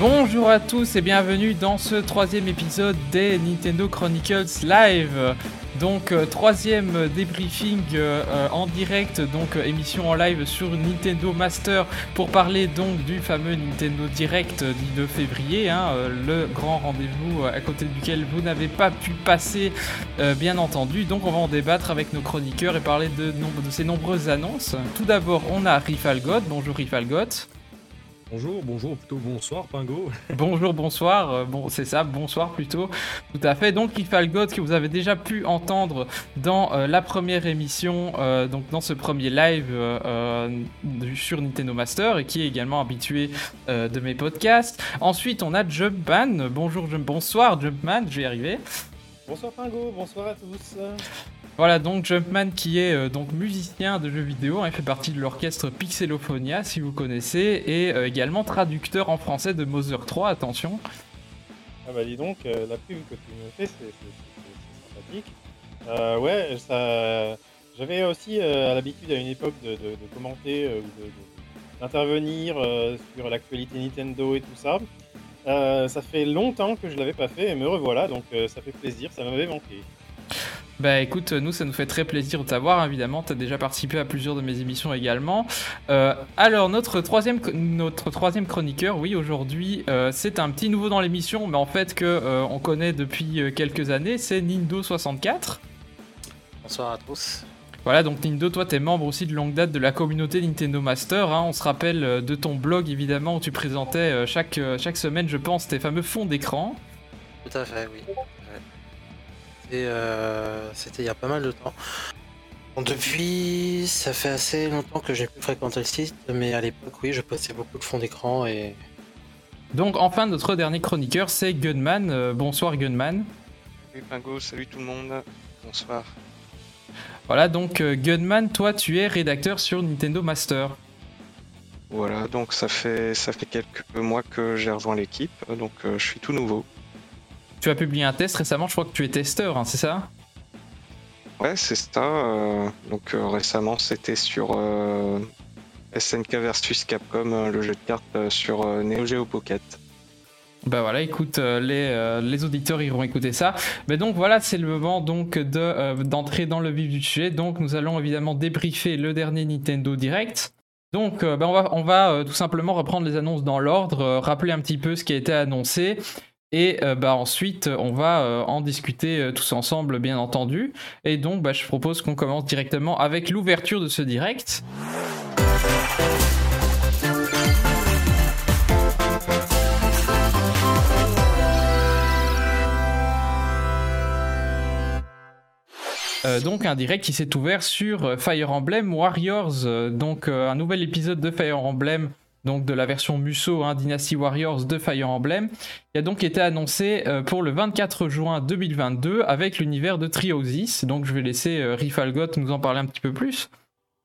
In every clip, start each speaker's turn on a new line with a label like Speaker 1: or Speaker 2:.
Speaker 1: Bonjour à tous et bienvenue dans ce troisième épisode des Nintendo Chronicles Live. Donc euh, troisième débriefing euh, euh, en direct, donc émission en live sur Nintendo Master pour parler donc du fameux Nintendo Direct du 2 février, hein, le grand rendez-vous à côté duquel vous n'avez pas pu passer bien entendu. Donc on va en débattre avec nos chroniqueurs et parler de, de ces nombreuses annonces. Tout d'abord on a Rifalgot, bonjour Rifalgot.
Speaker 2: Bonjour, bonjour, plutôt bonsoir, Pingo.
Speaker 1: Bonjour, bonsoir, euh, bon c'est ça, bonsoir plutôt, tout à fait. Donc Rifalgot que vous avez déjà pu entendre dans euh, la première émission, euh, donc dans ce premier live euh, euh, sur Nintendo Master et qui est également habitué euh, de mes podcasts. Ensuite on a Jumpman, bonjour, Jump- bonsoir Jumpman, je vais y arriver.
Speaker 2: Bonsoir, Pingo, bonsoir à tous.
Speaker 1: Voilà donc Jumpman qui est euh, donc musicien de jeux vidéo, hein, il fait partie de l'orchestre Pixelophonia si vous connaissez, et euh, également traducteur en français de Mother 3, attention.
Speaker 2: Ah bah dis donc, euh, la pub que tu me fais, c'est sympathique. Ouais, j'avais aussi l'habitude à une époque de, commenter ou d'intervenir sur l'actualité Nintendo et tout ça. Ça fait longtemps que je l'avais pas fait et me revoilà, donc ça fait plaisir, ça m'avait manqué.
Speaker 1: Bah écoute, nous ça nous fait très plaisir de t'avoir, évidemment, tu as déjà participé à plusieurs de mes émissions également. Euh, alors notre troisième, notre troisième chroniqueur, oui aujourd'hui, euh, c'est un petit nouveau dans l'émission, mais en fait que euh, on connaît depuis quelques années, c'est Nindo64.
Speaker 3: Bonsoir à tous.
Speaker 1: Voilà, donc Nindo, toi t'es membre aussi de longue date de la communauté Nintendo Master, hein. on se rappelle de ton blog évidemment où tu présentais chaque, chaque semaine, je pense, tes fameux fonds d'écran.
Speaker 3: Tout à fait, oui. Euh, C'était il y a pas mal de temps. Bon, depuis, ça fait assez longtemps que j'ai plus fréquenté le site, mais à l'époque, oui, je postais beaucoup de fonds d'écran et
Speaker 1: Donc enfin notre dernier chroniqueur c'est Gunman, Euh, bonsoir Gunman.
Speaker 4: Salut Pingo, salut tout le monde. Bonsoir.
Speaker 1: Voilà, donc euh, Gunman, toi tu es rédacteur sur Nintendo Master.
Speaker 4: Voilà, donc ça fait ça fait quelques mois que j'ai rejoint l'équipe, donc euh, je suis tout nouveau.
Speaker 1: Tu as publié un test récemment, je crois que tu es testeur, hein, c'est ça
Speaker 4: Ouais, c'est ça. euh, donc euh, récemment, c'était sur euh, SNK versus Capcom, le jeu de cartes sur Neo Geo Pocket.
Speaker 1: Bah voilà, écoute, les, les auditeurs iront écouter ça. Mais donc voilà, c'est le moment donc de d'entrer dans le vif du sujet. Donc nous allons évidemment débriefer le dernier Nintendo Direct. Donc bah, on va, on va euh, tout simplement reprendre les annonces dans l'ordre, euh, rappeler un petit peu ce qui a été annoncé. Et euh, bah, ensuite, on va euh, en discuter euh, tous ensemble, bien entendu. Et donc, bah, je propose qu'on commence directement avec l'ouverture de ce direct. Donc un direct qui s'est ouvert sur Fire Emblem Warriors, donc un nouvel épisode de Fire Emblem, donc de la version Muso, hein, Dynasty Warriors de Fire Emblem, qui a donc été annoncé euh, pour le 24 juin 2022 avec l'univers de Triosis. Donc je vais laisser euh, Rifalgot nous en parler un petit peu plus.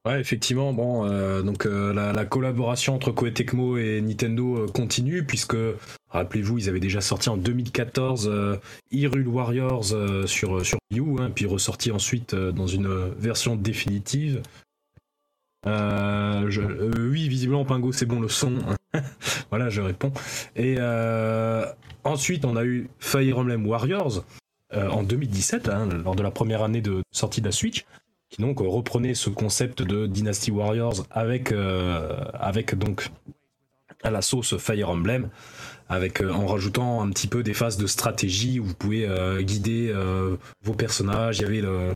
Speaker 5: Ouais, effectivement, bon, euh, donc la, la collaboration entre Koei Tecmo et Nintendo continue puisque, rappelez-vous, ils avaient déjà sorti en 2014 euh, Hyrule Warriors sur sur Wii U, hein, puis ressorti ensuite dans une version définitive. Euh, je- euh, oui, visiblement, Pingo, c'est bon le son. voilà, je réponds. Et euh, ensuite, on a eu Fire Emblem Warriors euh, en 2017, hein, lors de la première année de sortie de la Switch qui donc reprenait ce concept de Dynasty Warriors avec, avec donc à la sauce Fire Emblem, avec, en rajoutant un petit peu des phases de stratégie où vous pouvez guider vos personnages. Il y avait le,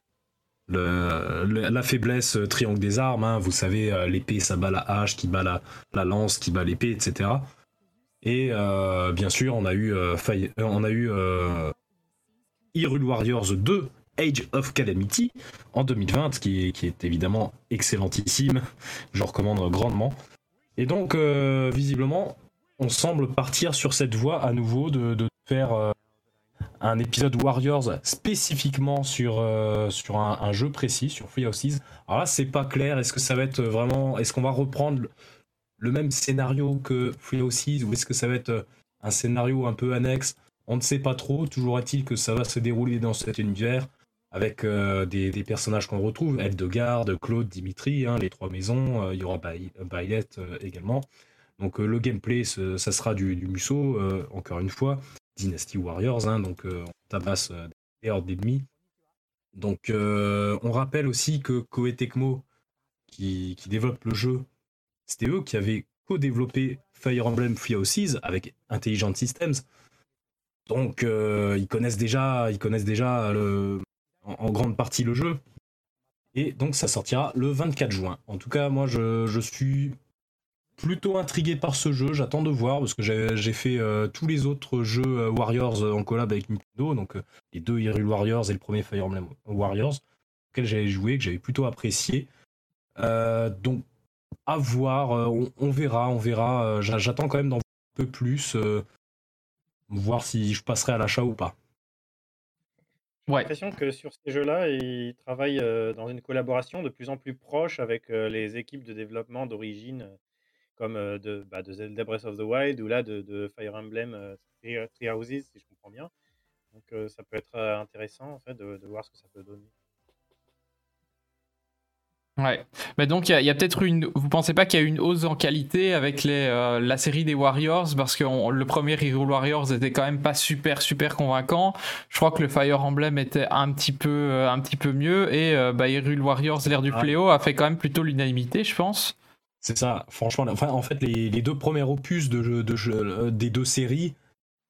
Speaker 5: la faiblesse euh, triangle des armes, hein, vous savez, euh, l'épée ça bat la hache, qui bat la, la lance, qui bat l'épée, etc. Et euh, bien sûr, on a eu, euh, on a eu euh, Warriors 2, Age of Calamity, en 2020, qui est, évidemment excellentissime. Je recommande grandement. Et donc, visiblement, on semble partir sur cette voie à nouveau de, faire un épisode Warriors spécifiquement sur, euh, un, jeu précis, sur Free Houses. Alors là, c'est pas clair. Est-ce que ça va être vraiment. Est-ce qu'on va reprendre le, même scénario que Free Houses ou est-ce que ça va être euh, un scénario un peu annexe? On ne sait pas trop. Toujours est-il que ça va se dérouler dans cet univers avec euh, des, personnages qu'on retrouve, Eldegarde, Claude, Dimitri, hein, les trois maisons, il y aura euh, également. Donc le gameplay, ça sera du, Musso, encore une fois, Dynasty Warriors, hein, donc euh, on tabasse euh, des hordes d'ennemis. Donc euh, on rappelle aussi que Koei Tecmo, qui, développe le jeu, c'était eux qui avaient co-développé Fire Emblem Three Houses avec Intelligent Systems. Donc ils connaissent déjà, ils connaissent déjà en, grande partie le jeu. Et donc ça sortira le 24 juin. En tout cas, moi je suis plutôt intrigué par ce jeu. J'attends de voir parce que j'ai fait euh, tous les autres jeux euh, Warriors euh, en collab avec Nintendo, donc euh, les deux Hyrule Warriors et le premier Fire Emblem Warriors, auxquels j'avais joué, que j'avais plutôt apprécié. Euh, donc à voir, on, on verra, on verra. J'a- J'attends quand même d'en voir un peu plus, euh, voir si je passerai à l'achat ou pas.
Speaker 2: J'ai
Speaker 1: Ouais.
Speaker 2: l'impression que sur ces jeux-là, ils travaillent dans une collaboration de plus en plus proche avec les équipes de développement d'origine, comme de, bah, de Zelda Breath of the Wild ou là de, de Fire Emblem euh, Three, Three Houses, si je comprends bien. Donc ça peut être intéressant en fait de, de voir ce que ça peut donner.
Speaker 1: Ouais. Mais donc, il y a, peut-être une. Vous pensez pas qu'il y a une hausse en qualité avec les, euh, la série des Warriors? Parce que on- le premier Hyrule Warriors était quand même pas super, super convaincant. Je crois que le Fire Emblem était un petit peu, euh, un petit peu mieux. Et euh, bah, Hyrule Warriors, l'ère du fléau, a fait quand même plutôt l'unanimité, je pense.
Speaker 5: C'est ça, franchement. Enfin, en fait, les, les deux premiers opus de, de euh, des deux séries,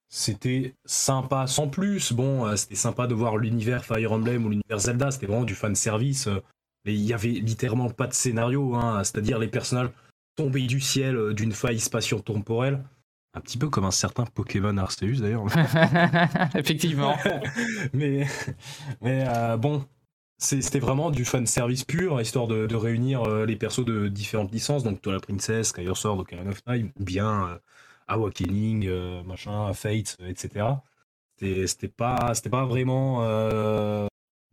Speaker 5: c'était sympa sans plus. Bon, euh, c'était sympa de voir l'univers Fire Emblem ou l'univers Zelda, c'était vraiment du fan service. Mais il y avait littéralement pas de scénario, hein, c'est-à-dire les personnages tombés du ciel euh, d'une faille spatio-temporelle. Un petit peu comme un certain Pokémon Arceus d'ailleurs.
Speaker 1: Effectivement.
Speaker 5: mais mais euh, bon, c'était vraiment du fan service pur, histoire de, réunir euh, les persos de différentes licences, donc Twilight Princess, Skyward Sword, Ocarina of Time, ou bien euh, Awakening, euh, machin, Fate, euh, etc. C'était pas, vraiment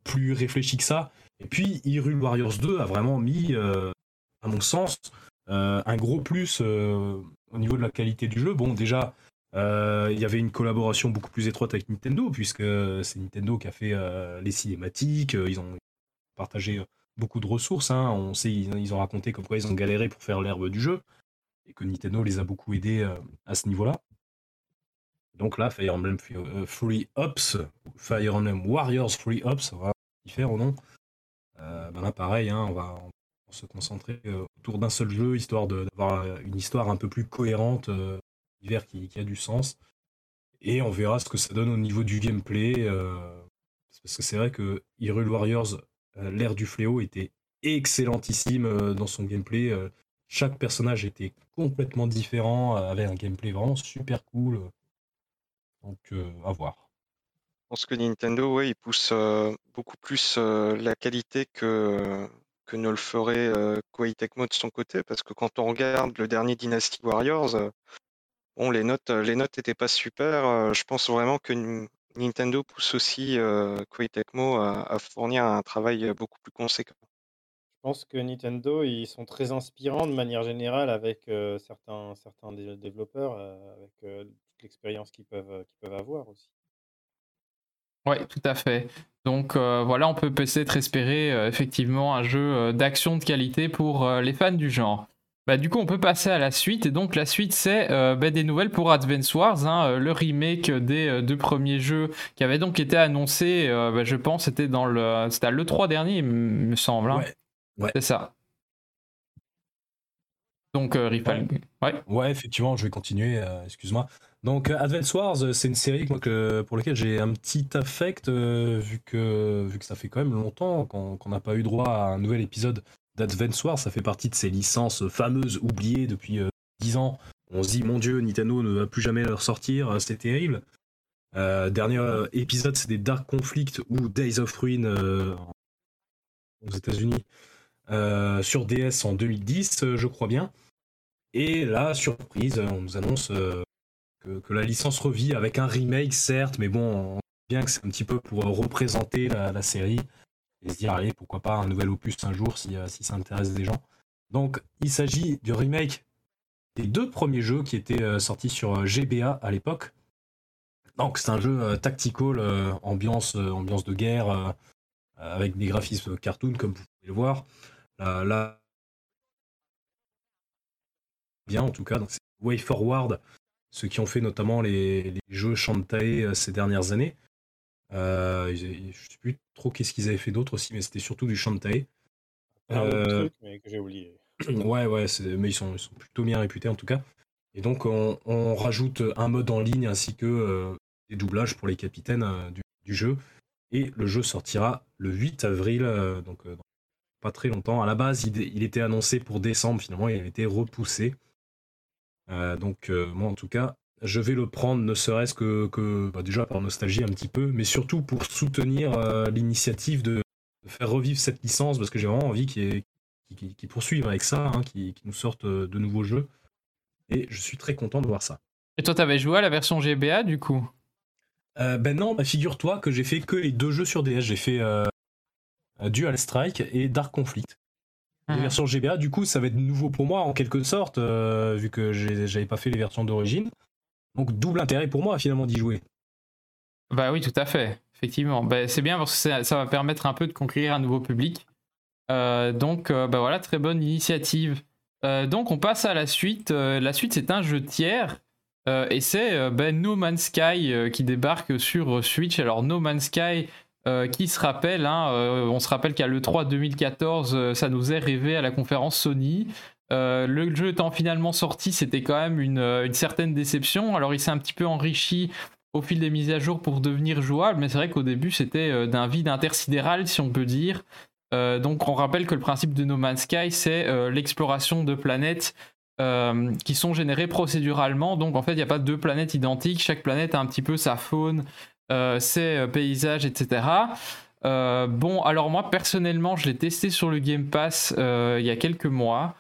Speaker 5: plus réfléchi que ça. Et puis Hyrule Warriors 2 a vraiment mis, à mon sens, un gros plus au niveau de la qualité du jeu. Bon, déjà, il y avait une collaboration beaucoup plus étroite avec Nintendo, puisque c'est Nintendo qui a fait euh, les cinématiques, euh, ils ont partagé euh, beaucoup de ressources. hein. On sait, ils, ont raconté comme quoi ils ont galéré pour faire l'herbe du jeu, et que Nintendo les a beaucoup aidés euh, à ce niveau-là. Donc là, Fire Emblem Free, euh, Ops, Fire Emblem Warriors Free Ops, on va faire au nom. Euh, ben là, pareil, hein, on va se concentrer euh, autour d'un seul jeu, histoire d'avoir euh, une histoire un peu plus cohérente, euh, qui, a du sens. Et on verra ce que ça donne au niveau du gameplay. euh, parce que c'est vrai que Hyrule Warriors, euh, l'ère du fléau, était excellentissime euh, dans son gameplay. chaque personnage était complètement différent, avait un gameplay vraiment super cool. Donc, à voir.
Speaker 4: Je pense que Nintendo, ouais, il pousse beaucoup plus la qualité que, que ne le ferait Koei Tecmo de son côté, parce que quand on regarde le dernier Dynasty Warriors, bon, les notes, euh, les notes étaient pas super. euh, je pense vraiment que Nintendo pousse aussi euh, Koei Tecmo à, à fournir un travail euh, beaucoup plus conséquent.
Speaker 2: Je pense que Nintendo, ils sont très inspirants de manière générale avec euh, certains, certains dé- développeurs, euh, avec euh, toute l'expérience qu'ils peuvent, qu'ils peuvent avoir aussi.
Speaker 1: Ouais, tout à fait. Donc euh, voilà, on peut peut-être espérer euh, effectivement un jeu euh, d'action de qualité pour euh, les fans du genre. Bah, du coup, on peut passer à la suite. Et donc, la suite, c'est euh, bah, des nouvelles pour Advance Wars, hein, euh, le remake des euh, deux premiers jeux qui avaient donc été annoncés, euh, bah, je pense, c'était dans le, c'était à l'E3 dernier, il me semble. hein.
Speaker 5: Ouais. Ouais.
Speaker 1: C'est ça. Donc, Rifal. Ouais.
Speaker 5: Ouais, effectivement, je vais continuer, excuse-moi. Donc, Advance Wars, c'est une série moi, que, pour laquelle j'ai un petit affect, vu, que, vu que ça fait quand même longtemps qu'on qu'on n'a pas eu droit à un nouvel épisode d'Advance Wars. Ça fait partie de ces licences fameuses, oubliées depuis euh, 10 ans. On se dit, mon Dieu, Nintendo ne va plus jamais leur sortir, euh, c'est terrible. Euh, dernier euh, épisode, c'était Dark Conflict ou Days of Ruin euh, aux États-Unis euh, sur DS en 2010, euh, je crois bien. Et là, surprise, on nous annonce euh, que, la licence revit avec un remake, certes, mais bon, bien que c'est un petit peu pour euh, représenter la série et se dire, allez, pourquoi pas un nouvel opus un jour si, euh, si ça intéresse des gens. Donc, il s'agit du remake des deux premiers jeux qui étaient euh, sortis sur euh, GBA à l'époque. Donc, c'est un jeu tactical, ambiance, ambiance de guerre, avec des graphismes cartoon, comme vous pouvez le voir. Là, là bien en tout cas. C'est Way Forward, ceux qui ont fait notamment les, les jeux Shantae ces dernières années. Euh, je ne sais plus trop qu'est-ce qu'ils avaient fait d'autre aussi, mais c'était surtout du Shantae.
Speaker 2: Un autre
Speaker 5: Euh,
Speaker 2: truc, mais que j'ai oublié.
Speaker 5: Ouais, ouais, mais ils sont, ils sont plutôt bien réputés en tout cas. Et donc on, on rajoute un mode en ligne ainsi que euh, des doublages pour les capitaines du, du jeu. Et le jeu sortira le 8 avril, donc dans pas très longtemps. À la base, il, il était annoncé pour décembre, finalement il a été repoussé. Euh, donc euh, moi en tout cas, je vais le prendre ne serait-ce que, que bah, déjà par nostalgie un petit peu, mais surtout pour soutenir euh, l'initiative de, de faire revivre cette licence parce que j'ai vraiment envie qu'il y ait qui, qui- qui poursuivent avec ça, hein, qui, qui nous sortent euh, de nouveaux jeux. Et je suis très content de voir ça.
Speaker 1: Et toi, t'avais joué à la version GBA du coup?
Speaker 5: Euh, ben non, bah figure-toi que j'ai fait que les deux jeux sur DS. J'ai fait euh, Dual Strike et Dark Conflict. Les
Speaker 1: Mhm.
Speaker 5: versions GBA, du coup, ça va être nouveau pour moi en quelque sorte, vu que j'avais pas fait les versions d'origine. Donc double intérêt pour moi finalement d'y jouer.
Speaker 1: Bah oui, tout à fait, effectivement. Bah, c'est bien parce que ça, va permettre un peu de conquérir un nouveau public. Euh, donc, euh, bah voilà, très bonne initiative. Euh, donc, on passe à la suite. La suite, c'est un jeu tiers. et c'est bah, No Man's Sky qui débarque sur Switch. Alors, No Man's Sky, qui se rappelle, hein, on se rappelle qu'à l'E3 2014, euh, ça nous est rêvé à la conférence Sony. Euh, le jeu étant finalement sorti, c'était quand même une, euh, une certaine déception. Alors, il s'est un petit peu enrichi au fil des mises à jour pour devenir jouable, mais c'est vrai qu'au début c'était euh, d'un vide intersidéral si on peut dire. Donc on rappelle que le principe de No Man's Sky c'est l'exploration de planètes qui sont générées procéduralement. Donc en fait il n'y a pas deux planètes identiques, chaque planète a un petit peu sa faune, ses paysages, etc. Bon alors moi personnellement je l'ai testé sur le Game Pass il y a quelques mois.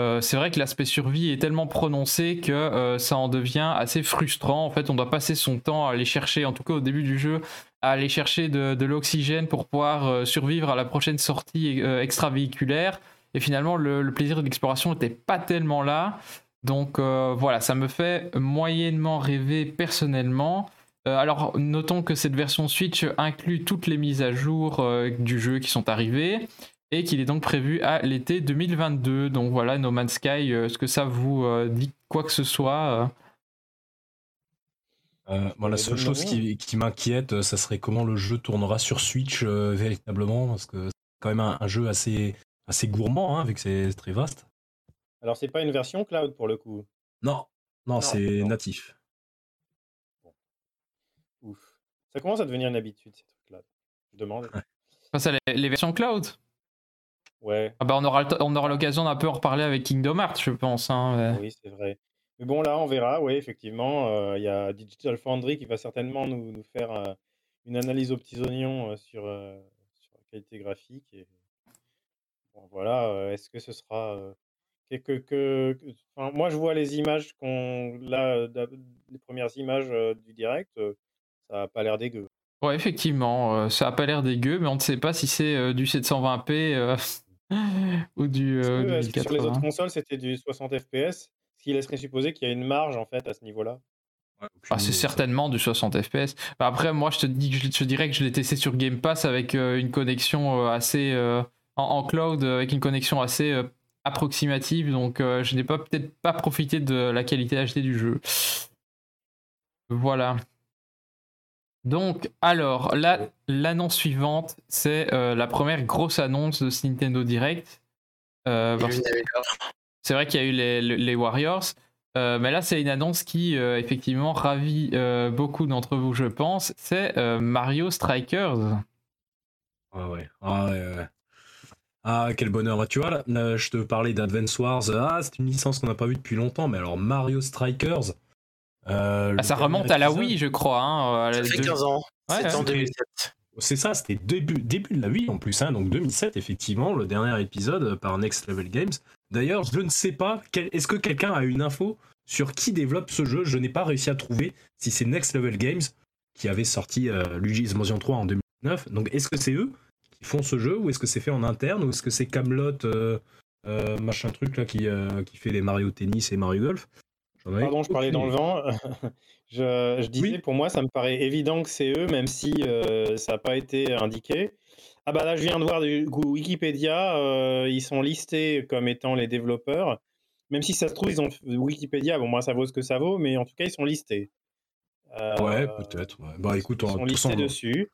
Speaker 1: Euh, c'est vrai que l'aspect survie est tellement prononcé que euh, ça en devient assez frustrant. En fait, on doit passer son temps à aller chercher, en tout cas au début du jeu, à aller chercher de, l'oxygène pour pouvoir euh, survivre à la prochaine sortie extravéhiculaire. Et finalement, le, plaisir de l'exploration n'était pas tellement là. Donc voilà, ça me fait moyennement rêver personnellement. Alors, notons que cette version Switch inclut toutes les mises à jour du jeu qui sont arrivées et qu'il est donc prévu à l'été 2022. Donc voilà, No Man's Sky, euh, est-ce que ça vous euh, dit quoi que ce soit euh
Speaker 5: bon, la
Speaker 2: les
Speaker 5: seule
Speaker 2: deux
Speaker 5: chose qui, qui m'inquiète, ça serait comment le jeu tournera sur Switch euh, véritablement, parce que c'est quand même un, un jeu assez, assez gourmand, hein, vu que c'est très vaste.
Speaker 2: Alors, c'est pas une version cloud pour le coup.
Speaker 5: Non, non,
Speaker 2: Non,
Speaker 5: c'est
Speaker 2: non.
Speaker 5: natif.
Speaker 2: Ouf. Ça commence à devenir une habitude, ces trucs-là. Je demande.
Speaker 1: Enfin, ça, les, les versions cloud
Speaker 2: Ouais,
Speaker 1: ah bah, On aura, on aura l'occasion d'un peu en reparler avec Kingdom Hearts, je pense. hein, ouais.
Speaker 2: oui, c'est vrai. Mais bon, là, on verra, oui, effectivement. euh, Il y a Digital Foundry qui va certainement nous, nous faire euh, une analyse aux petits oignons euh, sur, sur la qualité graphique. Et... Bon, voilà, est-ce que ce sera. que, que- que- que- enfin, moi, je vois les images qu'on. Là, les premières images du direct, ça n'a pas l'air dégueu.
Speaker 1: Ouais, effectivement, ça a pas l'air dégueu, mais on ne sait pas si c'est du 720p euh, ou du,
Speaker 2: Est-ce
Speaker 1: euh,
Speaker 2: que,
Speaker 1: du
Speaker 2: que sur les autres
Speaker 1: 1080.
Speaker 2: consoles, c'était du 60 FPS? Ce qui laisserait supposer qu'il y a une marge, en fait, à ce niveau-là.
Speaker 1: Ah, c'est certainement du 60 FPS. Bah, après, moi, je te dis que je, je dirais que je l'ai testé sur Game Pass avec euh, une connexion euh, assez euh, en, en cloud, euh, avec une connexion assez euh, approximative, donc euh, je n'ai pas peut-être pas profité de la qualité HD du jeu. Voilà. Donc, alors, la- l'annonce suivante, c'est euh, la première grosse annonce de ce Nintendo Direct. Euh, c'est vrai qu'il y a eu les, les Warriors, euh, mais là c'est une annonce qui euh, effectivement ravit euh, beaucoup d'entre vous, je pense. C'est euh, Mario Strikers.
Speaker 5: Ah ouais. Ah ouais, ouais. Ah, quel bonheur. Tu vois, là, là, je te parlais d'Advance Wars. Ah, c'est une licence qu'on n'a pas vue depuis longtemps, mais alors Mario Strikers. Euh,
Speaker 1: Ah, ça remonte à la Wii, je crois. hein, à la
Speaker 3: Ça fait
Speaker 1: deux-
Speaker 3: 15 ans.
Speaker 1: Ouais,
Speaker 3: C'était
Speaker 1: ouais.
Speaker 3: en 2007.
Speaker 5: C'est ça, c'était début, début de la Wii en plus, hein, donc 2007 effectivement, le dernier épisode par Next Level Games. D'ailleurs, je ne sais pas, quel- est-ce que quelqu'un a une info sur qui développe ce jeu? Je n'ai pas réussi à trouver si c'est Next Level Games qui avait sorti euh, Luigi's Mansion 3 en 2009. Donc est-ce que c'est eux qui font ce jeu ou est-ce que c'est fait en interne ou est-ce que c'est Camelot machin truc là qui, euh, qui fait les Mario Tennis et Mario Golf?
Speaker 2: Pardon, je parlais dans le vent. je, je disais,
Speaker 5: Oui.
Speaker 2: pour moi, ça me paraît évident que c'est eux, même si euh, ça n'a pas été indiqué. Ah bah là, je viens de voir du coup Wikipédia, euh, ils sont listés comme étant les développeurs. Même si ça se trouve, ils ont Wikipédia, bon moi ça vaut ce que ça vaut, mais en tout cas ils sont listés. Euh,
Speaker 5: Ouais, peut-être. ouais. Bah écoute,
Speaker 2: Ils
Speaker 5: on-
Speaker 2: sont
Speaker 5: de toute
Speaker 2: listés
Speaker 5: façon,
Speaker 2: dessus.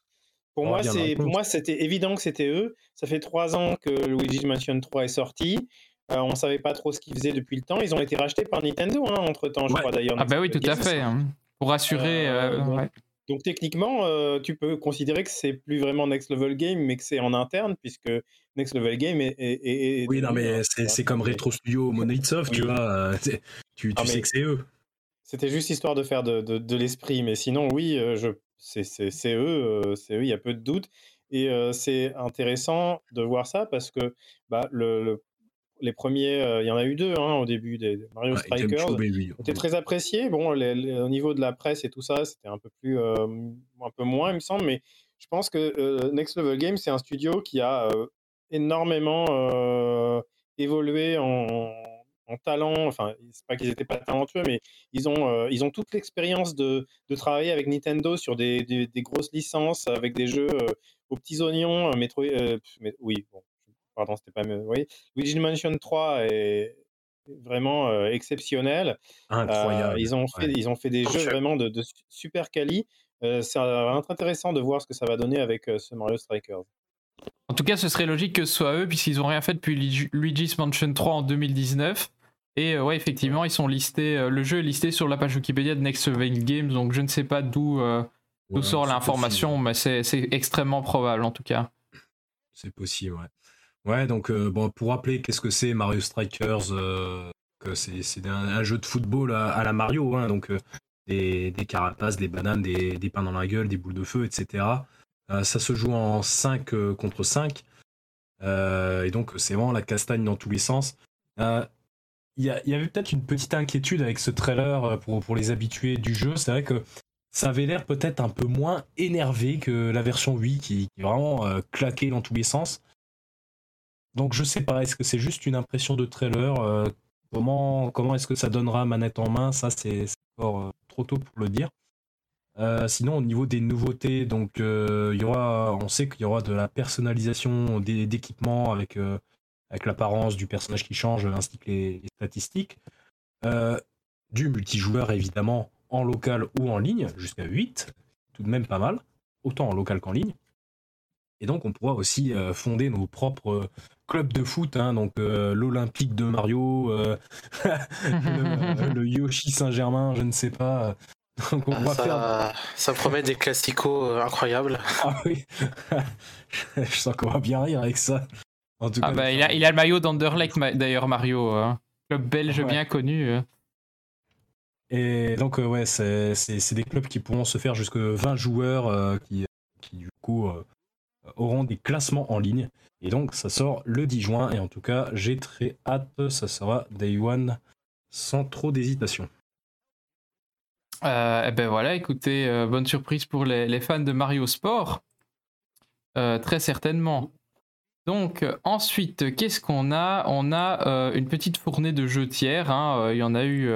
Speaker 2: Pour moi, c'est, pour moi, c'était évident que c'était eux. Ça fait trois ans que Luigi's Mansion 3 est sorti. Euh, on savait pas trop ce qu'ils faisaient depuis le temps. Ils ont été rachetés par Nintendo entre temps, je
Speaker 5: Ouais.
Speaker 2: crois d'ailleurs.
Speaker 1: Ah bah oui, tout à fait. hein. Pour assurer.
Speaker 2: Euh,
Speaker 1: euh,
Speaker 2: donc,
Speaker 1: ouais.
Speaker 2: donc techniquement, euh, tu peux considérer que c'est plus vraiment Next Level Game, mais que c'est en interne, puisque Next Level Game est. est- est- est
Speaker 5: Oui, non, mais c'est c'est comme Retro Studio Monolith Soft, tu vois. c'est- tu tu
Speaker 2: Ah,
Speaker 5: sais
Speaker 2: mais-
Speaker 5: que c'est eux.
Speaker 2: C'était juste histoire de faire de, de- de l'esprit, mais sinon, oui, je, c'est, c'est- c'est eux, c'est eux, il y a peu de doute. Et euh, c'est intéressant de voir ça parce que bah, le, le- les premiers, euh, il y en a eu deux hein, au début des Mario
Speaker 5: Ouais,
Speaker 2: Strikers, étaient très appréciés. Bon, les- les- au niveau de la presse et tout ça, c'était un peu plus, euh, un peu moins, il me semble, mais je pense que euh, Next Level Games, c'est un studio qui a énormément évolué en, en talent. Enfin, c'est pas qu'ils n'étaient pas talentueux, mais ils ont, ils ont toute l'expérience de, de travailler avec Nintendo sur des, des- des grosses licences, avec des jeux aux petits oignons. Metroid, oui, bon, pardon, c'était pas. Oui, Luigi's Mansion 3 est vraiment euh, exceptionnel.
Speaker 5: Incroyable.
Speaker 2: Ils, ont fait,
Speaker 5: ouais.
Speaker 2: ils ont fait des jeux vraiment de, de su- super quali. Être intéressant de voir ce que ça va donner avec ce Mario Strikers.
Speaker 1: En tout cas, ce serait logique que ce soit eux, puisqu'ils ont rien fait depuis Luigi- Luigi's Mansion 3 en 2019. Et euh, ouais, effectivement, ils sont listés. euh, le jeu est listé sur la page Wikipédia de Next Level Games, donc je ne sais pas d'où euh,
Speaker 5: Ouais,
Speaker 1: sort
Speaker 5: c'est
Speaker 1: l'information, mais c'est c'est extrêmement probable en tout cas.
Speaker 5: C'est possible, ouais. Ouais, donc euh, bon, pour rappeler qu'est-ce que c'est Mario Strikers, euh, c'est un, jeu de football à, la Mario, hein, donc euh, des, carapaces, des bananes, des, des pains dans la gueule, des boules de feu, etc. Euh, ça se joue en 5 contre 5. euh, et donc c'est vraiment la castagne dans tous les sens. Il y, avait peut-être une petite inquiétude avec ce trailer pour, les habitués du jeu. C'est vrai que ça avait l'air peut-être un peu moins énervé que la version Wii qui, qui est vraiment claquée dans tous les sens. Donc je sais pas, est-ce que c'est juste une impression de trailer euh, Comment, est-ce que ça donnera manette en main? Ça c'est encore euh, trop tôt pour le dire. Euh, sinon au niveau des nouveautés, donc il y aura, on sait qu'il y aura de la personnalisation d'équipements avec, avec l'apparence du personnage qui change ainsi que les, statistiques. Du multijoueur évidemment en local ou en ligne, jusqu'à 8, tout de même pas mal, autant en local qu'en ligne. Et donc on pourra aussi euh, fonder nos propres euh, clubs de foot, hein, donc euh, l'Olympique de Mario, euh, le, le Yoshi Saint-Germain, je ne sais pas. Donc on
Speaker 3: Ah,
Speaker 5: va faire...
Speaker 3: ça, promet des classicos incroyables.
Speaker 5: Ah oui, je sens qu'on va bien rire avec ça. En tout
Speaker 1: Ah
Speaker 5: cas,
Speaker 1: bah, il, a, il a le maillot d'Anderlecht d'ailleurs, Mario. hein. Club belge
Speaker 5: Ouais.
Speaker 1: bien connu. euh.
Speaker 5: Et donc, euh, ouais, c'est des clubs qui pourront se faire jusque 20 joueurs euh, qui, qui, du coup, euh, auront des classements en ligne. Et donc, ça sort le 10 juin. Et en tout cas, j'ai très hâte. Ça sera Day One sans trop d'hésitation.
Speaker 1: Euh, eh ben voilà, écoutez, euh, bonne surprise pour les, fans de Mario Sport. Euh, très certainement. Donc, ensuite, qu'est-ce qu'on a? On a une petite fournée de jeux tiers. hein, Il y en a eu,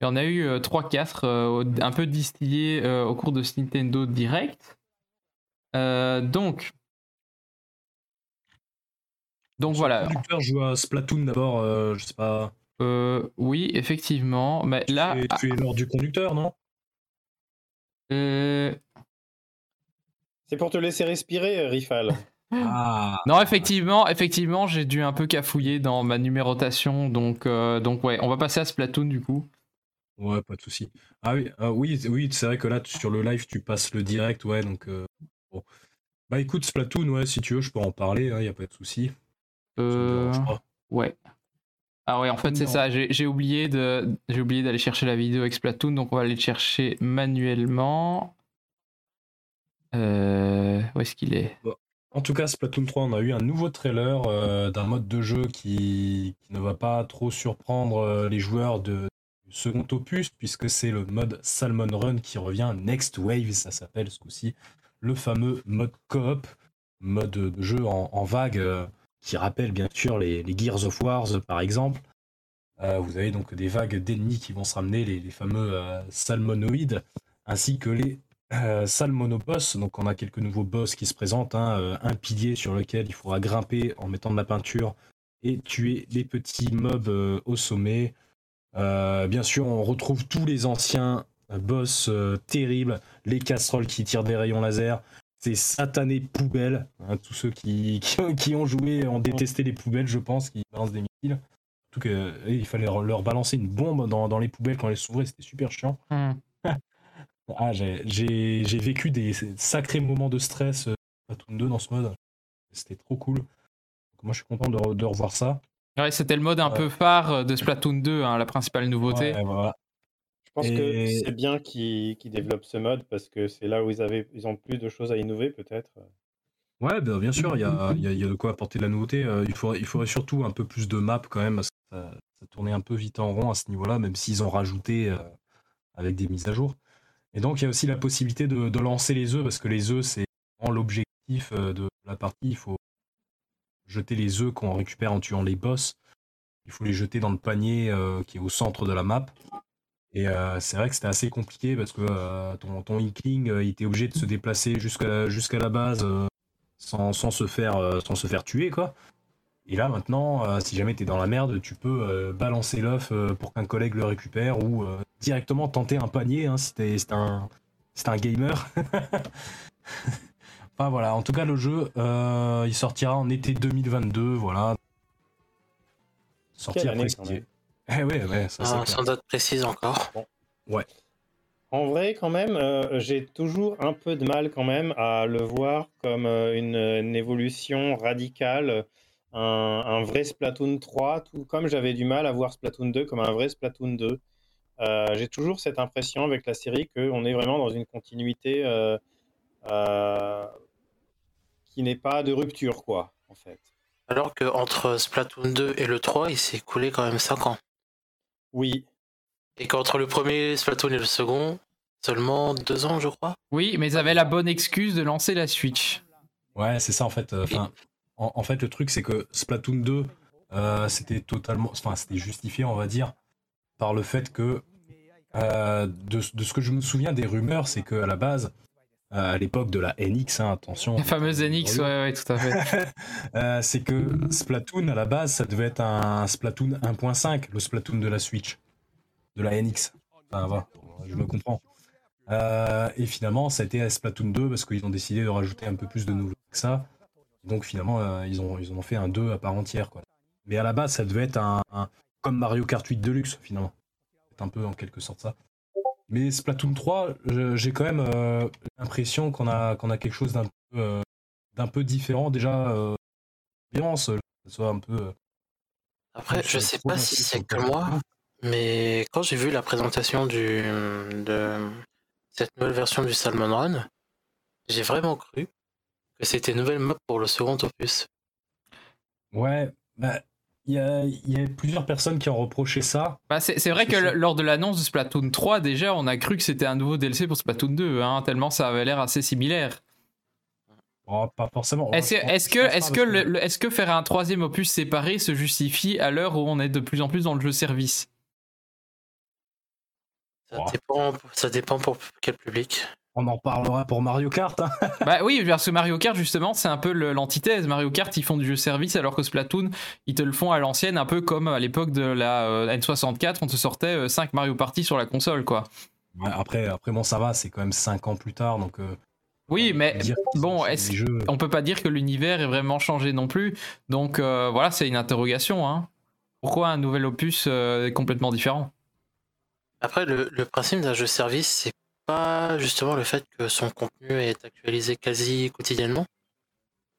Speaker 1: il y en a eu euh, 3-4, euh, au- un peu distillés au cours de ce Nintendo Direct. Euh, donc, donc
Speaker 5: Son
Speaker 1: voilà.
Speaker 5: conducteur joue à Splatoon d'abord, euh, je sais pas.
Speaker 1: Euh, oui, effectivement. Mais là,
Speaker 5: Tu es, tu es lors du conducteur, non?
Speaker 1: Euh,
Speaker 2: C'est pour te laisser respirer, Rifal.
Speaker 5: Ah
Speaker 1: Non, effectivement, effectivement, j'ai dû un peu cafouiller dans ma numérotation, donc, euh, donc ouais, on va passer à Splatoon du coup.
Speaker 5: Ouais, pas de souci. Ah oui, ah oui, oui, c'est vrai que là, sur le live, tu passes le direct, ouais, donc. euh, bon. Bah écoute, Splatoon, ouais, si tu veux, je peux en parler, il y a pas de souci.
Speaker 1: Euh, ouais. Ah ouais, en fait, c'est ça, j'ai oublié de, j'ai oublié d'aller chercher la vidéo avec Splatoon, donc on va aller le chercher manuellement. Euh, où est-ce qu'il est?
Speaker 5: En tout cas, Splatoon 3, on a eu un nouveau trailer euh, d'un mode de jeu qui, qui ne va pas trop surprendre euh, les joueurs de du second opus, puisque c'est le mode Salmon Run qui revient, Next Wave, ça s'appelle ce coup-ci, le fameux mode coop, mode de jeu en, vague, euh, qui rappelle bien sûr les, Gears of Wars par exemple. Euh, vous avez donc des vagues d'ennemis qui vont se ramener, les, fameux euh, salmonoïdes, ainsi que les euh, salle monoboss. Donc on a quelques nouveaux boss qui se présentent. hein, un pilier sur lequel il faudra grimper en mettant de la peinture et tuer les petits mobs au sommet. Bien sûr, on retrouve tous les anciens boss euh, terribles, les casseroles qui tirent des rayons laser, ces satanées poubelles. hein, tous ceux qui, qui, ont- qui ont joué ont détesté les poubelles, je pense, qui balancent des missiles. Surtout que, euh, il fallait leur- balancer une bombe dans, dans les poubelles quand elles s'ouvraient, c'était super chiant.
Speaker 1: Hmm.
Speaker 5: Ah, j'ai- vécu des sacrés moments de stress euh, Splatoon 2 dans ce mode. C'était trop cool. Donc, moi, je suis content de, re- de revoir ça.
Speaker 1: Ouais, c'était le mode un peu phare de Splatoon 2, hein, la principale nouveauté.
Speaker 5: Ouais, voilà.
Speaker 2: Je pense
Speaker 5: Et-
Speaker 2: que c'est bien qu'ils développent ce mode parce que c'est là où ils, avaient, ils ont plus de choses à innover peut-être.
Speaker 5: Ouais, ben, bien sûr, il y a, il y a- il y a de quoi apporter de la nouveauté. Euh, il, faudrait, il faudrait surtout un peu plus de maps quand même, parce que ça, ça tournait un peu vite en rond à ce niveau-là, même s'ils ont rajouté euh, avec des mises à jour. Et donc, il y a aussi la possibilité de, de lancer les œufs, parce que les œufs, c'est vraiment l'objectif euh, de la partie. Il faut jeter les œufs qu'on récupère en tuant les boss. Il faut les jeter dans le panier euh, qui est au centre de la map. Et euh, c'est vrai que c'était assez compliqué parce que euh, ton, ton Inkling, euh, il était obligé de se déplacer jusqu'à jusqu'à la base sans, sans se faire, sans se faire tuer, quoi. Et là, maintenant, si jamais tu es dans la merde, tu peux balancer l'œuf pour qu'un collègue le récupère ou directement tenter un panier hein, si t'es si t'es un, si t'es un gamer. enfin voilà, en tout cas, le jeu, il sortira en été 2022, voilà.
Speaker 2: Année,
Speaker 5: préciser. Eh ouais, ouais, ça
Speaker 3: Ah, sans date précise encore.
Speaker 2: En vrai, quand même, euh, j'ai toujours un peu de mal quand même à le voir comme euh, une, une évolution radicale, un, un vrai Splatoon 3, tout comme j'avais du mal à voir Splatoon 2 comme un vrai Splatoon 2. Euh, j'ai toujours cette impression avec la série qu'on est vraiment dans une continuité euh, euh, qui n'est pas de rupture, quoi, en fait.
Speaker 3: Alors que entre Splatoon 2 et le 3, il s'est écoulé quand même 5 ans.
Speaker 2: Oui,
Speaker 3: Et qu'entre le premier Splatoon et le second, seulement 2 ans, je crois.
Speaker 1: Oui, mais ils avaient la bonne excuse de lancer la Switch.
Speaker 5: Ouais, c'est ça en fait. euh, Enfin, en, en fait, le truc c'est que Splatoon 2, euh, c'était totalement, enfin, c'était justifié, on va dire, par le fait que euh, de, de ce que je me souviens des rumeurs, c'est que à la base, euh, à l'époque de la NX, hein, attention,
Speaker 1: La fameuse NX, ouais, ouais, tout à fait.
Speaker 5: euh, c'est que Splatoon à la base, ça devait être un Splatoon 1.5, le Splatoon de la Switch, de la NX. Enfin, voilà, je me comprends. Euh, et finalement, ça a été à Splatoon 2 parce qu'ils ont décidé de rajouter un peu plus de nouveautés que ça. Donc finalement, euh, ils, ont, ils ont fait un 2 à part entière. Quoi. Mais à la base, ça devait être un, un- comme Mario Kart 8 Deluxe, finalement. C'est un peu en quelque sorte ça. Mais Splatoon 3, je- j'ai quand même euh, l'impression qu'on a, qu'on a quelque chose d'un peu, euh, d'un peu différent. Déjà, euh, que soit un peu.
Speaker 3: Après, je sais pas si
Speaker 5: ce
Speaker 3: c'est que moi, mais quand j'ai vu la présentation du, de cette nouvelle version du Salmon Run, j'ai vraiment cru que c'était une nouvelle map pour le second opus.
Speaker 5: Ouais, bah, il y a, il y a plusieurs personnes qui ont reproché ça.
Speaker 1: Bah, c'est vrai que lors de l'annonce de Splatoon 3, déjà, on a cru que c'était un nouveau DLC pour Splatoon 2, hein, tellement ça avait l'air assez similaire.
Speaker 5: Oh, pas forcément.
Speaker 1: Est-ce que, le- le- faire un troisième opus séparé se justifie à l'heure où on est de plus en plus dans le jeu service?
Speaker 3: Ça,
Speaker 5: Oh.
Speaker 3: dépend, ça dépend pour quel public.
Speaker 5: On en parlera pour Mario Kart. hein.
Speaker 1: Bah oui, parce que Mario Kart, justement, c'est un peu l'antithèse. Mario Kart, ils font du jeu service, alors que Splatoon, ils te le font à l'ancienne, un peu comme à l'époque de la euh, N64, on te sortait 5 Mario Party sur la console, quoi.
Speaker 5: Ouais, après, après, bon, ça va, c'est quand même 5 ans plus tard, donc. euh,
Speaker 1: Oui, mais bon, est-ce-
Speaker 5: jeux-
Speaker 1: on peut pas dire que l'univers est vraiment changé non plus? Donc euh, voilà, c'est une interrogation. Hein. Pourquoi un nouvel opus euh, est complètement différent?
Speaker 3: Après, le, le principe d'un jeu service, c'est pas justement le fait que son contenu est actualisé quasi quotidiennement?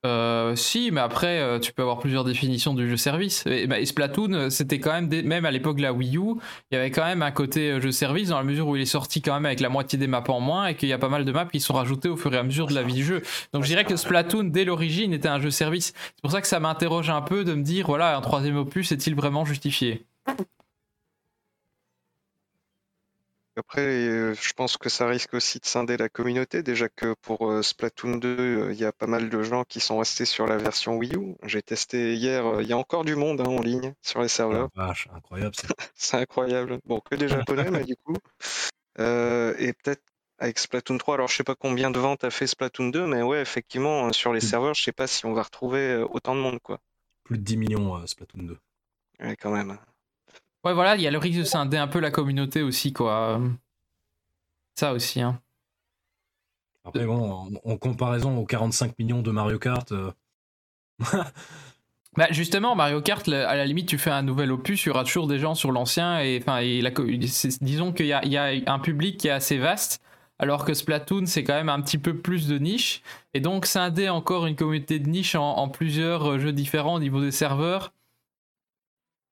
Speaker 1: Euh, Si, mais après, euh, tu peux avoir plusieurs définitions du jeu service. Et, bah, Splatoon, euh, c'était quand même, même à l'époque de la Wii U, il y avait quand même un côté jeu service dans la mesure où il est sorti quand même avec la moitié des maps en moins et qu'il y a pas mal de maps qui sont rajoutées au fur et à mesure de la vie du jeu. Donc je dirais que Splatoon, dès l'origine, était un jeu service. C'est pour ça que ça m'interroge un peu de me dire, voilà, un troisième opus est-il vraiment justifié?
Speaker 4: Après, euh, je pense que ça risque aussi de scinder la communauté. Déjà que pour euh, Splatoon 2, euh, il y a pas mal de gens qui sont restés sur la version Wii U. J'ai testé hier, il y a encore du monde hein, en ligne sur les serveurs.
Speaker 5: la vache, incroyable. ça.
Speaker 4: C'est incroyable. Bon, que des japonais, mais du coup. Euh, et peut-être avec Splatoon 3. Alors, je sais pas combien de ventes a fait Splatoon 2, mais ouais, effectivement, sur les serveurs, je sais pas si on va retrouver autant de monde, quoi.
Speaker 5: Plus de 10 millions euh, Splatoon 2.
Speaker 4: Ouais, quand même.
Speaker 1: Ouais, voilà, il y a le risque de scinder un peu la communauté aussi, quoi. Ça aussi, hein.
Speaker 5: Après, bon, en, en comparaison aux 45 millions de Mario Kart, euh,
Speaker 1: Bah justement, Mario Kart, à la limite, tu fais un nouvel opus, il y aura toujours des gens sur l'ancien, et enfin, et la disons qu'il y a, il y a un public qui est assez vaste, alors que Splatoon, c'est quand même un petit peu plus de niche, et donc scinder encore une communauté de niche en, en plusieurs euh, jeux différents au niveau des serveurs,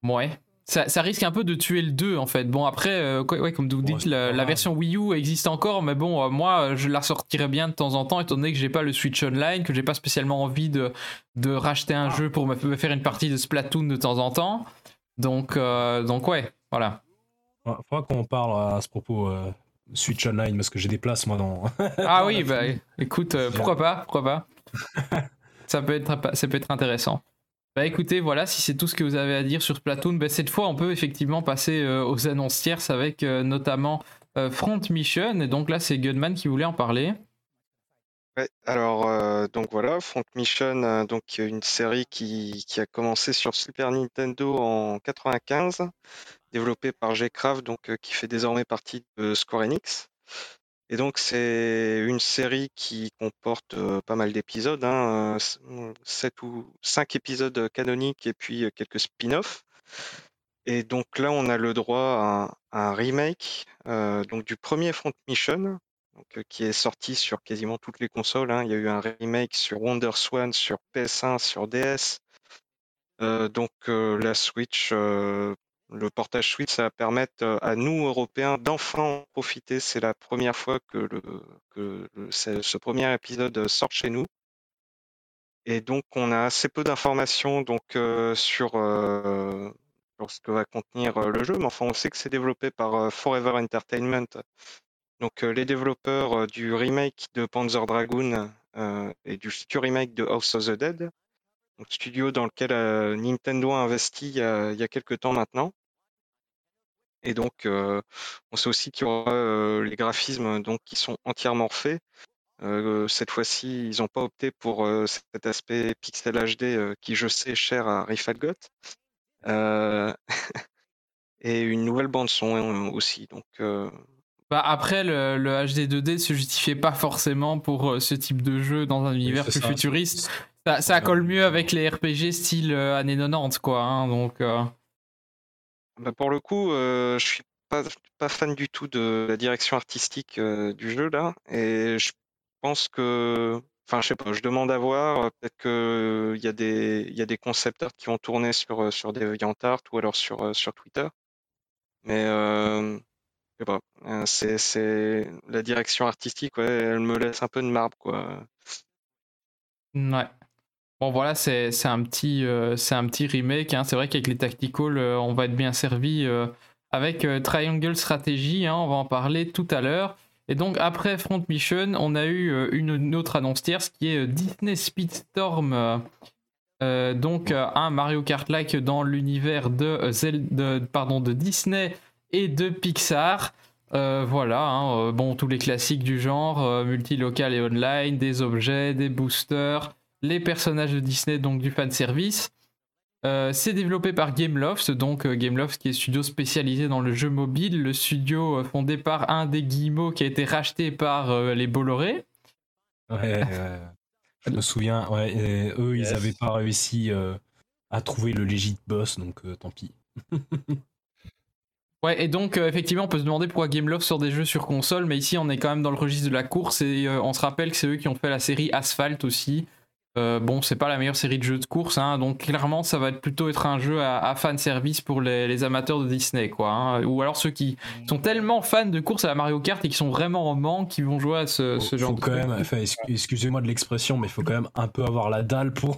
Speaker 1: ouais. Ça, ça risque un peu de tuer le 2 en fait. Bon après, euh, quoi- ouais, comme vous
Speaker 5: Ouais,
Speaker 1: dites, la, version Wii U existe encore, mais bon, euh, moi euh, je la sortirais bien de temps en temps, étant donné que j'ai pas le Switch Online, que j'ai pas spécialement envie de, de racheter un jeu pour me, me faire une partie de Splatoon de temps en temps. Donc, euh, donc ouais, voilà.
Speaker 5: il faudra qu'on parle à ce propos euh, Switch Online, parce que j'ai des places, moi, dans...
Speaker 1: Ah oui, bah écoute, euh, pourquoi pas, pourquoi pas. ça, peut être, ça peut être intéressant. Bah écoutez, voilà, si c'est tout ce que vous avez à dire sur Splatoon, bah, cette fois on peut effectivement passer euh, aux annonces tierces avec euh, notamment euh, Front Mission, et donc là c'est Gunman qui voulait en parler.
Speaker 4: Ouais, alors donc voilà, Front Mission, donc une série qui, qui a commencé sur Super Nintendo en 95, développée par G-Craft, donc qui fait désormais partie de Square Enix. Et donc c'est une série qui comporte pas mal d'épisodes, hein, 7 ou 5 épisodes canoniques et puis quelques spin-offs. Et donc là on a le droit à un, remake donc du premier Front Mission, donc, qui est sorti sur quasiment toutes les consoles. hein. Il y a eu un remake sur Wonder Swan, sur PS1, sur DS. Donc la Switch, le portage Switch, ça va permettre euh, à nous Européens d'enfin en profiter. C'est la première fois que, ce premier épisode sort chez nous. Et donc on a assez peu d'informations donc euh, sur, euh, sur ce que va contenir le jeu, mais enfin on sait que c'est développé par Forever Entertainment, donc les développeurs du remake de Panzer Dragoon et du futur remake de House of the Dead, donc studio dans lequel euh, Nintendo a investi il y a, il y a quelques temps maintenant. Et donc euh, on sait aussi qu'il y aura euh, les graphismes donc qui sont entièrement refaits. Euh, cette fois-ci, ils n'ont pas opté pour euh, cet aspect pixel HD euh, qui, je sais, est cher à Rifalgot. Euh, et une nouvelle bande son euh, aussi. Donc, euh,
Speaker 1: Bah après, le, le HD 2D se justifiait pas forcément pour euh, ce type de jeu dans un univers plus
Speaker 5: ça,
Speaker 1: futuriste. Ça, ça colle mieux avec les RPG style euh, années 90, quoi. hein, donc, euh,
Speaker 4: bah, pour le coup, euh, je suis pas, pas fan du tout de la direction artistique euh, du jeu là, et je pense que, enfin, je sais pas, je demande à voir. Peut-être que il y a des, il y a des concepteurs qui vont tourner sur sur DeviantArt ou alors sur sur Twitter, mais je sais pas. C'est c'est la direction artistique, ouais, elle me laisse un peu de marbre quoi.
Speaker 1: ouais. Bon, voilà, c'est un, petit, euh, un petit remake. hein. C'est vrai qu'avec les Tactical, euh, on va être bien servi euh, avec Triangle Strategy. hein, on va en parler tout à l'heure. Et donc, après Front Mission, on a eu une, autre annonce tierce qui est Disney Speedstorm. donc, un Mario Kart-like dans l'univers de, Disney et de Pixar. Voilà, hein, bon, tous les classiques du genre, euh, multilocal et online, des objets, des boosters, les personnages de Disney, donc du fan service. Euh, c'est développé par Gameloft, donc euh, Gameloft qui est studio spécialisé dans le jeu mobile, le studio euh, fondé par un des Guillemots qui a été racheté par euh, les Bolloré.
Speaker 5: Ouais, ouais. je me souviens, ouais, et eux,
Speaker 2: Yes.
Speaker 5: ils avaient pas réussi euh, à trouver le legit boss, donc euh, tant pis.
Speaker 1: Ouais, et donc euh, effectivement, on peut se demander pourquoi Gameloft sort des jeux sur console, mais ici on est quand même dans le registre de la course et euh, on se rappelle que c'est eux qui ont fait la série Asphalt aussi. Euh, bon, c'est pas la meilleure série de jeux de course, hein, donc clairement ça va être plutôt être un jeu à, à fan service pour les, les amateurs de Disney, quoi. hein. ou alors ceux qui sont tellement fans de course à la Mario Kart et qui sont vraiment en manque, qui vont jouer à ce, ce
Speaker 5: Faut-
Speaker 1: genre
Speaker 5: faut
Speaker 1: de
Speaker 5: quand même, enfin, excu- excusez-moi de l'expression, mais il faut quand même un peu avoir la dalle pour,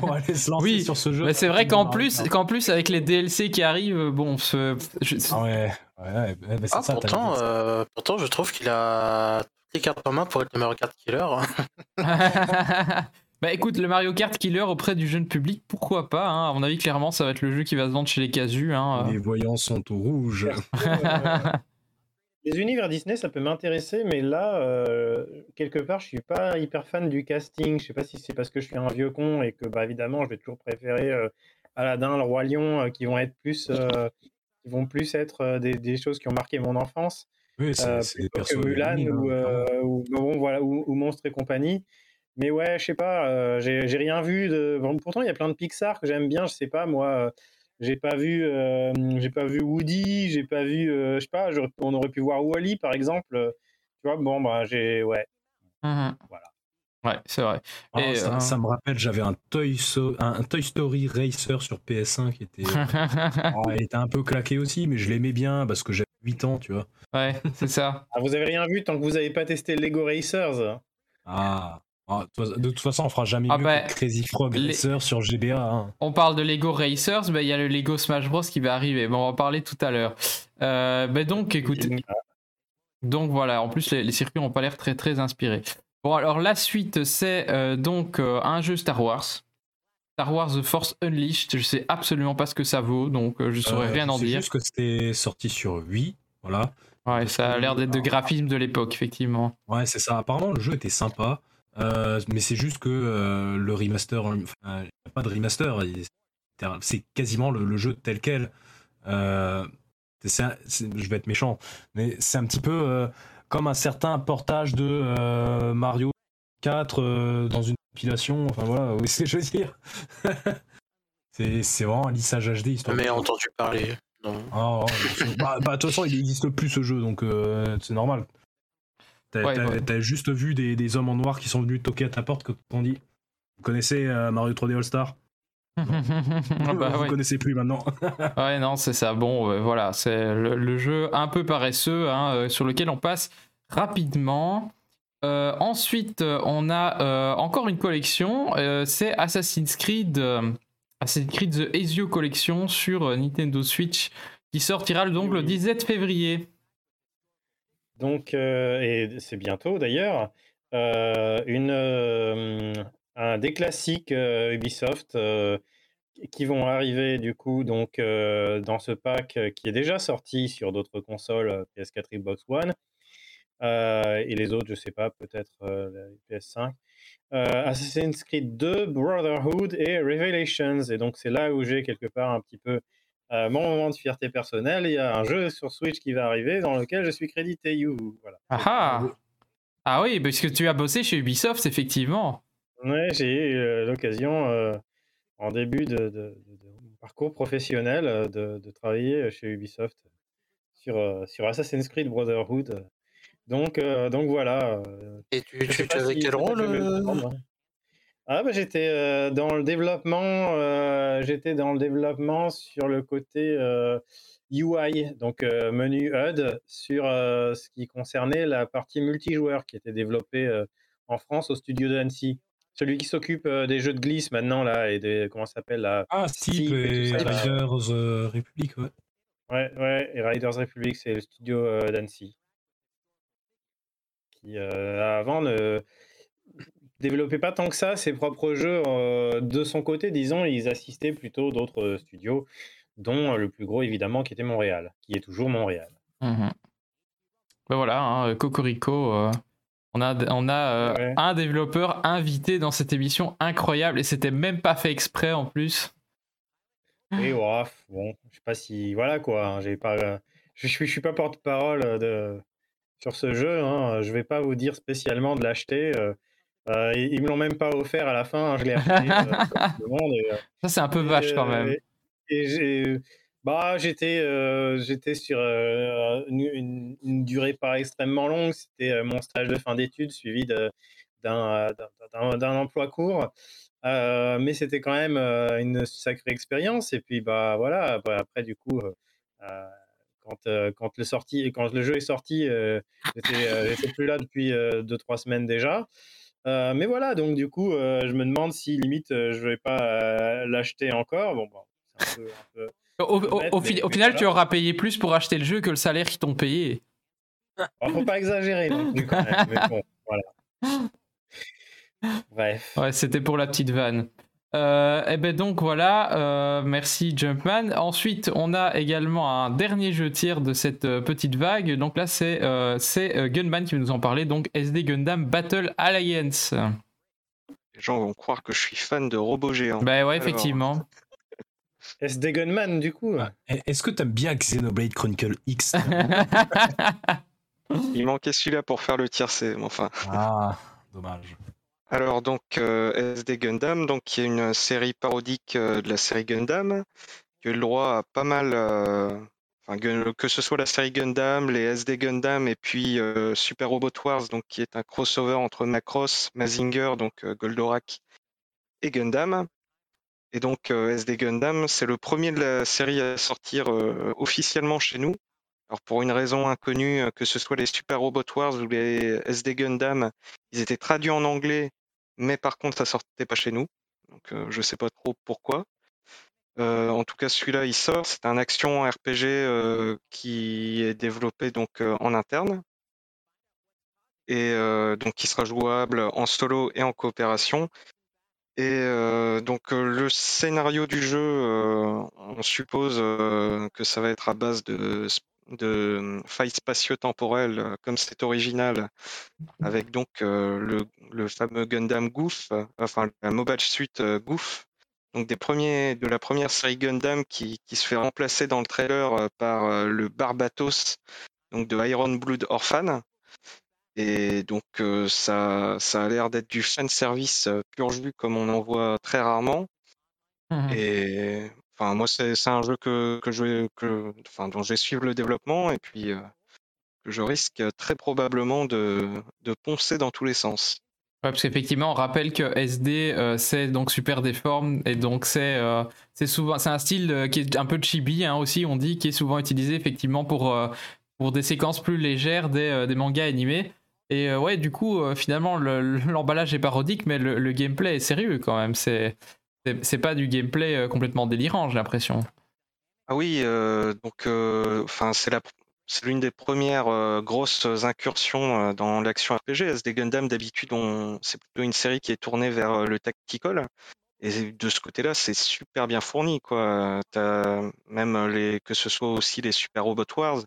Speaker 5: pour aller se lancer
Speaker 1: Oui,
Speaker 5: sur ce jeu.
Speaker 1: Mais c'est vrai qu'en plus, qu'en plus avec les DLC qui arrivent, bon, ce- je-
Speaker 5: Ah ouais, ouais, ouais, bah, c'est
Speaker 3: Ah,
Speaker 5: ça. t'as
Speaker 3: pourtant, euh, pourtant, je trouve qu'il a toutes les cartes en main pour être le Mario Kart Killer.
Speaker 1: bah écoute, le Mario Kart Killer auprès du jeune public, pourquoi pas hein. À mon avis, clairement, ça va être le jeu qui va se vendre chez les casus. Hein.
Speaker 5: Les voyants sont au rouge.
Speaker 2: les univers Disney, ça peut m'intéresser, mais là, euh, quelque part, je suis pas hyper fan du casting. Je sais pas si c'est parce que je suis un vieux con et que, bah, évidemment, je vais toujours préférer euh, Aladdin, le Roi Lion, euh, qui vont être plus, euh, qui vont plus être euh, des, des choses qui ont marqué mon enfance.
Speaker 5: Oui, c'est
Speaker 2: Euh. Mulan ou,
Speaker 5: hein,
Speaker 2: euh,
Speaker 5: clairement.
Speaker 2: ou, bon, voilà, ou, ou Monstres et compagnie. Mais ouais, je sais pas, euh, j'ai rien vu de. bon, pourtant, il y a plein de Pixar que j'aime bien, je sais pas, moi. euh, J'ai pas vu, euh, j'ai pas vu Woody, j'ai pas vu, euh, je sais pas, on aurait pu voir Wally par exemple. euh, Tu vois, bon, bah, j'ai, ouais.
Speaker 1: Mhm.
Speaker 2: Voilà.
Speaker 1: Ouais, c'est vrai.
Speaker 5: Ah,
Speaker 1: Et,
Speaker 5: ça,
Speaker 1: euh,
Speaker 5: ça me rappelle, j'avais un Toy, So- un, un Toy Story Racer sur PS1 qui était. Oh, il était un peu claqué aussi, mais je l'aimais bien parce que j'avais 8 ans, tu vois.
Speaker 1: ouais, c'est ça.
Speaker 2: Ah, vous avez rien vu tant que vous avez pas testé Lego Racers.
Speaker 5: Ah. Ah, de toute- façon, on fera jamais
Speaker 1: Ah
Speaker 5: mieux
Speaker 1: bah,
Speaker 5: que Crazy Frog
Speaker 1: les-
Speaker 5: Racer sur GBA. hein.
Speaker 1: On parle de Lego Racers, ben, il y a le Lego Smash Bros qui va arriver. Bon, on va en parler tout à l'heure. Euh, ben donc, écoutez, donc voilà. En plus, les, les circuits n'ont pas l'air très très inspirés. Bon, alors la suite, c'est euh, donc euh, un jeu Star Wars. Star Wars The Force Unleashed. Je sais absolument pas ce que ça vaut, donc euh, je saurais rien
Speaker 5: je
Speaker 1: en
Speaker 5: sais
Speaker 1: dire.
Speaker 5: juste que c'était sorti sur Wii. Voilà.
Speaker 1: Ouais, ça a l'air d'être de graphisme de l'époque, effectivement.
Speaker 5: Ouais, c'est ça. Apparemment, le jeu était sympa. Euh, mais c'est juste que euh, le remaster, enfin, il n'y a pas de remaster. C'est quasiment le, le jeu tel quel. Euh, un- je vais être méchant, mais c'est un petit peu comme un certain portage de Mario 4 euh, dans une compilation. Enfin voilà, c'est ce que je veux dire? c'est c'est vraiment un lissage HD histoire.
Speaker 3: Mais entendu parler. Non.
Speaker 5: Sûr. bah, bah, de toute façon, il n'existe plus ce jeu, donc c'est normal. T'as
Speaker 1: Ouais, ouais.
Speaker 5: juste vu des, des hommes en noir qui sont venus toquer à ta porte quand on dit Vous connaissez euh, Mario 3D All-Star?
Speaker 1: Ah bah
Speaker 5: Vous
Speaker 1: ouais.
Speaker 5: connaissez plus maintenant.
Speaker 1: Ouais, non, c'est ça. Bon, euh, voilà, c'est le, le jeu un peu paresseux hein, euh, sur lequel on passe rapidement. Ensuite, on a encore une collection. c'est Assassin's Creed, Assassin's Creed The Ezio Collection sur Nintendo Switch qui sortira donc le 17 février.
Speaker 2: Donc, euh, et c'est bientôt d'ailleurs, euh, une, euh, un des classiques Ubisoft qui vont arriver du coup donc dans ce pack qui est déjà sorti sur d'autres consoles euh, PS4 et Xbox One et les autres je sais pas peut-être euh, la PS5 euh, Assassin's Creed 2 Brotherhood et Revelations. Et donc c'est là où j'ai quelque part un petit peu euh, mon moment de fierté personnelle il y a un jeu sur Switch qui va arriver dans lequel je suis crédité you voilà
Speaker 1: Ah ah Ah oui, parce que tu as bossé chez Ubisoft, effectivement.
Speaker 2: Ouais, j'ai eu euh, l'occasion euh, en début de, de- de- de mon parcours professionnel de, de travailler chez Ubisoft sur, euh, sur Assassin's Creed Brotherhood. Donc, euh, donc voilà.
Speaker 3: Et tu, avais
Speaker 2: si-
Speaker 3: quel rôle
Speaker 2: je vais le
Speaker 3: euh,
Speaker 2: prendre. Ah bah j'étais euh, dans le développement, euh, j'étais dans le développement sur le côté euh, UI, donc euh, menu HUD, sur ce qui concernait la partie multijoueur qui était développée en France au studio d'Annecy. Celui qui s'occupe des jeux de glisse maintenant là et des comment ça s'appelle
Speaker 5: Ah,
Speaker 2: Steep et.
Speaker 5: Riders Republic, ouais.
Speaker 2: Ouais, ouais, et Riders Republic, c'est le studio d'Annecy. Qui, avant, ne développait pas tant que ça ses propres jeux euh, de son côté, disons, ils assistaient plutôt d'autres euh, studios, dont euh, le plus gros, évidemment, qui était Montréal, qui est toujours Montréal.
Speaker 1: Mhm. Ben voilà, hein, Cocorico, euh, on a, on a euh,
Speaker 2: Ouais.
Speaker 1: un développeur invité dans cette émission incroyable et c'était même pas fait exprès en plus.
Speaker 2: Et ouaf, bon, je sais pas si. Voilà quoi, hein, j'ai pas. je suis, je suis pas porte-parole de, sur ce jeu, hein, je vais pas vous dire spécialement de l'acheter. euh, euh, ils, ils me l'ont même pas offert à la fin, hein, je l'ai acheté euh, euh,
Speaker 1: Ça c'est un peu vache quand même.
Speaker 2: Et bah, j'étais, euh, j'étais sur une, une- une durée pas extrêmement longue. C'était mon stage de fin d'études suivi de- d'un, emploi court. Mais c'était quand même une sacrée expérience. Et puis, bah, voilà, bah, après, du coup, quand, euh, quand, le sorti, quand le jeu est sorti, euh, j'étais, euh, plus là depuis 2-3 semaines déjà. Euh, mais voilà, donc du coup, euh, je me demande si limite euh, je vais pas euh, l'acheter encore. Bon, bon c'est un peu, un peu-
Speaker 1: Au, au-
Speaker 2: bête,
Speaker 1: au
Speaker 2: mais-
Speaker 1: fi- au
Speaker 2: mais
Speaker 1: final,
Speaker 2: voilà.
Speaker 1: tu auras payé plus pour acheter le jeu que le salaire qu'ils t'ont payé.
Speaker 2: Alors, faut pas exagérer non plus quand même. Mais bon, voilà. Bref.
Speaker 1: Ouais, c'était pour la petite vanne. Euh, et ben donc voilà, euh, merci Jumpman. Ensuite, on a également un dernier jeu tir de cette euh, petite vague. Donc là, c'est euh, c'est, Gunman qui va nous en parler. Donc SD Gundam Battle Alliance.
Speaker 4: Les gens vont croire que je suis fan de robots géants.
Speaker 1: Ben ouais,
Speaker 4: Alors.
Speaker 1: effectivement.
Speaker 2: SD Gunman, du coup.
Speaker 5: Eh, Est-ce que t'aimes bien Xenoblade Chronicle X
Speaker 4: Il manquait celui-là pour faire le tiercé, mais enfin.
Speaker 5: Ah, dommage.
Speaker 4: Alors donc euh, SD Gundam, donc qui est une série parodique euh, de la série Gundam, qui a eu le droit à pas mal, euh, que ce soit la série Gundam, les SD Gundam et puis Super Robot Wars, donc qui est un crossover entre Macross, Mazinger, donc Goldorak et Gundam. Et donc SD Gundam, c'est le premier de la série à sortir officiellement chez nous. Alors pour une raison inconnue, euh, que ce soit les Super Robot Wars ou les SD Gundam, ils étaient traduits en anglais, mais par contre ça sortait pas chez nous. Donc euh, je sais pas trop pourquoi. Euh, en tout cas celui-là il sort. C'est un action RPG euh, qui est développé donc en interne et donc qui sera jouable en solo et en coopération. Et donc le scénario du jeu, on suppose que ça va être à base de, de failles spatio-temporelles, euh, comme c'est original, avec donc euh, le, le fameux Gundam Goof, euh, enfin la Mobile Suit euh, Goof, donc des premiers de la première série Gundam qui, qui se fait remplacer dans le trailer euh, par euh, le Barbatos, donc de Iron Blood Orphan. Et donc euh, ça, ça a l'air d'être du fan service pur jus comme on en voit très rarement.
Speaker 1: Mhm.
Speaker 4: Et enfin moi c'est un jeu que, que je que enfin dont je vais suivre le développement et puis euh, que je risque très probablement de, de poncer dans tous les sens.
Speaker 1: Ouais, parce qu'effectivement, on rappelle que SD, euh, c'est donc super déforme, et donc c'est euh, souvent un style qui est un peu chibi hein, aussi, on dit, qui est souvent utilisé effectivement pour, pour des séquences plus légères des, des mangas animés. Et ouais, du coup, finalement, le- le- l'emballage est parodique, mais le, le gameplay est sérieux quand même. C'est c'est- pas du gameplay euh, complètement délirant, j'ai l'impression.
Speaker 4: Ah oui, euh, donc euh, enfin c'est l'une des premières grosses incursions dans l'action RPG. SD Gundam d'habitude c'est plutôt une série qui est tournée vers le tactical. Et de ce côté-là, c'est super bien fourni, quoi. T'as même les, que ce soit aussi les Super Robot Wars,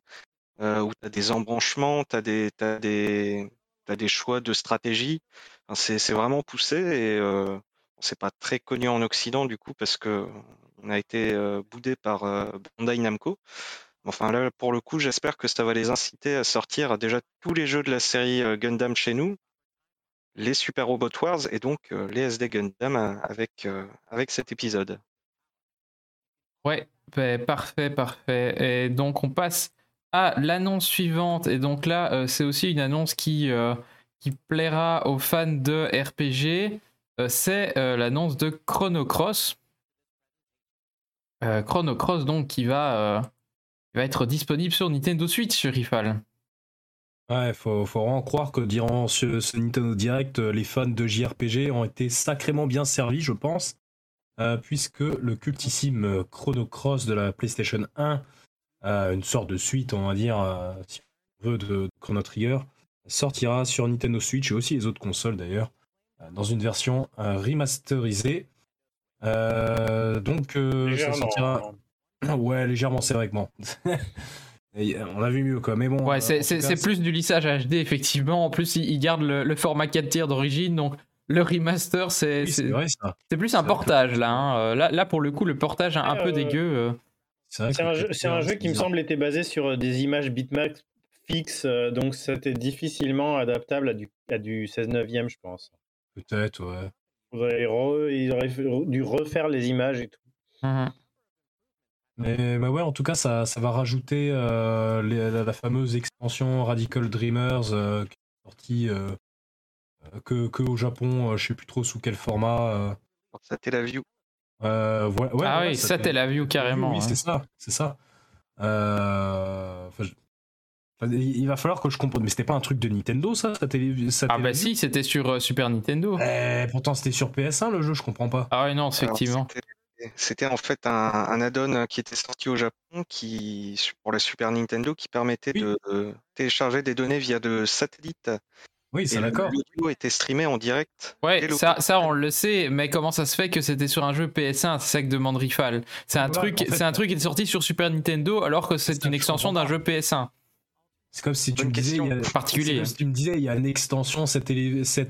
Speaker 4: où t'as des embranchements, t'as des, t'as des, t'as des choix de stratégie. Enfin, c'est, vraiment poussé et c'est pas très connu en Occident du coup parce que on a été euh, boudé par euh, Bandai Namco. Enfin là, pour le coup, j'espère que ça va les inciter à sortir déjà tous les jeux de la série euh, Gundam chez nous, les Super Robot Wars et donc les SD Gundam avec, avec cet épisode.
Speaker 1: Ouais, ben, parfait, parfait. Et donc on passe à l'annonce suivante. Et donc là, c'est aussi une annonce qui, qui plaira aux fans de RPG. Euh, c'est euh, l'annonce de Chrono Cross. Euh, Chrono Cross, donc, qui va, être disponible sur Nintendo Switch, sur Rifal.
Speaker 5: Ouais, faut, faut vraiment croire que durant ce, Nintendo Direct, les fans de JRPG ont été sacrément bien servis, je pense, puisque le cultissime Chrono Cross de la PlayStation 1, euh, une sorte de suite, on va dire, si on veut, de Chrono Trigger, sortira sur Nintendo Switch et aussi les autres consoles d'ailleurs, dans une version euh, remasterisée. Euh, donc, euh, ça sortira.
Speaker 2: hein.
Speaker 5: Ouais, légèrement, c'est vrai que bon. Et, euh, on a vu mieux, quoi. Mais bon.
Speaker 1: Ouais,
Speaker 5: euh,
Speaker 1: c'est plus du lissage HD, effectivement. En plus, il, il garde le, le format 4 tiers d'origine. Donc, le remaster, c'est
Speaker 5: Oui, c'est
Speaker 1: plus un portage, là, hein. Euh, là. Là, pour le coup, le portage un, un peu
Speaker 2: euh,
Speaker 1: dégueu. euh.
Speaker 5: C'est
Speaker 2: un, jeu, un qui me semble était basé sur euh, des images bitmap fixes, euh, donc c'était difficilement adaptable à du, à du 16 neuvième, je pense.
Speaker 5: Peut-être, ouais.
Speaker 2: Faudrait re- ils auraient dû refaire les images et tout.
Speaker 1: Mhm.
Speaker 5: Mais bah ouais, en tout cas, ça, ça va rajouter euh, les- la, la fameuse extension Radical Dreamers euh, qui est sortie euh, euh, que, que au Japon, euh, je sais plus trop sous quel format. euh,
Speaker 4: Ça t'est la view.
Speaker 5: euh, voilà, ouais,
Speaker 1: ah
Speaker 5: ouais,
Speaker 1: oui, ça,
Speaker 5: t'est-
Speaker 1: t'es la view carrément.
Speaker 5: Oui,
Speaker 1: hein.
Speaker 5: c'est ça, c'est ça. Euh, enfin, je- enfin, il va falloir que je comprenne. Mais c'était pas un truc de Nintendo, ça, télé- sa
Speaker 1: Ah bah si, c'était sur euh, Super Nintendo.
Speaker 5: Eh, pourtant, c'était sur PS1 le jeu, je comprends pas.
Speaker 1: Ah ouais, non, effectivement.
Speaker 4: c'était- en fait un, un add-on qui était sorti au Japon qui, pour la Super Nintendo qui permettait
Speaker 5: Oui.
Speaker 4: de euh, télécharger des données via de satellites
Speaker 5: Oui, c'est
Speaker 4: le-
Speaker 5: d'accord.
Speaker 4: l'audio était streamé en direct.
Speaker 1: Ouais, ça, ça on le sait, mais comment ça se fait que c'était sur un jeu PS1 C'est ça que demande Rifal. C'est un
Speaker 5: Voilà,
Speaker 1: truc,
Speaker 5: en fait-
Speaker 1: c'est un truc qui est sorti sur Super Nintendo alors que c'est
Speaker 5: ça
Speaker 1: une extension d'un jeu PS1
Speaker 5: C'est comme si tu me disais, il y a-
Speaker 4: question.
Speaker 1: particulier.
Speaker 5: c'est comme si tu me disais, il y a une extension 7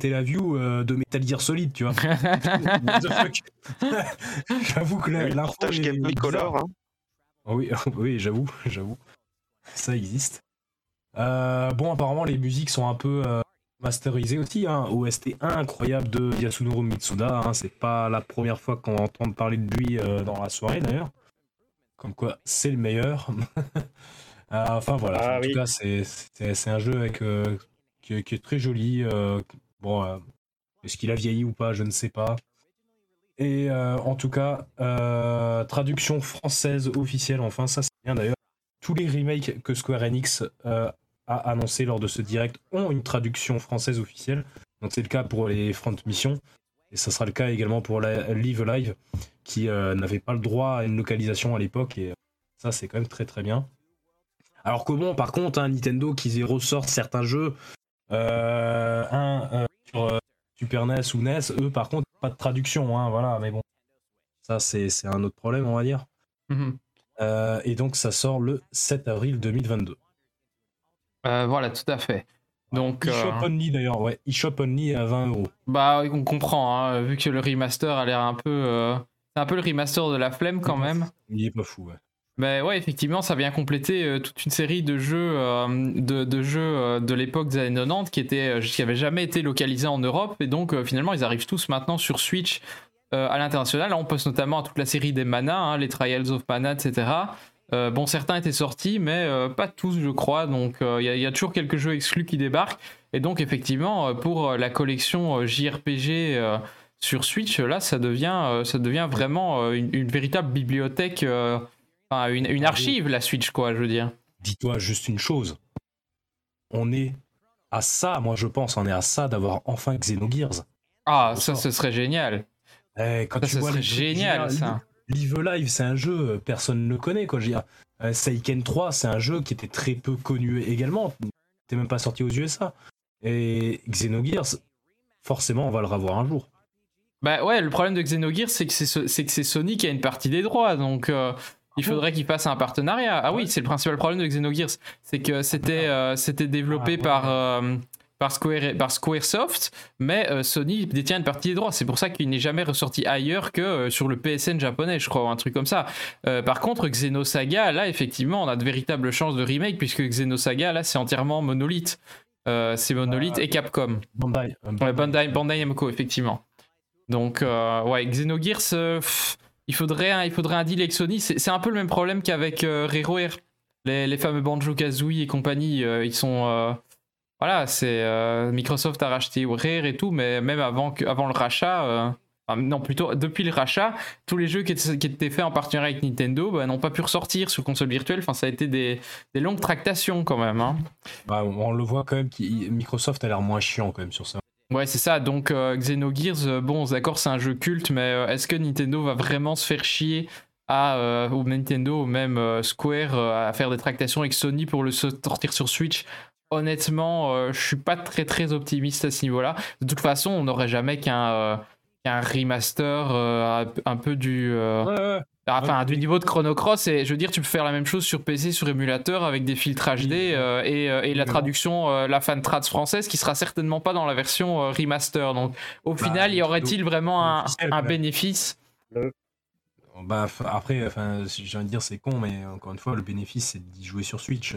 Speaker 5: la View euh, de Metal Gear Solid, tu vois. What the fuck J'avoue que la-
Speaker 4: portage
Speaker 5: est
Speaker 4: Game hein.
Speaker 5: Ah Oui, oui, j'avoue, j'avoue. Ça existe. Euh, bon, apparemment, les musiques sont un peu euh, masterisées aussi. Hein. OST incroyable de Yasunori Mitsuda. Hein. C'est pas la première fois qu'on entend parler de lui euh, dans la soirée, d'ailleurs. Comme quoi, c'est le meilleur. Euh, enfin, voilà.
Speaker 2: Ah,
Speaker 5: en
Speaker 2: oui.
Speaker 5: tout cas, c'est- un jeu avec, euh, qui, est- qui est très joli. euh, bon, euh, est-ce qu'il a vieilli ou pas Je ne sais pas. Et en tout cas, traduction française officielle, enfin ça c'est bien d'ailleurs. Tous les remakes que Square Enix a annoncé lors de ce direct ont une traduction française officielle. Donc c'est le cas pour les Front Mission. Et ça sera le cas également pour la Live Live, qui euh, n'avait pas le droit à une localisation à l'époque. Et ça c'est quand même très très bien. Alors que bon, par contre, hein, Nintendo qui ressort certains jeux, euh, un euh, sur euh, Super NES ou NES, eux par contre, pas de traduction, hein, voilà, mais bon. Ça, c'est un autre problème, on va dire.
Speaker 1: Mhm.
Speaker 5: Euh, et donc, ça sort le 7 avril 2022.
Speaker 1: Euh, voilà, tout à fait. Donc,
Speaker 5: eShop
Speaker 1: euh,
Speaker 5: Only d'ailleurs, ouais. eShop Only à 20 euros.
Speaker 1: bah, on comprend, hein, vu que le remaster a l'air un peu. euh, C'est un peu le remaster de la flemme quand même.
Speaker 5: Il est pas fou, ouais.
Speaker 1: Mais ouais, effectivement, ça vient compléter euh, toute une série de jeux euh, de, jeux euh, de l'époque des années 90 qui étaient qui avaient jamais été localisés en Europe et donc finalement ils arrivent tous maintenant sur Switch à l'international. On pense notamment à toute la série des Mana, hein, les Trials of Mana, etc. Bon, certains étaient sortis, mais pas tous, je crois. Donc, il y, a- toujours quelques jeux exclus qui débarquent. Et donc, effectivement, pour la collection JRPG sur Switch, là, ça devient, ça devient vraiment une, véritable bibliothèque, enfin, une, une archive, la Switch, quoi, je veux dire.
Speaker 5: Dis-toi juste une chose. On est à ça, moi je pense, on est à ça d'avoir enfin Xenogears.
Speaker 1: Ah, ça, ce serait génial.
Speaker 5: Eh, quand
Speaker 1: Ça,
Speaker 5: tu
Speaker 1: ce
Speaker 5: vois
Speaker 1: serait
Speaker 5: les
Speaker 1: génial, ça.
Speaker 5: Live Live, c'est un jeu, euh, personne ne le connaît, quoi. Je veux dire, euh, Seiken 3, c'est un jeu qui était très peu connu également. N'était même pas sorti aux USA. Et Xenogears, forcément, on va le revoir un jour.
Speaker 1: Bah ouais, le problème de Xenogears, c'est que c'est so- c'est que c'est Sony qui a une partie des droits, donc euh, il faudrait qu'ils fassent un partenariat. Ah oui, c'est le principal problème de Xenogears, c'est que c'était euh, c'était développé
Speaker 5: Ah,
Speaker 1: par euh, par Square par SquareSoft, mais euh, Sony détient une partie des droits. C'est pour ça qu'il n'est jamais ressorti ailleurs que euh, sur le PSN japonais, je crois, ou un truc comme ça. Euh, par contre, Xenosaga, là, effectivement, on a de véritables chances de remake puisque Xenosaga, là, c'est entièrement Monolith. Euh, c'est Monolith
Speaker 5: Ah.
Speaker 1: et Capcom.
Speaker 5: Bandai. euh,
Speaker 1: Bandai, Bandai Namco, effectivement. Donc, euh, ouais, Xenogears, euh, pff, il, faudrait un, il faudrait un deal avec Sony. C'est un peu le même problème qu'avec euh, RareWare. Les, fameux Banjo Kazooie et compagnie, euh, ils sont. euh, voilà, c'est. euh, Microsoft a racheté Rare et tout, mais même avant, que, avant le rachat. non, plutôt depuis le rachat, tous les jeux qui étaient, faits en partenariat avec Nintendo bah, n'ont pas pu ressortir sur console virtuelle. Enfin, ça a été des, longues tractations quand même. Hein.
Speaker 5: Bah, on le voit quand même, Microsoft a l'air moins chiant quand même sur ça.
Speaker 1: Ouais, c'est ça. Donc, euh, Xenogears, euh, bon, d'accord, c'est un jeu culte, mais euh, est-ce que Nintendo va vraiment se faire chier à, euh, ou Nintendo ou même Square à faire des tractations avec Sony pour le sortir sur Switch? Honnêtement, je suis pas très très optimiste à ce niveau-là. De toute façon, on n'aurait jamais qu'un remaster un peu du. Enfin,
Speaker 5: Ouais.
Speaker 1: du niveau de Chrono Cross, et je veux dire, tu peux faire la même chose sur PC, sur émulateur, avec des filtres HD euh, et, euh, et la traduction, euh, la fan trad française, qui sera certainement pas dans la version euh, remaster. Donc, au
Speaker 5: Bah,
Speaker 1: final, y aurait-il vraiment un, bénéfice?
Speaker 5: Bah, après, enfin, si j'ai envie de dire, c'est con, mais encore une fois, le bénéfice, c'est d'y jouer sur Switch,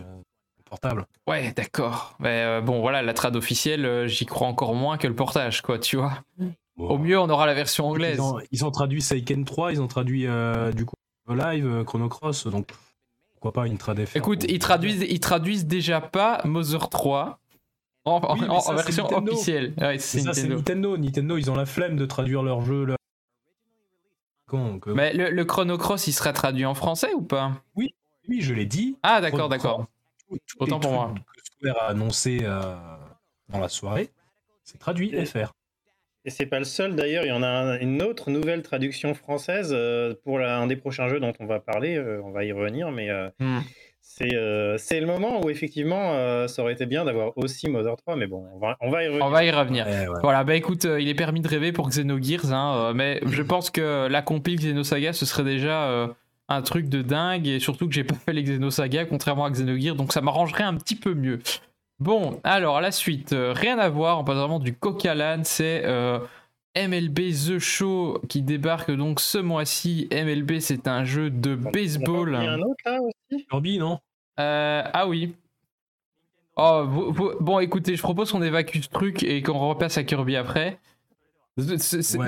Speaker 5: portable.
Speaker 1: Ouais, d'accord. Mais euh, bon, voilà, la trad officielle, euh, j'y crois encore moins que le portage, quoi, tu vois. Au mieux, on aura la version anglaise.
Speaker 5: Ils ont, ils ont traduit Seiken 3, ils ont traduit euh, du coup Live, euh, Chrono Cross, donc pourquoi pas une trad FR
Speaker 1: Écoute, ils traduisent, ils traduisent déjà pas Mother 3 en,
Speaker 5: Oui,
Speaker 1: en-
Speaker 5: ça,
Speaker 1: en
Speaker 5: c'est
Speaker 1: version
Speaker 5: Nintendo.
Speaker 1: officielle. Ouais, c'est
Speaker 5: ça, c'est
Speaker 1: Nintendo.
Speaker 5: Nintendo. Nintendo, ils ont la flemme de traduire leur jeu. Là. Donc, euh,
Speaker 1: Mais le, le Chrono Cross, il sera traduit en français ou pas?
Speaker 5: Oui, je l'ai dit.
Speaker 1: Ah, d'accord, d'accord. Autant pour moi.
Speaker 5: Que Square a annoncé euh, dans la soirée, c'est traduit
Speaker 2: Et-
Speaker 5: FR.
Speaker 2: Et c'est pas le seul d'ailleurs, il y en a un- une autre nouvelle traduction française euh, pour la- un des prochains jeux dont on va parler, euh, on va y revenir, mais euh,
Speaker 1: Hmm.
Speaker 2: C'est euh, le moment où effectivement euh, ça aurait été bien d'avoir aussi Mother 3, mais bon, on va, on va y revenir.
Speaker 1: On va y revenir.
Speaker 5: Ouais, ouais.
Speaker 1: Voilà, bah écoute, il est permis de rêver pour Xenogears, hein, mais je pense que la compile Xenosaga, ce serait déjà euh, un truc de dingue, et surtout que j'ai pas fait les Xenosaga, contrairement à Xenogears, donc ça m'arrangerait un petit peu mieux. Bon, alors la suite, euh, rien à voir, on passe vraiment du coq à l'âne, c'est euh, MLB The Show qui débarque donc ce mois-ci. MLB, c'est un jeu de baseball.
Speaker 2: Il y a un autre là aussi?
Speaker 5: Kirby, non?
Speaker 1: Euh, ah oui. Oh, vous- vous- bon, écoutez, je propose qu'on évacue ce truc et qu'on repasse à Kirby après. C'est- c'est-
Speaker 5: Ouais.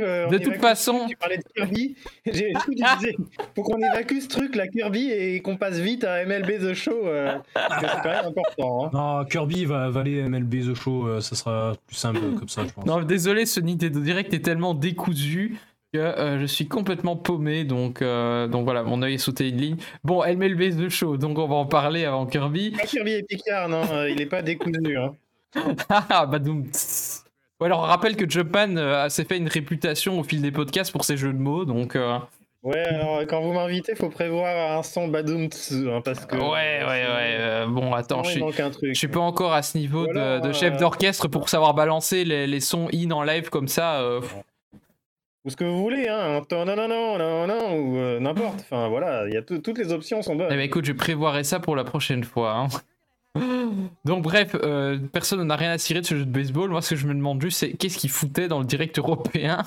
Speaker 2: Euh,
Speaker 1: De toute façon-
Speaker 2: Tu parlais de Kirby. J'ai tu disais, faut qu'on évacue ce truc, la Kirby, et qu'on passe vite à MLB The Show. euh, parce que c'est quand même important. hein.
Speaker 5: Non, Kirby va avaler MLB The Show, euh, ça sera plus simple comme ça, je pense.
Speaker 1: Non, désolé, ce Nintendo Direct est tellement décousu que euh, je suis complètement paumé. Donc, euh, donc voilà, mon œil est sauté une ligne. Bon, MLB The Show, donc on va en parler avant Kirby.
Speaker 2: Pas Kirby et Picard, non, euh, il est pas décousu. Hein.
Speaker 1: Ah, badoum. Ouais, alors on rappelle que Japan euh, s'est fait une réputation au fil des podcasts pour ses jeux de mots, donc euh,
Speaker 2: Ouais, alors quand vous m'invitez, faut prévoir un son badoum hein, parce que.
Speaker 1: ouais, ouais, ouais. euh, bon, attends, je suis, je pas encore à ce niveau de, chef
Speaker 2: euh,
Speaker 1: d'orchestre pour savoir balancer les, les sons in en live comme ça. euh,
Speaker 2: Ou ce que vous voulez, hein. Non, non, non, non, non, ou euh, n'importe. Enfin, voilà, il y a tout- toutes les options sont bonnes.
Speaker 1: Eh ben écoute, je prévoirai ça pour la prochaine fois. hein. Donc bref, euh, personne n'a rien à cirer de ce jeu de baseball. Moi, ce que je me demande juste, c'est qu'est-ce qu'il foutait dans le direct européen?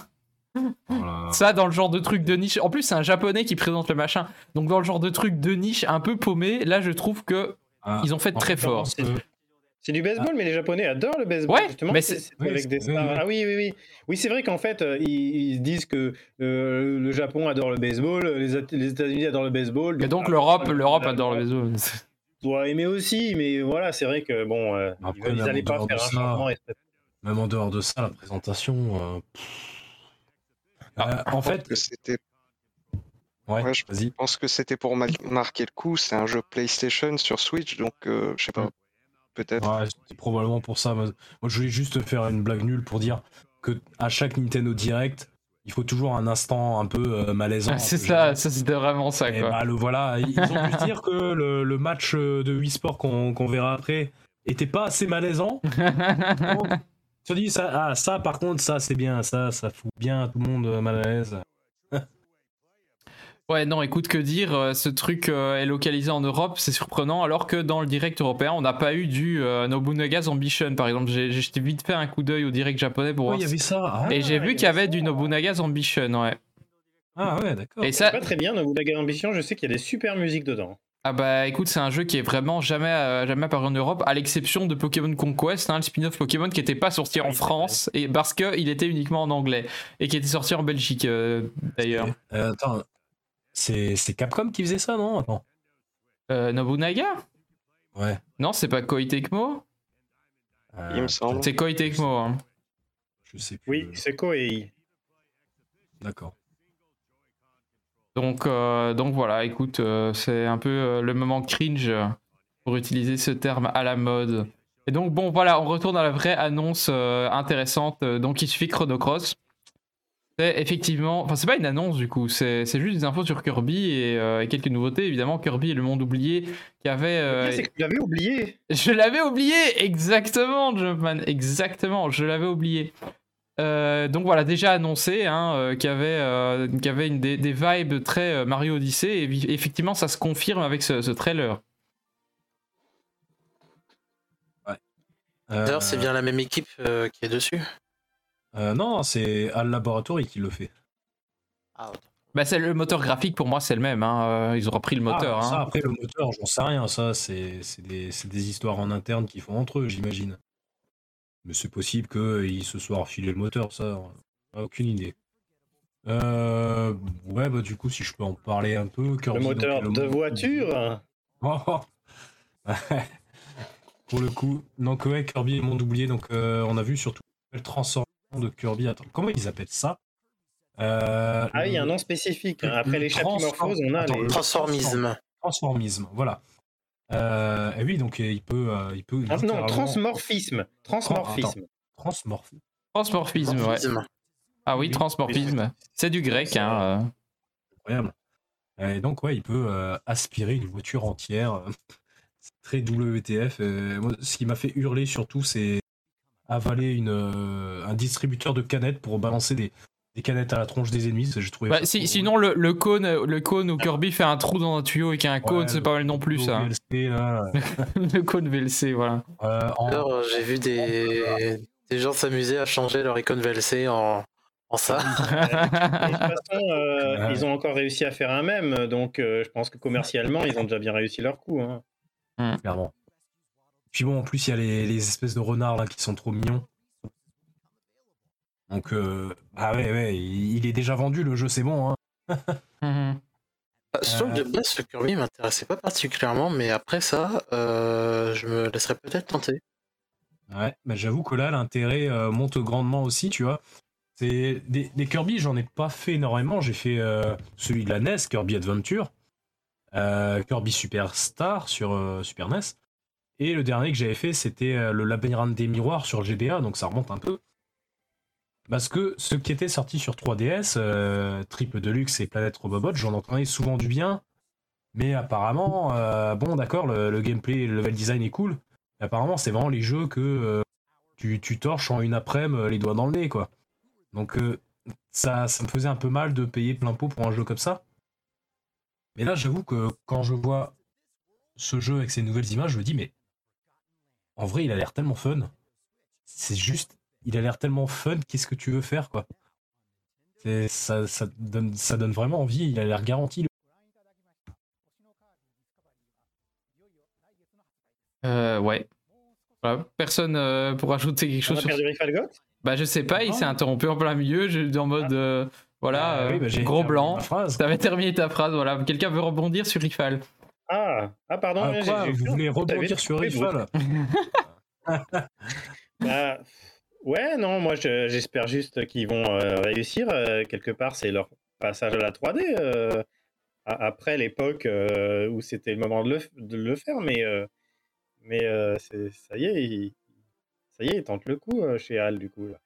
Speaker 5: Voilà.
Speaker 1: Ça, dans le genre de truc de niche. En plus, c'est un japonais qui présente le machin. Donc dans le genre de truc de niche un peu paumé, là, je trouve que
Speaker 5: Ah,
Speaker 1: ils ont fait très fort.
Speaker 2: C'est du baseball, mais les Japonais adorent le baseball.
Speaker 1: Ouais,
Speaker 2: justement.
Speaker 1: mais
Speaker 2: c'est
Speaker 5: oui,
Speaker 2: avec des stars. Ah oui, oui, oui. Oui, c'est vrai qu'en fait, euh, ils, ils disent que euh, le Japon adore le baseball, les, At- les États-Unis adorent le baseball.
Speaker 1: Et donc
Speaker 2: Ah,
Speaker 1: l'Europe, l'Europe adore le baseball.
Speaker 2: doit aimer aussi, mais voilà, c'est vrai que bon, euh,
Speaker 5: Après,
Speaker 2: ils
Speaker 5: même
Speaker 2: n'allaient
Speaker 5: en
Speaker 2: pas
Speaker 5: dehors
Speaker 2: faire
Speaker 5: de
Speaker 2: un
Speaker 5: ça,
Speaker 2: changement. et-
Speaker 5: Même en dehors de ça, la présentation. euh, pff. Euh, en fait,
Speaker 4: c'était-
Speaker 5: ouais,
Speaker 4: ouais, je
Speaker 5: vas-y.
Speaker 4: je pense que c'était pour ma- marquer le coup. C'est un jeu PlayStation sur Switch, donc euh, je sais pas. Peut-être.
Speaker 5: Ouais, c'est probablement pour ça. Moi, moi, je voulais juste faire une blague nulle pour dire que à chaque Nintendo Direct, il faut toujours un instant un peu euh, malaisant.
Speaker 1: c'est ça, c'était vraiment ça quoi.
Speaker 5: bah, le voilà, ils ont se dire que le, le match euh, de Wii Sport qu'on verra après était pas assez malaisant. Sont dit ça, ah, ça par contre, ça c'est bien, ça, ça fout bien tout le monde euh, mal à l'aise.
Speaker 1: Ouais, non, écoute, que dire, euh, ce truc euh, est localisé en Europe, c'est surprenant, alors que dans le direct européen, on n'a pas eu du euh, Nobunaga's Ambition, par exemple. J'ai vite fait un coup d'œil au direct japonais pour
Speaker 5: Ouais,
Speaker 1: voir.
Speaker 5: il y avait ça. Ah,
Speaker 1: Et j'ai vu qu'il y avait du. Nobunaga's Ambition, ouais.
Speaker 5: ah ouais, d'accord.
Speaker 1: Et ça,
Speaker 2: pas très bien, Nobunaga Ambition, je sais qu'il y a des super musiques dedans.
Speaker 1: ah bah écoute, c'est un jeu qui est vraiment jamais, euh, jamais apparu en Europe, à l'exception de Pokémon Conquest, hein, le spin-off Pokémon qui n'était pas sorti en France, et parce qu'il était uniquement en anglais, et qui était sorti en Belgique euh, d'ailleurs.
Speaker 5: Euh, attends, c'est Capcom qui faisait ça, non Attends.
Speaker 1: Euh, Nobunaga?
Speaker 5: Ouais.
Speaker 1: Non, c'est pas Koei Tecmo?
Speaker 5: Euh,
Speaker 4: Il me semble.
Speaker 1: C'est Koei Tecmo. hein.
Speaker 5: Je sais plus.
Speaker 2: Oui, c'est Koei.
Speaker 5: D'accord.
Speaker 1: Donc, euh, donc voilà, écoute, euh, c'est un peu euh, le moment cringe pour utiliser ce terme à la mode. Et donc bon, voilà, on retourne à la vraie annonce euh, intéressante. donc il suffit Chrono Cross. C'est effectivement, enfin c'est pas une annonce du coup, c'est c'est juste des infos sur Kirby et, euh, et quelques nouveautés. Évidemment, Kirby et le monde oublié qui avait. Euh,
Speaker 2: pire, c'est que tu l'avais oublié.
Speaker 1: je l'avais oublié, exactement, Jumpman, exactement, je l'avais oublié. Euh, donc voilà, déjà annoncé hein, euh, qu'il y avait, euh, qu'il y avait une, des, des vibes très euh, Mario Odyssey, et effectivement, ça se confirme avec ce, ce trailer.
Speaker 3: D'ailleurs, c'est bien la même équipe euh, qui est dessus.
Speaker 5: Euh, non, c'est Al Laboratory qui le fait.
Speaker 3: Ah.
Speaker 1: Bah, c'est le moteur graphique pour moi, c'est le même. hein, Ils ont repris le moteur.
Speaker 5: Ah, ça,
Speaker 1: hein.
Speaker 5: après, le moteur, j'en sais rien. Ça, c'est des, histoires en interne qu'ils font entre eux, j'imagine. Mais c'est possible qu'ils se soient refilé le moteur, ça. Aucune idée. Euh, ouais, bah, du coup, si je peux en parler un peu.
Speaker 2: Le
Speaker 5: Kirby,
Speaker 2: moteur
Speaker 5: le
Speaker 2: de
Speaker 5: mo-
Speaker 2: voiture.
Speaker 5: Oh. Pour le coup, donc ouais, Kirby et le monde oublié. Donc euh, on a vu surtout le transformation de Kirby. Attends, comment ils appellent ça? Euh,
Speaker 2: Ah, il y a un nom spécifique. Après
Speaker 5: le
Speaker 2: les chapimorphoses, on a
Speaker 5: Attends,
Speaker 2: les.
Speaker 5: le
Speaker 3: Transformisme.
Speaker 5: transformisme. Voilà. Euh, et oui, donc euh, il peut, euh, il peut.
Speaker 2: Ah, non, transmorphisme. Transmorphisme.
Speaker 5: Transmorph.
Speaker 1: Transmorphisme, ouais.
Speaker 3: Transformisme.
Speaker 1: Ah oui,
Speaker 5: Oui,
Speaker 1: transmorphisme. C'est du grec. Hein, euh.
Speaker 5: Incroyable. Et donc, ouais, il peut euh, aspirer une voiture entière. C'est très WTF. Moi, ce qui m'a fait hurler surtout, c'est avaler une, euh, un distributeur de canettes pour balancer des, des canettes à la tronche des ennemis. ça, J'ai trouvé.
Speaker 1: Bah, si- sinon, le, le cône, le cône où Kirby fait un trou dans un tuyau et qu'il y a un cône,
Speaker 5: Ouais,
Speaker 1: c'est pas mal non plus ça.
Speaker 5: VLC, là,
Speaker 1: le cône VLC, voilà.
Speaker 5: euh, en-
Speaker 3: euh, j'ai vu des... des gens s'amuser à changer leur icône VLC en, en ça.
Speaker 2: De toute façon, euh,
Speaker 5: Ouais.
Speaker 2: ils ont encore réussi à faire un même, donc euh, je pense que commercialement, ils ont déjà bien réussi leur coup. hein.
Speaker 5: clairement. Puis bon, en plus, il y a les, les espèces de renards là qui sont trop mignons. Donc, euh, ah ouais, ouais, il, il est déjà vendu le jeu, c'est bon. Hein.
Speaker 1: Mhm.
Speaker 3: Que de base, ce Kirby m'intéressait pas particulièrement, mais après ça, euh, je me laisserais peut-être tenter.
Speaker 5: Ouais, bah j'avoue que là, l'intérêt euh, monte grandement aussi, tu vois. C'est des, des Kirby, j'en ai pas fait énormément. J'ai fait euh, celui de la NES, Kirby Adventure, euh, Kirby Superstar sur euh, Super NES, et le dernier que j'avais fait, c'était euh, le Labyrinthe des Miroirs sur GBA, donc ça remonte un peu. Parce que ce qui était sorti sur 3DS, euh, Triple Deluxe et Planète Robobot, j'en entendais souvent du bien, mais apparemment, euh, bon, d'accord, le, gameplay le level design est cool. apparemment, c'est vraiment les jeux que tu, tu torches en une après-midi les doigts dans le nez, quoi. Donc, ça, ça me faisait un peu mal de payer plein pot pour un jeu comme ça. Mais là, j'avoue que quand je vois ce jeu avec ces nouvelles images, je me dis, mais en vrai, il a l'air tellement fun. C'est juste, il a l'air tellement fun, qu'est-ce que tu veux faire, quoi? Ça, ça, donne, ça donne vraiment envie, il a l'air garanti. le-
Speaker 1: Euh, ouais. Voilà. Personne euh, pour ajouter quelque
Speaker 2: On
Speaker 1: chose
Speaker 2: a
Speaker 1: sur
Speaker 2: perdu Falgot
Speaker 1: Bah, je sais pas, il s'est interrompu en plein milieu, je, en mode. euh, voilà,
Speaker 5: Ah
Speaker 1: euh,
Speaker 5: oui, bah, j'ai
Speaker 1: gros blanc. T'avais terminé ta phrase, voilà. Quelqu'un veut rebondir sur Rifal.
Speaker 2: Ah, ah, pardon.
Speaker 5: Ah,
Speaker 2: ouais,
Speaker 5: quoi, vous voulez rebondir sur Rifal
Speaker 2: Bah, ouais, non, moi je- j'espère juste qu'ils vont euh, réussir. euh, quelque part, c'est leur passage à la 3D. euh, après l'époque euh, où c'était le moment de le, f- de le faire, mais, euh, mais euh, c'est- ça y est, ils, ça y est, ils tentent le coup euh, chez Hal, du coup. Là.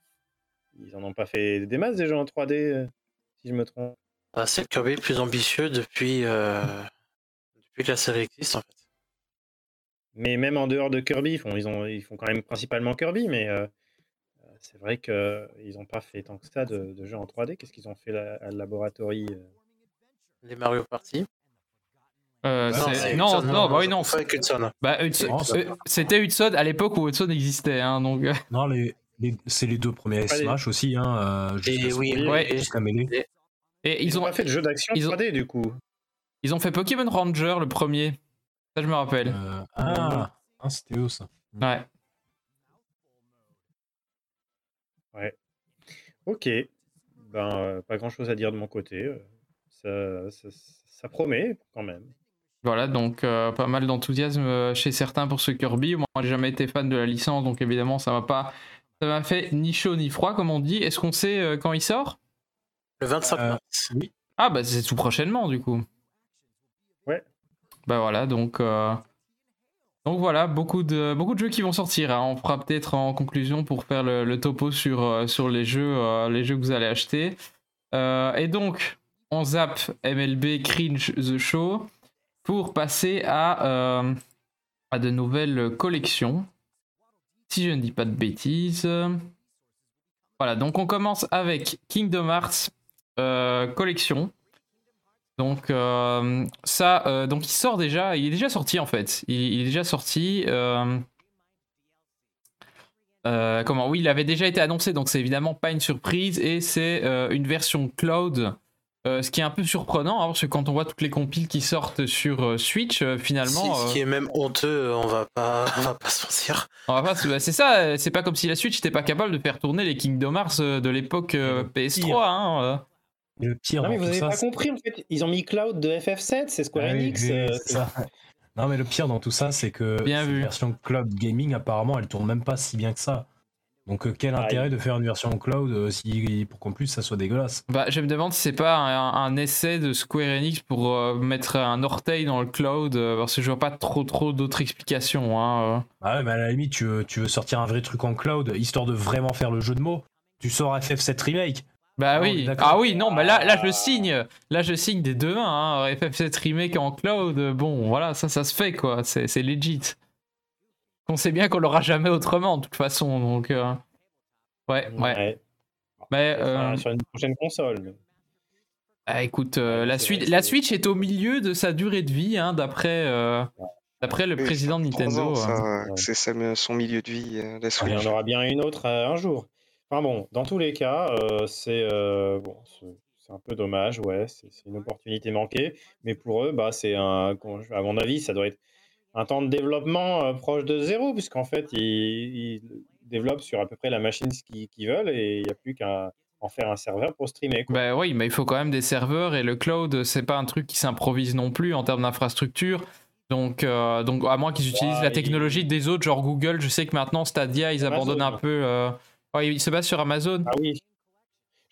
Speaker 2: Ils en ont pas fait des masses des jeux en 3D, euh, si je me trompe.
Speaker 3: Ah, c'est le Kirby le plus ambitieux depuis, euh, depuis que la série existe, en fait.
Speaker 2: Mais même en dehors de Kirby, ils font, ils ont, ils font quand même principalement Kirby, mais euh, euh, c'est vrai qu'ils n'ont pas fait tant que ça de, de jeux en 3D. Qu'est-ce qu'ils ont fait à Laboratory euh?
Speaker 3: Les Mario Party.
Speaker 1: Euh,
Speaker 5: Non,
Speaker 1: c'est-
Speaker 3: c'est
Speaker 1: non, non, bah oui, non. Bah, Hudson- euh, c'était Hudson à l'époque où Hudson existait, hein, donc. euh,
Speaker 5: Non, les, les- c'est les deux premiers
Speaker 2: les-
Speaker 5: Smash aussi, hein. euh,
Speaker 3: Et
Speaker 5: ce-
Speaker 3: oui,
Speaker 1: Ouais.
Speaker 3: et-
Speaker 5: jusqu'à Melee.
Speaker 1: Et
Speaker 2: Ils
Speaker 1: ont,
Speaker 2: pas fait de jeu d'action
Speaker 1: ils ont-
Speaker 2: 3D du coup.
Speaker 1: Ils ont fait Pokémon Ranger le premier. Ça, je me rappelle.
Speaker 5: Euh, ah, ah, c'était eux ça.
Speaker 1: Ouais.
Speaker 2: Ok. Ben, euh, pas grand chose à dire de mon côté. euh, Ça, ça, ça promet quand même.
Speaker 1: Voilà, donc euh, pas mal d'enthousiasme chez certains pour ce Kirby. Moi, j'ai jamais été fan de la licence, donc évidemment, ça m'a pas. Ça m'a fait ni chaud ni froid, comme on dit. Est-ce qu'on sait euh, quand il sort?
Speaker 3: Le 25
Speaker 5: Euh,
Speaker 3: mars.
Speaker 1: Ah, bah c'est tout prochainement, du coup. Bah voilà, donc. euh, Donc voilà, beaucoup de, beaucoup de jeux qui vont sortir. hein. On fera peut-être en conclusion pour faire le, topo sur, euh, sur les, jeux, euh, les jeux que vous allez acheter. Et donc, on zappe MLB Cringe The Show pour passer à, à de nouvelles collections. Si je ne dis pas de bêtises. Voilà, donc on commence avec Kingdom Hearts collection. Donc euh, ça, euh, donc il sort déjà, il est déjà sorti en fait. Il, il est déjà sorti. euh, comment? Oui, il avait déjà été annoncé, donc c'est évidemment pas une surprise et c'est une version cloud. ce qui est un peu surprenant, hein, parce que quand on voit toutes les compiles qui sortent sur Switch, finalement,
Speaker 3: ce qui est même honteux, on va pas, on va pas se mentir.
Speaker 1: on va pas bah, c'est ça. C'est pas comme si la Switch n'était pas capable de faire tourner les Kingdom Hearts de l'époque euh, PS3.
Speaker 5: pire.
Speaker 1: hein,
Speaker 5: le pire
Speaker 2: Non, mais
Speaker 5: dans
Speaker 2: vous
Speaker 5: tout
Speaker 2: avez
Speaker 5: ça,
Speaker 2: pas compris en fait. Ils ont mis Cloud de FF7, c'est Square
Speaker 5: Ah
Speaker 2: Enix.
Speaker 5: oui,
Speaker 2: euh,
Speaker 5: ça. Non, mais le pire dans tout ça, c'est que
Speaker 1: Bien
Speaker 5: cette
Speaker 1: vu.
Speaker 5: version cloud gaming, apparemment, elle tourne même pas si bien que ça. Donc, euh, quel intérêt de faire une version cloud euh, si, pour qu'en plus ça soit dégueulasse?
Speaker 1: Bah, je me demande si c'est pas un, un essai de Square Enix pour euh, mettre un orteil dans le cloud, euh, parce que je vois pas trop trop d'autres explications. Hein, euh.
Speaker 5: Ah ouais, mais à la limite, tu veux, tu veux sortir un vrai truc en cloud, histoire de vraiment faire le jeu de mots. Tu sors FF7 Remake.
Speaker 1: Bah
Speaker 5: Ah,
Speaker 1: oui. Ah oui, non, mais là, là je signe. Là je signe des deux mains. Hein. FF7 Remake en cloud, bon, voilà, ça, ça se fait quoi. C'est c'est legit. On sait bien qu'on l'aura jamais autrement de toute façon, donc. euh, Ouais, ouais. Mais euh,
Speaker 2: Sur une prochaine console.
Speaker 1: ah, écoute, euh, la, suite, la Switch est au milieu de sa durée de vie, hein, d'après euh, d'après le
Speaker 4: Oui,
Speaker 1: président de Nintendo.
Speaker 4: ans, ça,
Speaker 1: hein.
Speaker 2: Ouais.
Speaker 4: C'est son milieu de vie, euh, la
Speaker 2: Il
Speaker 4: Switch.
Speaker 2: y en aura bien une autre euh, un jour. Enfin bon, dans tous les cas, euh, c'est euh, bon, c'est un peu dommage, ouais, c'est une opportunité manquée, mais pour eux, bah, c'est un, à mon avis, ça doit être un temps de développement euh, proche de zéro, puisqu'en fait, ils, ils développent sur à peu près la machine qu'ils qu'ils veulent et il n'y a plus qu'à en faire un serveur pour streamer. quoi.
Speaker 1: Bah oui, mais il faut quand même des serveurs et le cloud, c'est pas un truc qui s'improvise non plus en termes d'infrastructure. Donc, donc, à moins qu'ils utilisent
Speaker 2: Ouais,
Speaker 1: la technologie des autres, genre Google, je sais que maintenant Stadia, ils
Speaker 2: Amazon.
Speaker 1: abandonnent un peu. Ouais, ils se basent sur Amazon.
Speaker 2: Ah oui.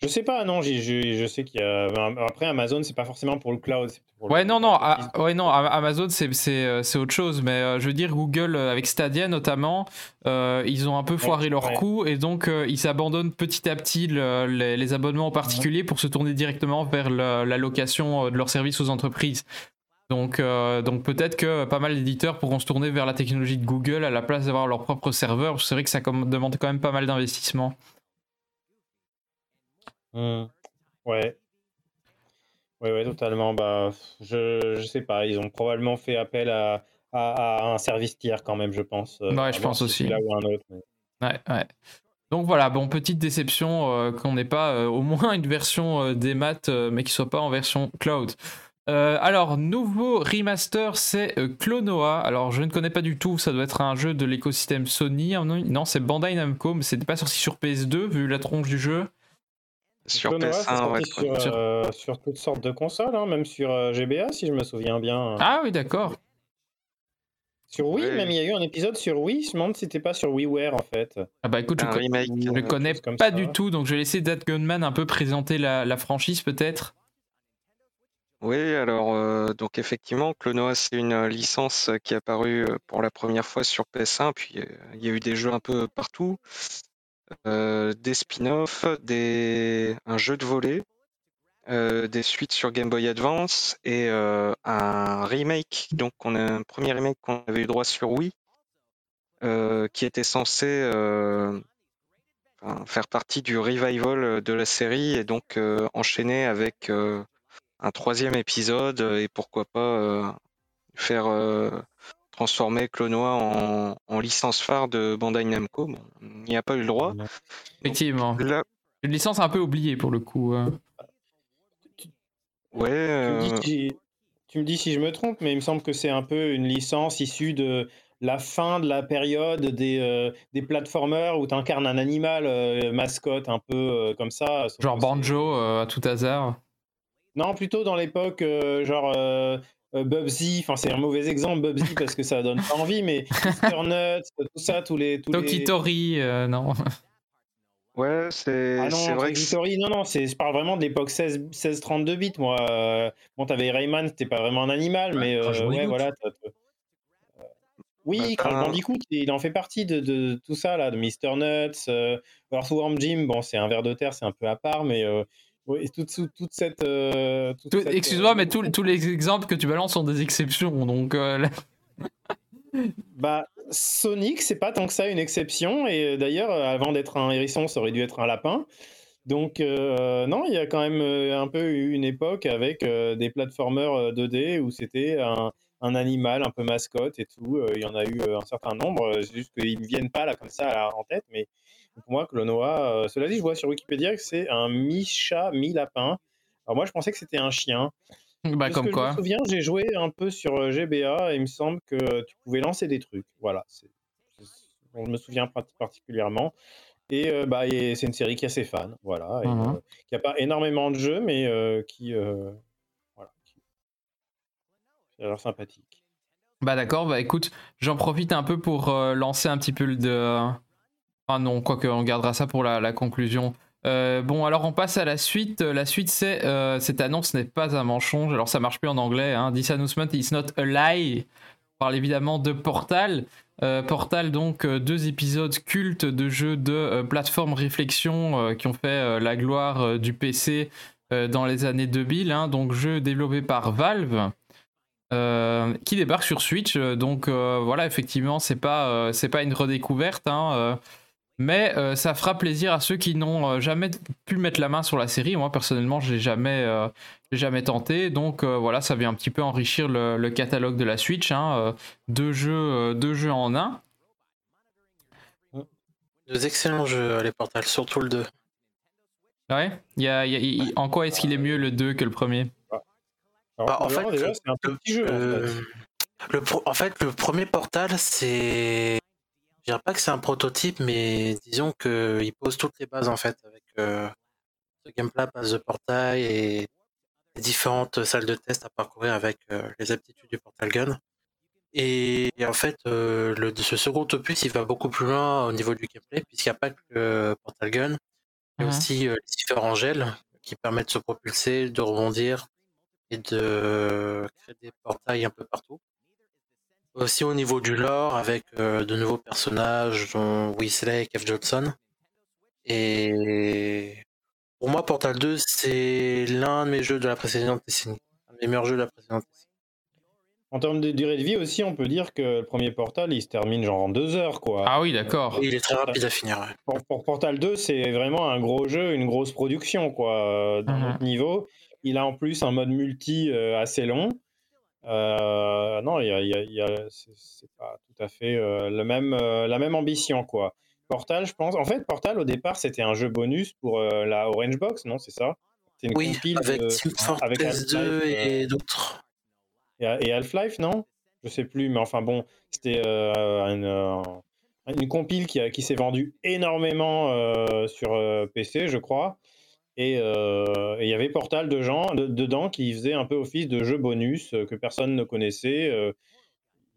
Speaker 2: Je sais pas, non, j'ai- je sais qu'il y a. Après, Amazon, c'est pas forcément pour le cloud. pour le-
Speaker 1: Ouais, non, non, ah, ouais, non, Am- Amazon, c'est euh, c'est autre chose. Mais euh, je veux dire, Google, euh, avec Stadia notamment, euh, ils ont un peu foiré leur
Speaker 2: ouais.
Speaker 1: coup et donc euh, ils abandonnent petit à petit le- les, les abonnements en particulier pour se tourner directement vers la location de leurs services aux entreprises. Donc, euh, donc peut-être que pas mal d'éditeurs pourront se tourner vers la technologie de Google à la place d'avoir leur propre serveur. C'est vrai que ça demande quand même pas mal d'investissement.
Speaker 2: Hmm. Ouais. Ouais, ouais, totalement. Bah, je, je sais pas. Ils ont probablement fait appel à, à, à un service tiers quand même, je pense. euh,
Speaker 1: Ouais, je pense
Speaker 2: si
Speaker 1: aussi.
Speaker 2: c'est Là ou un autre. mais-
Speaker 1: Ouais, ouais. Donc voilà, bon, petite déception euh, qu'on n'ait pas euh, au moins une version euh, des maths, mais qui soit pas en version cloud. Euh, alors, nouveau remaster, c'est euh, Clonoa. Alors, je ne connais pas du tout, ça doit être un jeu de l'écosystème Sony. Non, c'est Bandai Namco, mais c'était pas sorti sur PS2, vu la tronche du jeu.
Speaker 4: Sur
Speaker 2: Clonoa, c'est
Speaker 4: PS1, ouais.
Speaker 2: sorti sur,
Speaker 1: Sur-
Speaker 2: euh, sur toutes sortes de consoles, hein, même sur euh, GBA, si je me souviens bien.
Speaker 1: Ah oui, d'accord.
Speaker 2: Sur Wii, même il y a eu un épisode sur Wii. Je me demande si c'était pas sur WiiWare en fait.
Speaker 1: Ah bah écoute, je,
Speaker 2: quelque
Speaker 1: connais pas
Speaker 2: ça.
Speaker 1: du tout, donc je vais laisser Dad Gunman un peu présenter la, la franchise peut-être.
Speaker 4: Oui, alors euh, donc effectivement, Clonoa c'est une euh, licence euh, qui est apparue pour la première fois sur PS1, puis il y a eu des jeux un peu partout, des spin-offs, des un jeu de euh, des suites sur Game Boy Advance et un remake. Donc un premier remake qu'on avait eu droit sur Wii, qui était censé faire partie du revival de la série et donc enchaîner avec un troisième épisode euh, et pourquoi pas euh, faire euh, transformer Clonoa en, en licence phare de Bandai Namco. Bon, on n'y a pas eu le droit.
Speaker 1: Effectivement.
Speaker 4: Là,
Speaker 1: Une licence un peu oubliée pour le coup. euh.
Speaker 4: ouais,
Speaker 2: Tu me, dis si, tu me dis si je me trompe, mais il me semble que c'est un peu une licence issue de la fin de la période des, euh, des platformers où tu incarnes un animal euh, mascotte un peu euh, comme ça.
Speaker 1: Genre Banjo euh, à tout hasard.
Speaker 2: Non, plutôt dans l'époque euh, genre euh, euh, Bubsy, enfin c'est un mauvais exemple Bubsy parce que ça donne pas envie, mais Mr. Nuts, tout ça, tous les... Tous les...
Speaker 1: Tokitori, euh, non.
Speaker 4: ouais, c'est
Speaker 2: Ah non,
Speaker 4: vrai que
Speaker 2: Tokitori, non, non, c'est- je parle vraiment de l'époque 16, 16-32 bits, moi. Euh, Bon, t'avais Rayman, c'était pas vraiment un animal, mais euh, ouais,
Speaker 5: Bandicoot.
Speaker 2: voilà. t'as- t'as- euh, Oui,
Speaker 4: Bah,
Speaker 2: Crash Bandicoot, il en fait partie de, de tout ça, là, de Mr. Nuts, euh, Earthworm Jim, bon, c'est un ver de terre, c'est un peu à part, mais euh, ouais, toute, toute, toute cette... euh, toute
Speaker 1: Tout-
Speaker 2: cette,
Speaker 1: Excuse-moi,
Speaker 2: euh,
Speaker 1: mais tous tous les exemples que tu balances sont des exceptions. Donc, euh,
Speaker 2: Bah, Sonic, c'est pas tant que ça une exception. Et d'ailleurs, avant d'être un hérisson, ça aurait dû être un lapin. Donc, euh, non, il y a quand même un peu eu une époque avec des platformers euh, 2D où c'était un, un animal un peu mascotte et tout. Il y en a eu un certain nombre. C'est juste qu'ils ne me viennent pas là comme ça en tête. Mais pour moi, Clonoa, euh, cela dit, je vois sur Wikipédia que c'est un mi-chat, mi-lapin. Alors moi, je pensais que c'était un chien.
Speaker 1: bah, comme
Speaker 2: que je
Speaker 1: quoi.
Speaker 2: me souviens, j'ai joué un peu sur euh, GBA et il me semble que tu pouvais lancer des trucs. Voilà, c'est je me souviens prat- particulièrement. Et, euh, bah, et c'est une série qui a ses fans, voilà, et, euh, qui a pas énormément de jeux, mais euh, qui, voilà, qui, qui a l'air sympathique.
Speaker 1: Bah d'accord, bah écoute, j'en profite un peu pour lancer un petit peu le de... Ah non, quoique on gardera ça pour la, conclusion. Euh, bon, alors on passe à la suite. La suite, c'est euh, cette annonce n'est pas un mensonge. Alors ça marche plus en anglais. Hein. This announcement is not a lie. parle évidemment de Portal. Euh, Portal, donc deux épisodes cultes de jeux de plateforme réflexion qui ont fait la gloire du PC dans les années 2000. Hein, donc jeu développé par Valve. qui débarque sur Switch, donc voilà, effectivement, c'est pas pas une redécouverte. Hein, mais euh, ça fera plaisir à ceux qui n'ont euh, jamais pu mettre la main sur la série. Moi, personnellement, je n'ai jamais, euh, jamais tenté. Donc voilà, ça vient un petit peu enrichir le, catalogue de la Switch. Hein, deux, jeux, deux jeux en un.
Speaker 3: Deux excellents jeux, les Portals, surtout le 2.
Speaker 1: Ouais y a, En quoi est-ce qu'il est mieux le 2 que le premier?
Speaker 3: Bah, en fait, c'est un petit jeu. Le, en fait, le premier Portal, c'est je dirais pas que c'est un prototype, mais disons qu'il pose toutes les bases en fait avec euh, ce gameplay base de portail et les différentes salles de test à parcourir avec euh, les aptitudes du Portal Gun. Et, en fait, euh, le, ce second opus, il va beaucoup plus loin au niveau du gameplay, puisqu'il n'y a pas que le Portal Gun, il y a mmh aussi les différents gels qui permettent de se propulser, de rebondir et de créer des portails un peu partout. Aussi au niveau du lore, avec euh, de nouveaux personnages, dont Weasley et Kev Johnson. Et pour moi, Portal 2, c'est l'un de mes jeux de la précédente décennie. Un des meilleurs jeux de la précédente décennie.
Speaker 2: En termes de durée de vie aussi, on peut dire que le premier Portal, il se termine genre en deux heures, quoi.
Speaker 1: Ah oui, d'accord.
Speaker 3: il est très rapide à finir.
Speaker 2: Pour, Portal 2, c'est vraiment un gros jeu, une grosse production, quoi, d'un mhm. autre niveau. Il a en plus un mode multi euh, assez long. Euh, non, c'est pas tout à fait euh, le même, euh, la même ambition, quoi. Portal, je pense. En fait, Portal, au départ, c'était un jeu bonus pour la Orange Box, non C'est ça?
Speaker 3: Une Oui, avec Team Fortress 2 et d'autres.
Speaker 2: Et, Half-Life, non? Je sais plus, mais enfin bon, c'était une, une compile qui, qui s'est vendue énormément sur PC, je crois. Euh, et il y avait Portal de gens, dedans qui faisait un peu office de jeu bonus euh, que personne ne connaissait. Euh,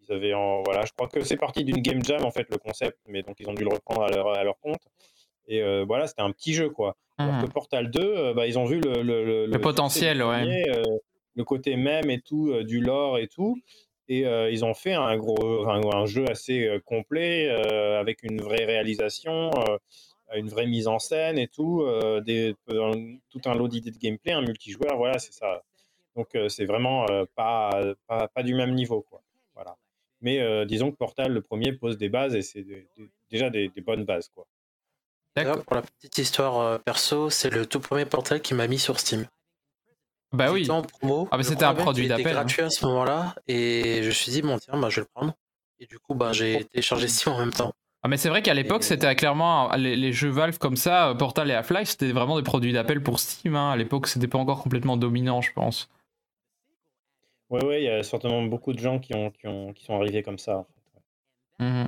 Speaker 2: ils avaient en, voilà, je crois que c'est parti d'une game jam en fait le concept, mais donc ils ont dû le reprendre à leur, à leur compte. Et voilà, c'était un petit jeu quoi. Alors que mmh. Portal 2, bah, ils ont vu le, le,
Speaker 1: le, potentiel, ouais.
Speaker 2: le côté même et tout, du lore et tout. Et ils ont fait un gros, un jeu assez complet avec une vraie réalisation une vraie mise en scène et tout, euh, des, tout un lot d'idées de gameplay, un multijoueur, voilà, c'est ça. Donc euh, c'est vraiment euh, pas, pas, du même niveau, quoi. Voilà. Mais disons que Portal, le premier, pose des bases et c'est déjà des, bonnes bases, quoi.
Speaker 3: D'accord. Pour la petite histoire perso, c'est le tout premier Portal qui m'a mis sur Steam.
Speaker 1: Bah oui.
Speaker 3: En promo,
Speaker 1: ah bah c'était un produit d'appel. C'était
Speaker 3: hein. gratuit à ce moment-là et je me suis dit bon tiens bah je vais le prendre. Et du coup bah j'ai téléchargé Steam en même temps.
Speaker 1: Ah mais c'est vrai qu'à l'époque c'était clairement les, jeux Valve comme ça, euh, Portal et Half-Life, c'était vraiment des produits d'appel pour Steam. Hein. À l'époque c'était pas encore complètement dominant, je pense.
Speaker 2: Ouais ouais, il y a certainement beaucoup de gens qui ont qui, ont, qui sont arrivés comme ça.
Speaker 1: Mhm.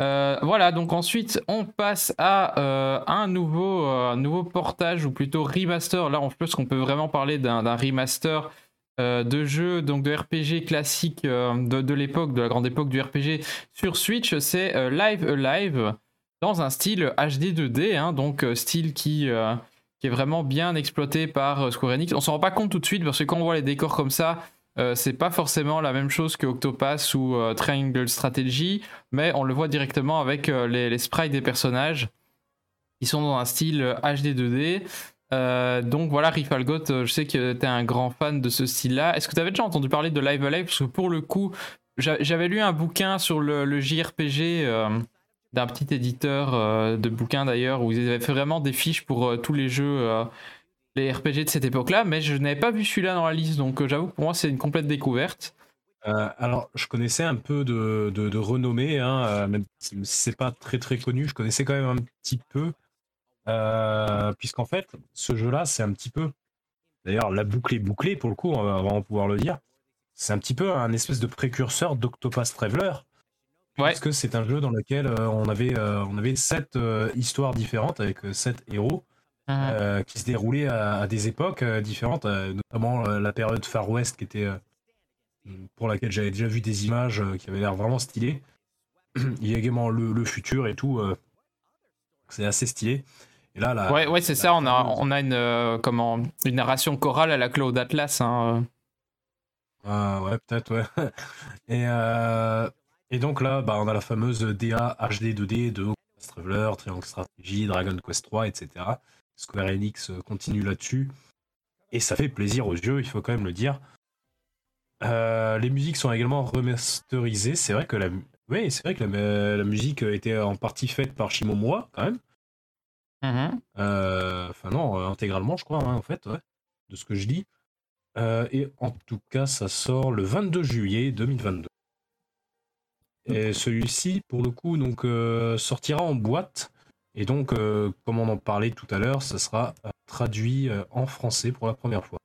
Speaker 1: Euh, voilà, donc ensuite on passe à euh, un, nouveau, nouveau portage ou plutôt remaster. Là, on pense qu'on peut vraiment parler d'un remaster euh, de jeux donc de RPG classiques euh, de, l'époque, de la grande époque du RPG sur Switch, c'est euh, Live Alive dans un style HD 2D, hein, donc style qui, est vraiment bien exploité par Square Enix. On s'en rend pas compte tout de suite parce que quand on voit les décors comme ça, c'est pas forcément la même chose que Octopass ou Triangle Strategy, mais on le voit directement avec les, les, sprites des personnages qui sont dans un style HD 2D. Euh, donc voilà, Rifalgot, euh, je sais que tu es un grand fan de ce style-là. Est-ce que tu avais déjà entendu parler de Live Alive? Parce que pour le coup, j'avais lu un bouquin sur le, JRPG euh, d'un petit éditeur de bouquins d'ailleurs, où ils avaient fait vraiment des fiches pour tous les jeux, les RPG de cette époque-là, mais je n'avais pas vu celui-là dans la liste, donc j'avoue que pour moi c'est une complète découverte.
Speaker 5: alors, je connaissais un peu de, renommée, hein, même si c'est pas très très connu, je connaissais quand même un petit peu. Euh, puisqu'en fait, ce jeu-là, c'est un petit peu. D'ailleurs, la boucle est bouclée pour le coup, on va vraiment pouvoir le dire. C'est un petit peu un espèce de précurseur d'Octopath Traveler. Ouais. Parce que c'est un jeu dans lequel euh, on, avait, euh, on avait sept histoires différentes avec sept héros mhm. qui se déroulaient à, des époques différentes, notamment la période Far West qui était pour laquelle j'avais déjà vu des images qui avaient l'air vraiment stylées. Il y a également le, le futur et tout. c'est assez stylé
Speaker 1: ouais, ouais c'est ça. On a, on a une, euh, comment, une narration chorale à la Claude Atlas. Hein.
Speaker 5: Ah ouais, peut-être, ouais. Et, euh, et donc là, bah, on a la fameuse DA HD 2D de Traveler, Triangle Strategy, Dragon Quest 3, etc. Square Enix euh, continue là-dessus. Et ça fait plaisir aux yeux, il faut quand même le dire. Euh, les musiques sont également remasterisées. C'est vrai que la, oui, c'est vrai que la, la musique était en partie faite par Shimomura, quand même.
Speaker 1: Mhm.
Speaker 5: Euh, Enfin non, euh, intégralement, je crois, hein, en fait, ouais, de ce que je lis. Euh, et en tout cas, ça sort le 22 juillet 2022. Et celui-ci, pour le coup, donc euh, sortira en boîte. Et donc, euh, comme on en parlait tout à l'heure, ça sera euh, traduit euh, en français pour la première fois.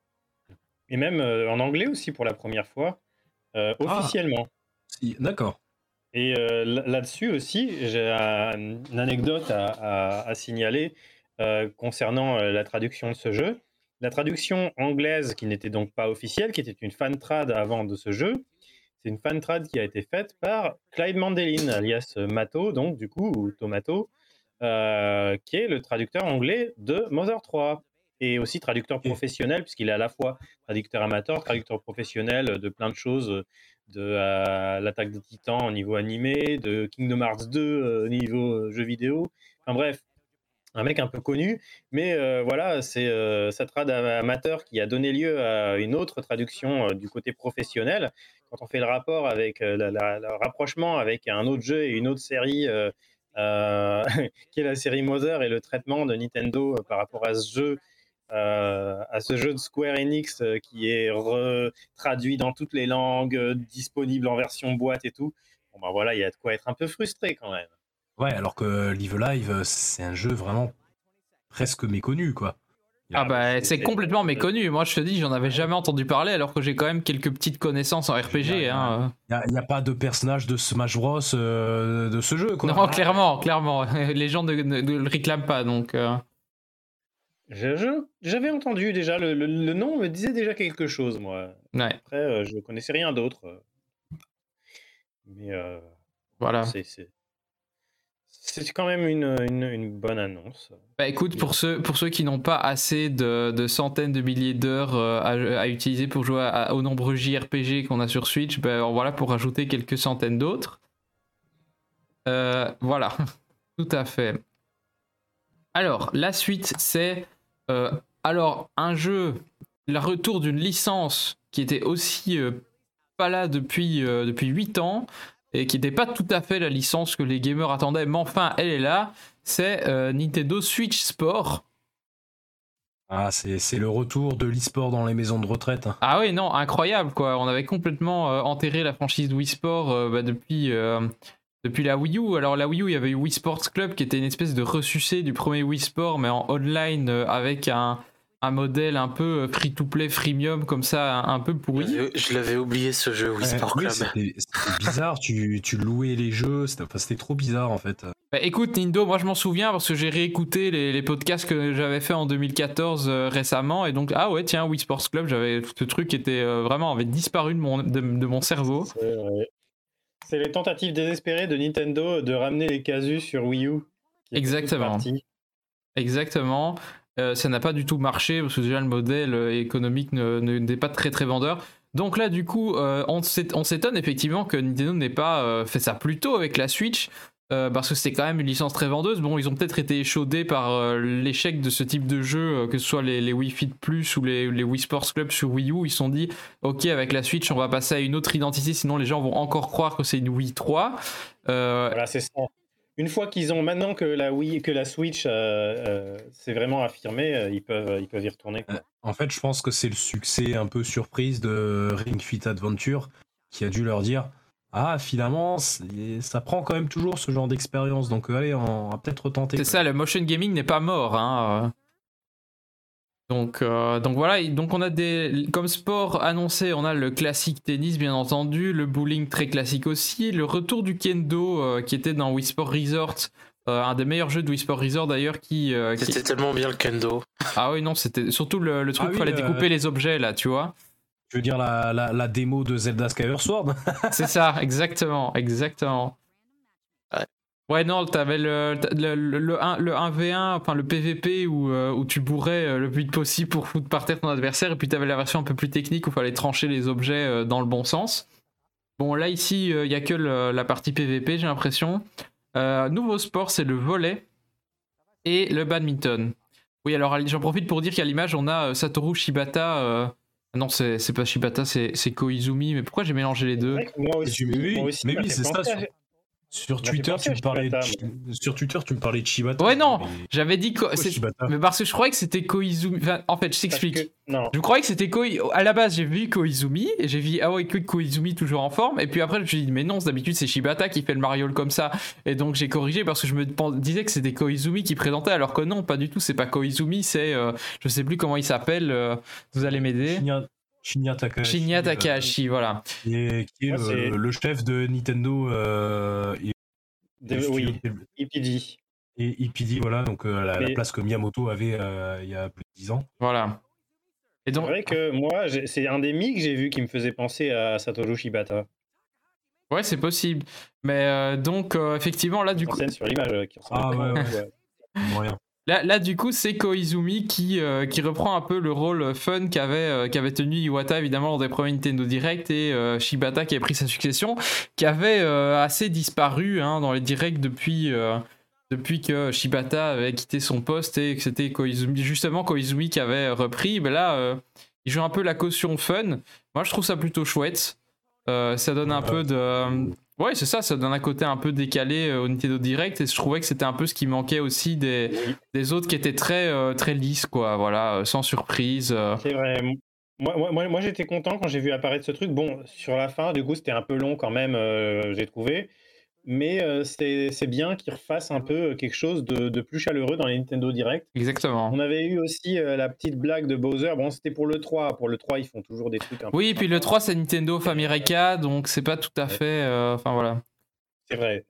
Speaker 2: Et même euh, en anglais aussi pour la première fois, euh,
Speaker 5: Ah.
Speaker 2: officiellement.
Speaker 5: Si, D'accord.
Speaker 2: Et euh, là- là-dessus aussi, j'ai un- une anecdote à, signaler euh, concernant euh, la traduction de ce jeu. La traduction anglaise, qui n'était donc pas officielle, qui était une fan trad avant de ce jeu, c'est une fan trad qui a été faite par Clyde Mandelin, alias Mato, donc du coup, ou Tomato, qui est le traducteur anglais de Mother 3 et aussi traducteur professionnel, puisqu'il est à la fois traducteur amateur, traducteur professionnel de plein de choses, de euh, l'attaque des titans au niveau animé, de Kingdom Hearts 2 euh, au niveau euh, jeu vidéo. Enfin bref, un mec un peu connu, mais euh, voilà, c'est euh, sa trad amateur qui a donné lieu à une autre traduction euh, du côté professionnel. Quand on fait le rapport avec euh, la- la- le rapprochement avec un autre jeu et une autre série, euh, euh, qui est la série Mother et le traitement de Nintendo euh, par rapport à ce jeu, euh, à ce jeu de Square Enix euh, qui est traduit dans toutes les langues, euh, disponible en version boîte et tout. Bon ben voilà, il y a de quoi être un peu frustré quand même.
Speaker 5: Ouais, alors que Live Live, c'est un jeu vraiment presque méconnu, quoi.
Speaker 1: Ah bah
Speaker 2: c'est-
Speaker 1: complètement méconnu. Moi je te dis, j'en avais jamais entendu parler alors que j'ai quand même quelques petites connaissances en RPG. Hein.
Speaker 5: Il n'y a, pas de personnage de Smash Bros euh, de ce jeu, quoi.
Speaker 1: Non, clairement, clairement. Les gens ne, ne- ne le réclament pas donc.
Speaker 2: J'avais entendu déjà, le, le- le nom me disait déjà quelque chose, moi.
Speaker 1: Ouais,
Speaker 2: Après, euh, je connaissais rien d'autre. euh. Mais euh,
Speaker 1: voilà.
Speaker 2: c'est- quand même une, une- une bonne annonce.
Speaker 1: Bah écoute, pour ceux, pour ceux qui n'ont pas assez de, de centaines de milliers d'heures euh, à, à utiliser pour jouer à- aux nombreux JRPG qu'on a sur Switch, bah voilà pour rajouter quelques centaines d'autres. Euh, voilà, tout à fait. Alors, la suite, c'est euh, alors un jeu, le retour d'une licence qui était aussi euh, pas là depuis, euh, depuis 8 ans et qui n'était pas tout à fait la licence que les gamers attendaient, mais enfin, elle est là c'est euh, Nintendo Switch Sport.
Speaker 5: Ah, c'est c'est le retour de l'e-sport dans les maisons de retraite. hein.
Speaker 1: Ah oui, non, incroyable quoi. On avait complètement euh, enterré la franchise Wii Sport euh, bah, depuis, euh, depuis la Wii U. Alors la Wii U, il y avait eu Wii Sports Club qui était une espèce de ressucé du premier Wii Sport, mais en online euh, avec un, un modèle un peu euh, free-to-play, freemium comme ça, un, un peu pourri.
Speaker 3: Je l'avais- Je l'avais oublié ce jeu Wii Sport Club.
Speaker 5: c'était c'était bizarre, tu, tu louais les jeux, c'était enfin, c'était trop bizarre en fait.
Speaker 1: Bah, écoute, Nindo, moi je m'en souviens parce que j'ai réécouté les, les podcasts que j'avais fait en 2014 euh, récemment et donc ah ouais tiens Wii Sports Club, j'avais ce truc qui était euh, vraiment avait disparu de mon, de, de mon cerveau.
Speaker 2: C'est les tentatives désespérées de Nintendo de ramener les casus sur Wii U.
Speaker 1: Exactement. Exactement. Euh, ça n'a pas du tout marché parce que déjà le modèle euh, économique ne- ne- n'est pas très très vendeur. Donc là, du coup, euh, on s'ét- on s'étonne effectivement que Nintendo n'ait pas euh, fait ça plus tôt avec la Switch. Euh, parce que c'est quand même une licence très vendeuse. Bon, ils ont peut-être été échaudés par euh, l'échec de ce type de jeu, euh, que ce soit les, les Wii Fit Plus ou les, les Wii Sports Club sur Wii U. Ils se sont dit, ok, avec la Switch, on va passer à une autre identité, sinon les gens vont encore croire que c'est une Wii 3. Euh,
Speaker 2: Voilà, c'est ça. Une fois qu'ils ont maintenant que la Wii, que la Switch euh, euh, s'est vraiment affirmée, euh, ils peuvent, ils peuvent y retourner. quoi.
Speaker 5: En fait, je pense que c'est le succès un peu surprise de Ring Fit Adventure qui a dû leur dire Ah, finalement, ça prend quand même toujours ce genre d'expérience, donc euh, allez, on va peut-être retenter.
Speaker 1: C'est ça, le motion gaming n'est pas mort. Hein. euh. Donc, euh, donc voilà, donc on a des. Comme sport annoncé, on a le classique tennis, bien entendu, le bowling très classique aussi, le retour du kendo euh, qui était dans Wii Sport Resort, euh, un des meilleurs jeux de Wii Sport Resort d'ailleurs, qui, euh, qui-
Speaker 3: C'était tellement bien le kendo.
Speaker 1: Ah oui, non, c'était surtout le, le truc
Speaker 5: Ah
Speaker 1: où
Speaker 5: oui,
Speaker 1: fallait
Speaker 5: euh,
Speaker 1: découper les objets là, tu vois.
Speaker 5: Je veux dire, la, la, la démo de Zelda Skyward Sword.
Speaker 1: C'est ça, exactement, exactement.
Speaker 3: Ouais.
Speaker 1: Ouais, non, t'avais le, le, le, le 1, le 1v1, enfin le PVP où, euh, où tu bourrais euh, le plus vite possible pour foutre par terre ton adversaire, et puis t'avais la version un peu plus technique où il fallait trancher les objets euh, dans le bon sens. Bon, là, ici, il n'y a que le- la partie PVP, j'ai l'impression. Euh, nouveau sport, c'est le volet et le badminton. Oui, alors j'en profite pour dire qu'à l'image, on a euh, Satoru Shibata. Non, c'est c'est pas Shibata, c'est c'est Koizumi. Mais pourquoi j'ai mélangé les deux?
Speaker 2: Moi aussi,
Speaker 5: Mais oui,
Speaker 2: moi aussi,
Speaker 5: mais
Speaker 2: ça
Speaker 5: oui,
Speaker 2: fait
Speaker 5: c'est ça, sur- Twitter, tu me parlais de sur Twitter, tu me parlais de Shibata.
Speaker 1: Ouais, non,
Speaker 5: mais-
Speaker 1: J'avais dit. Ko- Mais parce que je croyais que c'était Koizumi. Enfin, en fait, je t'explique.
Speaker 2: que-
Speaker 1: Je croyais que c'était Koi. À la base, j'ai vu Koizumi et j'ai vu ah ouais, écoute Koizumi toujours en forme. Et puis après, je me suis dit mais non, d'habitude c'est Shibata qui fait le mariole comme ça. Et donc j'ai corrigé parce que je me disais que c'était Koizumi qui présentait, alors que non, pas du tout. C'est pas Koizumi, c'est euh, je sais plus comment il s'appelle. euh, vous allez m'aider.
Speaker 5: Shinya, Shinya Takahashi.
Speaker 1: Shinya
Speaker 5: euh,
Speaker 1: Takahashi, voilà.
Speaker 5: qui est, qui est
Speaker 2: Moi,
Speaker 5: le, chef de Nintendo euh, et,
Speaker 2: de-
Speaker 5: et
Speaker 2: oui,
Speaker 5: studio-
Speaker 2: EPD.
Speaker 5: et EPD, voilà, donc euh, la, place que Miyamoto avait euh, il y a plus de 10 ans.
Speaker 1: Voilà. Et
Speaker 2: C'est vrai que moi, c'est un des mi que j'ai vu qui me faisait penser à Satoru Shibata.
Speaker 1: ouais, c'est possible. Mais euh, donc, euh, effectivement, là, du
Speaker 2: en
Speaker 1: coup,
Speaker 2: scène sur l'image. euh, qui ressemble
Speaker 5: Ah, ouais,
Speaker 2: beaucoup à-
Speaker 5: Moyen.
Speaker 1: Là, du coup, c'est Koizumi qui, euh, qui reprend un peu le rôle fun qu'avait euh, qu'avait tenu Iwata, évidemment, lors des premiers Nintendo Direct, et euh, Shibata qui a pris sa succession, qui avait assez disparu hein, dans les directs depuis, depuis que Shibata avait quitté son poste et que c'était Koizumi, justement Koizumi qui avait repris. Mais là, il joue un peu la caution fun. Moi, je trouve ça plutôt chouette. Ça donne un peu de. Ouais, c'est ça, ça donne un côté un peu décalé euh, au Nintendo Direct, et je trouvais que c'était un peu ce qui manquait aussi des, autres qui étaient très euh, très lisses quoi voilà euh, sans surprise euh.
Speaker 2: c'est vrai. Moi, moi, moi, moi, j'étais content quand j'ai vu apparaître ce truc. Bon, sur la fin, du coup, c'était un peu long quand même, euh, j'ai trouvé. Mais euh, c'est bien qu'ils refassent un peu quelque chose de, de plus chaleureux dans les Nintendo Direct.
Speaker 1: exactement
Speaker 2: On avait eu aussi euh, la petite blague de Bowser. Bon, c'était pour le 3. Pour le 3, ils font toujours des trucs un peu
Speaker 1: oui puis le
Speaker 2: sympas.
Speaker 1: 3 c'est Nintendo of America donc c'est pas tout à fait euh, enfin voilà
Speaker 2: C'est vrai.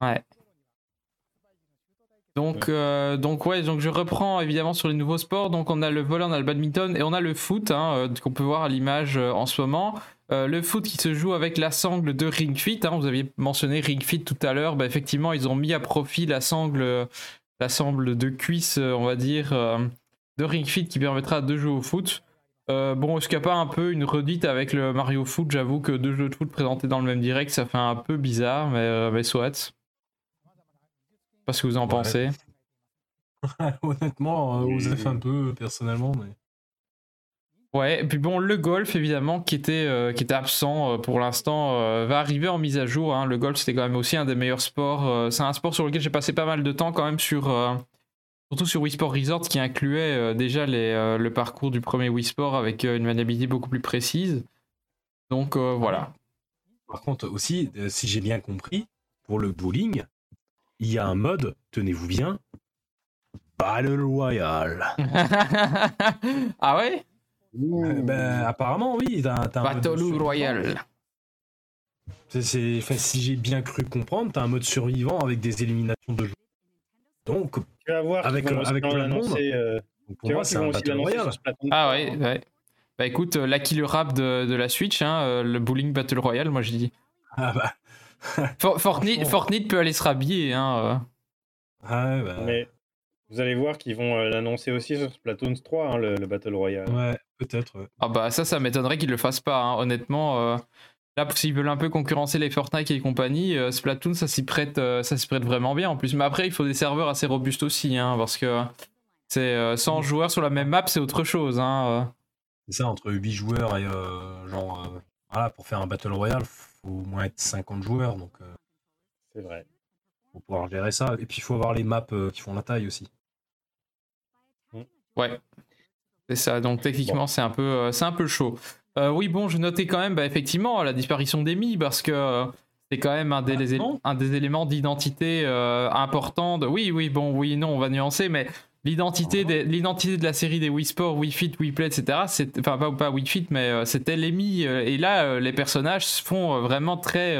Speaker 1: donc euh, donc ouais donc je reprends évidemment sur les nouveaux sports donc on a le volley on a le badminton et on a le foot hein, euh, qu'on peut voir à l'image euh, en ce moment Euh, le foot qui se joue avec la sangle de Ring Fit hein, vous aviez mentionné Ring Fit tout à l'heure bah, effectivement ils ont mis à profit la sangle la sangle de cuisse euh, on va dire euh, de Ring Fit qui permettra de jouer au foot Euh, bon, est-ce qu'il n'y a pas un peu une redite avec le Mario Foot? J'avoue que deux jeux de foot présentés dans le même direct, ça fait un peu bizarre, mais, euh, mais soit. Je sais Pas ce que vous en
Speaker 5: Ouais.
Speaker 1: pensez.
Speaker 5: Honnêtement, euh,
Speaker 2: Oui.
Speaker 5: Un peu, personnellement. Mais...
Speaker 1: Ouais, et puis bon, le golf, évidemment, qui était, euh, qui était absent euh, pour l'instant, euh, va arriver en mise à jour. hein. Le golf, c'était quand même aussi un des meilleurs sports. c'est un sport sur lequel j'ai passé pas mal de temps quand même sur... Surtout sur Wii Sport Resort qui incluait déjà les, le parcours du premier Wii Sport avec une maniabilité beaucoup plus précise. Donc voilà.
Speaker 5: Par contre, aussi, si j'ai bien compris, pour le bowling, il y a un mode, tenez-vous bien, Battle Royale.
Speaker 1: ah ouais?
Speaker 5: Euh, ben, apparemment, oui. Un mode de
Speaker 1: Battle. Royale.
Speaker 5: C'est, si j'ai bien cru comprendre, t'as un mode survivant avec des éliminations de joueurs. Donc,
Speaker 2: Tu vas voir
Speaker 5: Avec,
Speaker 2: vont
Speaker 5: euh, avec plein de
Speaker 2: l'annoncer. euh,
Speaker 5: pour moi, c'est un Battle Royale.
Speaker 1: Ah
Speaker 2: 3,
Speaker 1: ouais,
Speaker 2: hein.
Speaker 1: ouais. Bah écoute, euh, la killer rap de, de la Switch, hein, euh, le bowling Battle Royale, moi je dis.
Speaker 5: Ah bah,
Speaker 1: For- Fortnite. Fortnite peut aller se rhabiller, hein. euh.
Speaker 5: ah ouais, bah,
Speaker 2: Mais vous allez voir qu'ils vont euh, l'annoncer aussi sur Splatoon 3, hein, le, le Battle Royale.
Speaker 5: ouais, peut-être. ouais.
Speaker 1: Ah bah ça, ça m'étonnerait qu'ils le fassent pas, hein, honnêtement. euh. Là, s'ils veulent un peu concurrencer les Fortnite et compagnie, euh, Splatoon, ça s'y prête, euh, ça s'y prête vraiment bien en plus. Mais après, il faut des serveurs assez robustes aussi, hein, parce que c'est euh, 100 joueurs sur la même map, c'est autre chose. Hein, euh.
Speaker 5: C'est ça, entre 8 joueurs et euh, genre, euh, voilà, pour faire un Battle Royale, faut au moins être 50 joueurs, donc euh,
Speaker 2: C'est vrai.
Speaker 5: faut pouvoir gérer ça. Et puis il faut avoir les maps euh, qui font la taille aussi.
Speaker 1: Ouais, c'est ça. Donc techniquement, c'est un peu, euh, c'est un peu chaud. Euh, oui, bon, je notais quand même, bah, effectivement, la disparition d'Emi parce que euh, c'est quand même un des,
Speaker 5: Ah,
Speaker 1: les un des éléments d'identité euh, importants. De... Oui, oui, bon, oui, non, on va nuancer, mais l'identité,
Speaker 5: Ah.
Speaker 1: des- l'identité de la série des Wii Sport, Wii Fit, Wii Play, etc. c'est- Enfin, pas, pas Wii Fit, mais euh, c'était l'Emi. et là, les personnages se font vraiment très.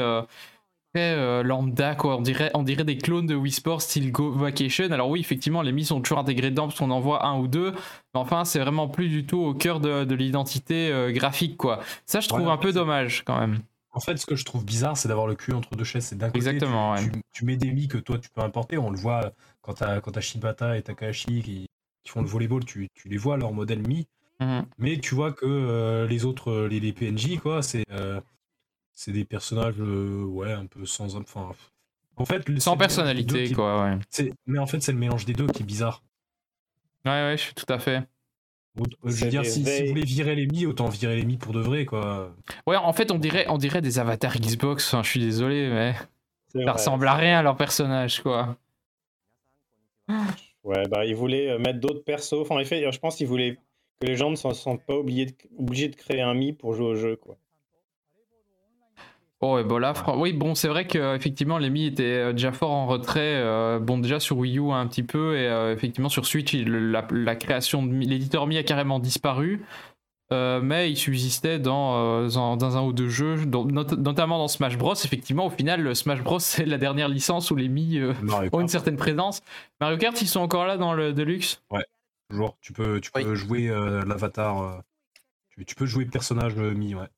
Speaker 1: Euh, très, euh, lambda quoi on dirait on dirait des clones de Wii Sport style Go Vacation alors oui effectivement les mi sont toujours intégrés dedans parce qu'on en voit un ou deux mais enfin c'est vraiment plus du tout au cœur de, de l'identité euh, graphique quoi ça je trouve un peu dommage quand même
Speaker 5: En fait, ce que je trouve bizarre, c'est d'avoir le cul entre deux chaises. C'est d'un côté, tu-
Speaker 1: Exactement, ouais.
Speaker 5: tu, tu mets des mi que toi tu peux importer. On le voit quand t'as quand t'as Shibata et Takahashi qui, qui font le volleyball, tu, tu les vois leur modèle mi.
Speaker 1: Mhm.
Speaker 5: Mais tu vois que euh, les autres, euh, les, les PNJ, quoi, c'est euh, c'est des personnages, euh, ouais, un peu sans. Enfin, en fait,
Speaker 1: Sans personnalité,
Speaker 5: qui-
Speaker 1: quoi, ouais.
Speaker 5: c'est- Mais en fait, c'est le mélange des deux qui est bizarre.
Speaker 1: Ouais, ouais, je suis tout à fait.
Speaker 5: Aut- Je veux dire, si, vous voulez virer les mi, autant virer les mi pour de vrai, quoi.
Speaker 1: Ouais, en fait, on dirait, on dirait des avatars Xbox. Enfin, je suis désolé, mais ça
Speaker 2: vrai.
Speaker 1: ressemble à rien leur personnage, quoi.
Speaker 2: Ouais, bah, ils voulaient euh, mettre d'autres persos. Enfin, en effet, je pense qu'ils voulaient que les gens ne se sentent pas obligés de, obligés de créer un Mi pour jouer au jeu, quoi.
Speaker 1: Oh, et bon, là, fran- oui, bon, c'est vrai que effectivement, les Mi étaient euh, déjà fort en retrait. euh, bon, déjà sur Wii U un petit peu, et euh, effectivement sur Switch, il- la, la création de Mi- l'éditeur Mi a carrément disparu. Euh, mais il subsistait dans, euh, dans, dans un ou deux jeux, dont- not- notamment dans Smash Bros. Effectivement, au final, Smash Bros, c'est la dernière licence où les Mi euh, ont une certaine présence. Mario Kart, ils sont encore là dans le Deluxe?
Speaker 5: Toujours. Tu peux, tu
Speaker 3: Oui.
Speaker 5: peux jouer euh, l'avatar. euh, tu, tu peux jouer personnage euh, mi, ouais.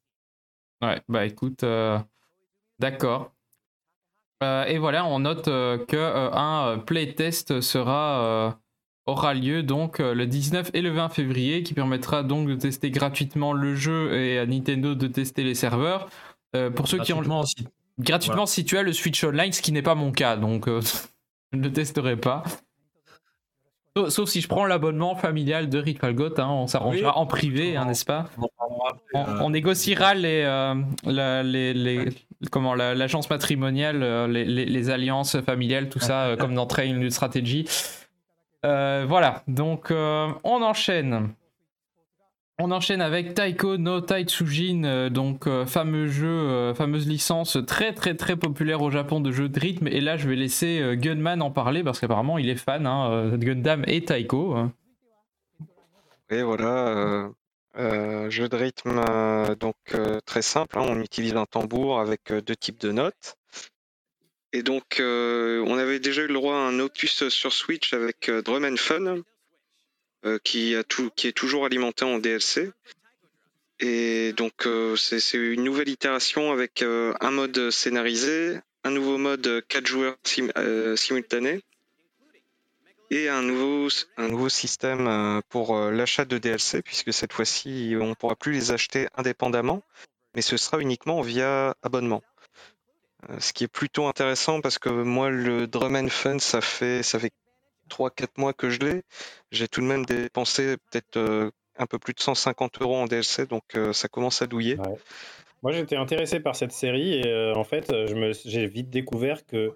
Speaker 1: Ouais, bah écoute, euh, d'accord. Euh, et voilà, on note euh, que euh, un euh, playtest sera aura lieu donc le 19 et le 20 février, qui permettra donc de tester gratuitement le jeu et à Nintendo de tester les serveurs. Pour ceux qui ont
Speaker 5: Gratuitement aussi.
Speaker 1: gratuitement
Speaker 5: Voilà.
Speaker 1: si tu as le Switch Online, ce qui n'est pas mon cas, donc je ne le testerai pas. Sauf, sauf si je prends l'abonnement familial de Rifalgot, hein, on s'arrangera
Speaker 5: Oui.
Speaker 1: en privé, hein, n'est-ce pas?
Speaker 5: On
Speaker 1: négociera les, la- les, les- comment la- l'agence matrimoniale, euh, les, alliances familiales, tout ça, euh, comme dans Train Strategy. Euh, voilà, donc on enchaîne. On enchaîne avec Taiko no Taitsujin, donc fameux jeu, fameuse licence très très très populaire au Japon de jeux de rythme. Et là, je vais laisser Gunman en parler parce qu'apparemment il est fan hein, Gundam et Taiko. hein.
Speaker 4: Et voilà, euh, jeu de rythme euh, donc euh, très simple. hein, on utilise un tambour avec deux types de notes. Et donc, on avait déjà eu le droit à un opus sur Switch avec Drum and Fun, qui, est toujours alimenté en DLC. Et donc, c'est une nouvelle itération avec un mode scénarisé, un nouveau mode 4 joueurs sim- simultanés et un nouveau, un nouveau système euh, pour euh, l'achat de DLC, puisque cette fois-ci, on ne pourra plus les acheter indépendamment, mais ce sera uniquement via abonnement. Euh, ce qui est plutôt intéressant parce que moi, le Drum and Fun, ça fait, ça fait 3-4 mois que je l'ai. J'ai tout de même dépensé peut-être un peu plus de 150 euros en DLC, donc ça commence à douiller.
Speaker 2: Moi, j'étais intéressé par cette série et en fait, j'ai vite découvert que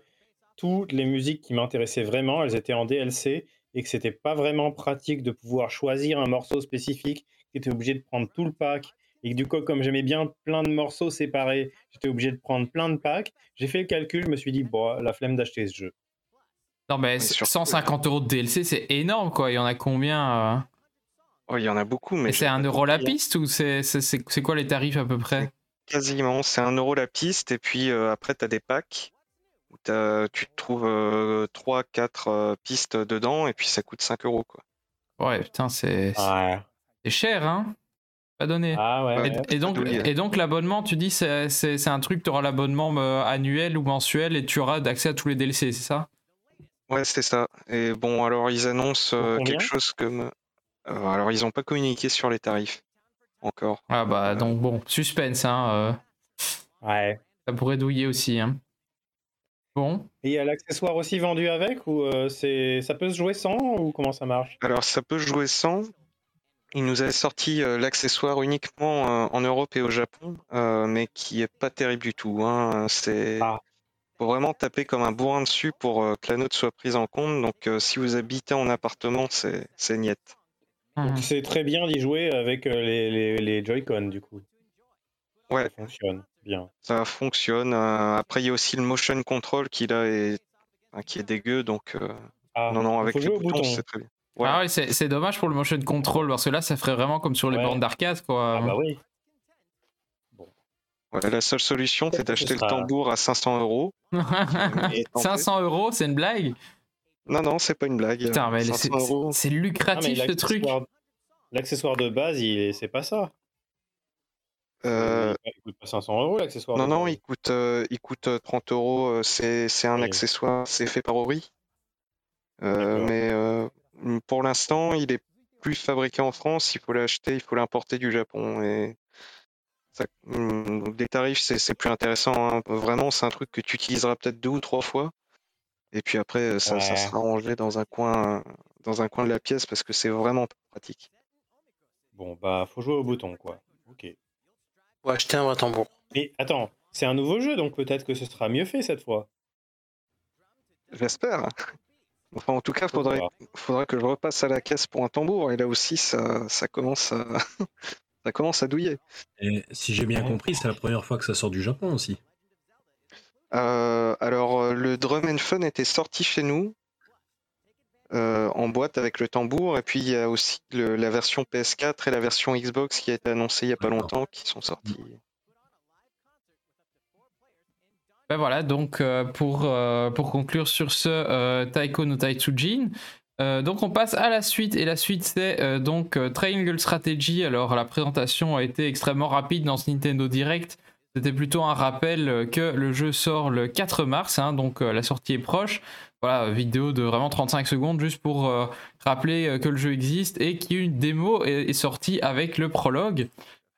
Speaker 2: toutes les musiques qui m'intéressaient vraiment, elles étaient en DLC et que c'était pas vraiment pratique de pouvoir choisir un morceau spécifique, que tu obligé de prendre tout le pack et que du coup, comme j'aimais bien plein de morceaux séparés, j'étais obligé de prendre plein de packs. J'ai fait le calcul, je me suis dit, bon, la flemme d'acheter ce jeu.
Speaker 1: Non, mais
Speaker 4: Oui, surtout-
Speaker 1: 150 euros de DLC, c'est énorme quoi. Il y en a combien euh?
Speaker 4: Oh, il y en a beaucoup, mais
Speaker 1: c'est un euro la piste ou c'est quoi les tarifs à peu près?
Speaker 4: Quasiment, c'est un euro la piste, et puis euh, après, tu as des packs t'as- tu trouves 3-4 pistes dedans, et puis ça coûte 5 euros. Quoi.
Speaker 1: Ouais, putain, c'est
Speaker 2: Ouais.
Speaker 1: c'est cher, hein Pas donné.
Speaker 2: Ah ouais.
Speaker 4: Ouais.
Speaker 2: ouais.
Speaker 1: Et, et donc, et donc l'abonnement, tu dis, c'est un truc, tu auras l'abonnement euh, annuel ou mensuel et tu auras accès à tous les DLC, c'est ça?
Speaker 4: Ouais, c'est ça. Et bon, alors ils annoncent euh, quelque chose comme. euh, alors, ils n'ont pas communiqué sur les tarifs encore.
Speaker 1: Ah bah,
Speaker 4: Euh,
Speaker 1: donc bon, suspense, hein. euh,
Speaker 2: Ouais.
Speaker 1: ça pourrait douiller aussi, hein. Bon,
Speaker 2: Et il y a l'accessoire aussi vendu avec ou euh, c'est ça peut se jouer sans ou comment ça marche?
Speaker 4: Alors, ça peut jouer sans. Ils nous avaient sorti euh, l'accessoire uniquement euh, en Europe et au Japon, euh, mais qui est pas terrible du tout. Hein. C'est
Speaker 2: Ah.
Speaker 4: faut vraiment taper comme un bourrin dessus pour euh, que la note soit prise en compte. Donc, euh, si vous habitez en appartement, c'est c'est niette.
Speaker 2: Donc c'est très bien d'y jouer avec euh, les, les, les Joy-Con du coup.
Speaker 4: Ouais.
Speaker 2: Ça fonctionne bien.
Speaker 4: Ça fonctionne. Euh, après, il y a aussi le motion control qui là est, enfin, qui est dégueu. Donc, euh,
Speaker 2: Ah,
Speaker 4: non, non, avec les boutons,
Speaker 2: bouton.
Speaker 4: c'est très bien. Ouais.
Speaker 1: Ah ouais, c'est c'est dommage pour le motion control parce que là, ça ferait vraiment comme sur les
Speaker 2: Ouais.
Speaker 1: bornes d'arcade, quoi.
Speaker 2: Ah bah oui.
Speaker 4: La seule solution, c'est
Speaker 2: Ce
Speaker 4: d'acheter
Speaker 2: sera-
Speaker 4: le tambour à 500 euros. Et tenter.
Speaker 1: 500 euros, c'est une blague?
Speaker 4: Non, non, c'est pas une blague.
Speaker 1: Putain, mais c'est
Speaker 4: 500 euros.
Speaker 1: c'est
Speaker 2: Ah, mais
Speaker 1: lucratif ce truc.
Speaker 2: l'accessoire- L'accessoire de base, il est- c'est pas ça.
Speaker 4: Euh,
Speaker 2: Il coûte pas 500 euros l'accessoire.
Speaker 4: non, non, il coûte, euh, il coûte euh, 30 euros. euh, C'est c'est un
Speaker 2: Oui.
Speaker 4: accessoire, c'est fait par Ori. Euh, mais pour l'instant, il est plus fabriqué en France. Il faut l'acheter, il faut l'importer du Japon. Et ça, des tarifs, c'est c'est plus intéressant. hein. Vraiment, c'est un truc que tu utiliseras peut-être deux ou trois fois. Et puis après, ça, sera rangé dans un coin, dans un coin de la pièce parce que c'est vraiment pas pratique.
Speaker 2: Bon, bah, faut jouer au bouton, quoi. Ok.
Speaker 3: Acheter un vrai tambour.
Speaker 2: Mais attends, c'est un nouveau jeu, donc peut-être que ce sera mieux fait cette fois.
Speaker 4: J'espère. Enfin, en tout cas, faudrait, faudrait que je repasse à la caisse pour un tambour. Et là aussi, ça, ça commence à, ça commence à douiller.
Speaker 5: Et si j'ai bien compris, c'est la première fois que ça sort du Japon aussi.
Speaker 4: Euh, alors, euh, le Drum and Fun était sorti chez nous euh, en boîte avec le tambour. Et puis, il y a aussi le- la version PS4 et la version Xbox qui a été annoncée il n'y a pas longtemps, qui sont sortis.
Speaker 1: Ben voilà, donc euh, pour, euh, pour conclure sur ce Taiko no Taitsujin, euh, donc on passe à la suite et la suite c'est euh, donc euh, Triangle Strategy. Alors la présentation a été extrêmement rapide dans ce Nintendo Direct. C'était plutôt un rappel que le jeu sort le 4 mars, hein, donc la sortie est proche. Voilà, vidéo de vraiment 35 secondes juste pour euh, rappeler euh, que le jeu existe et qu'une démo est, est sortie avec le prologue.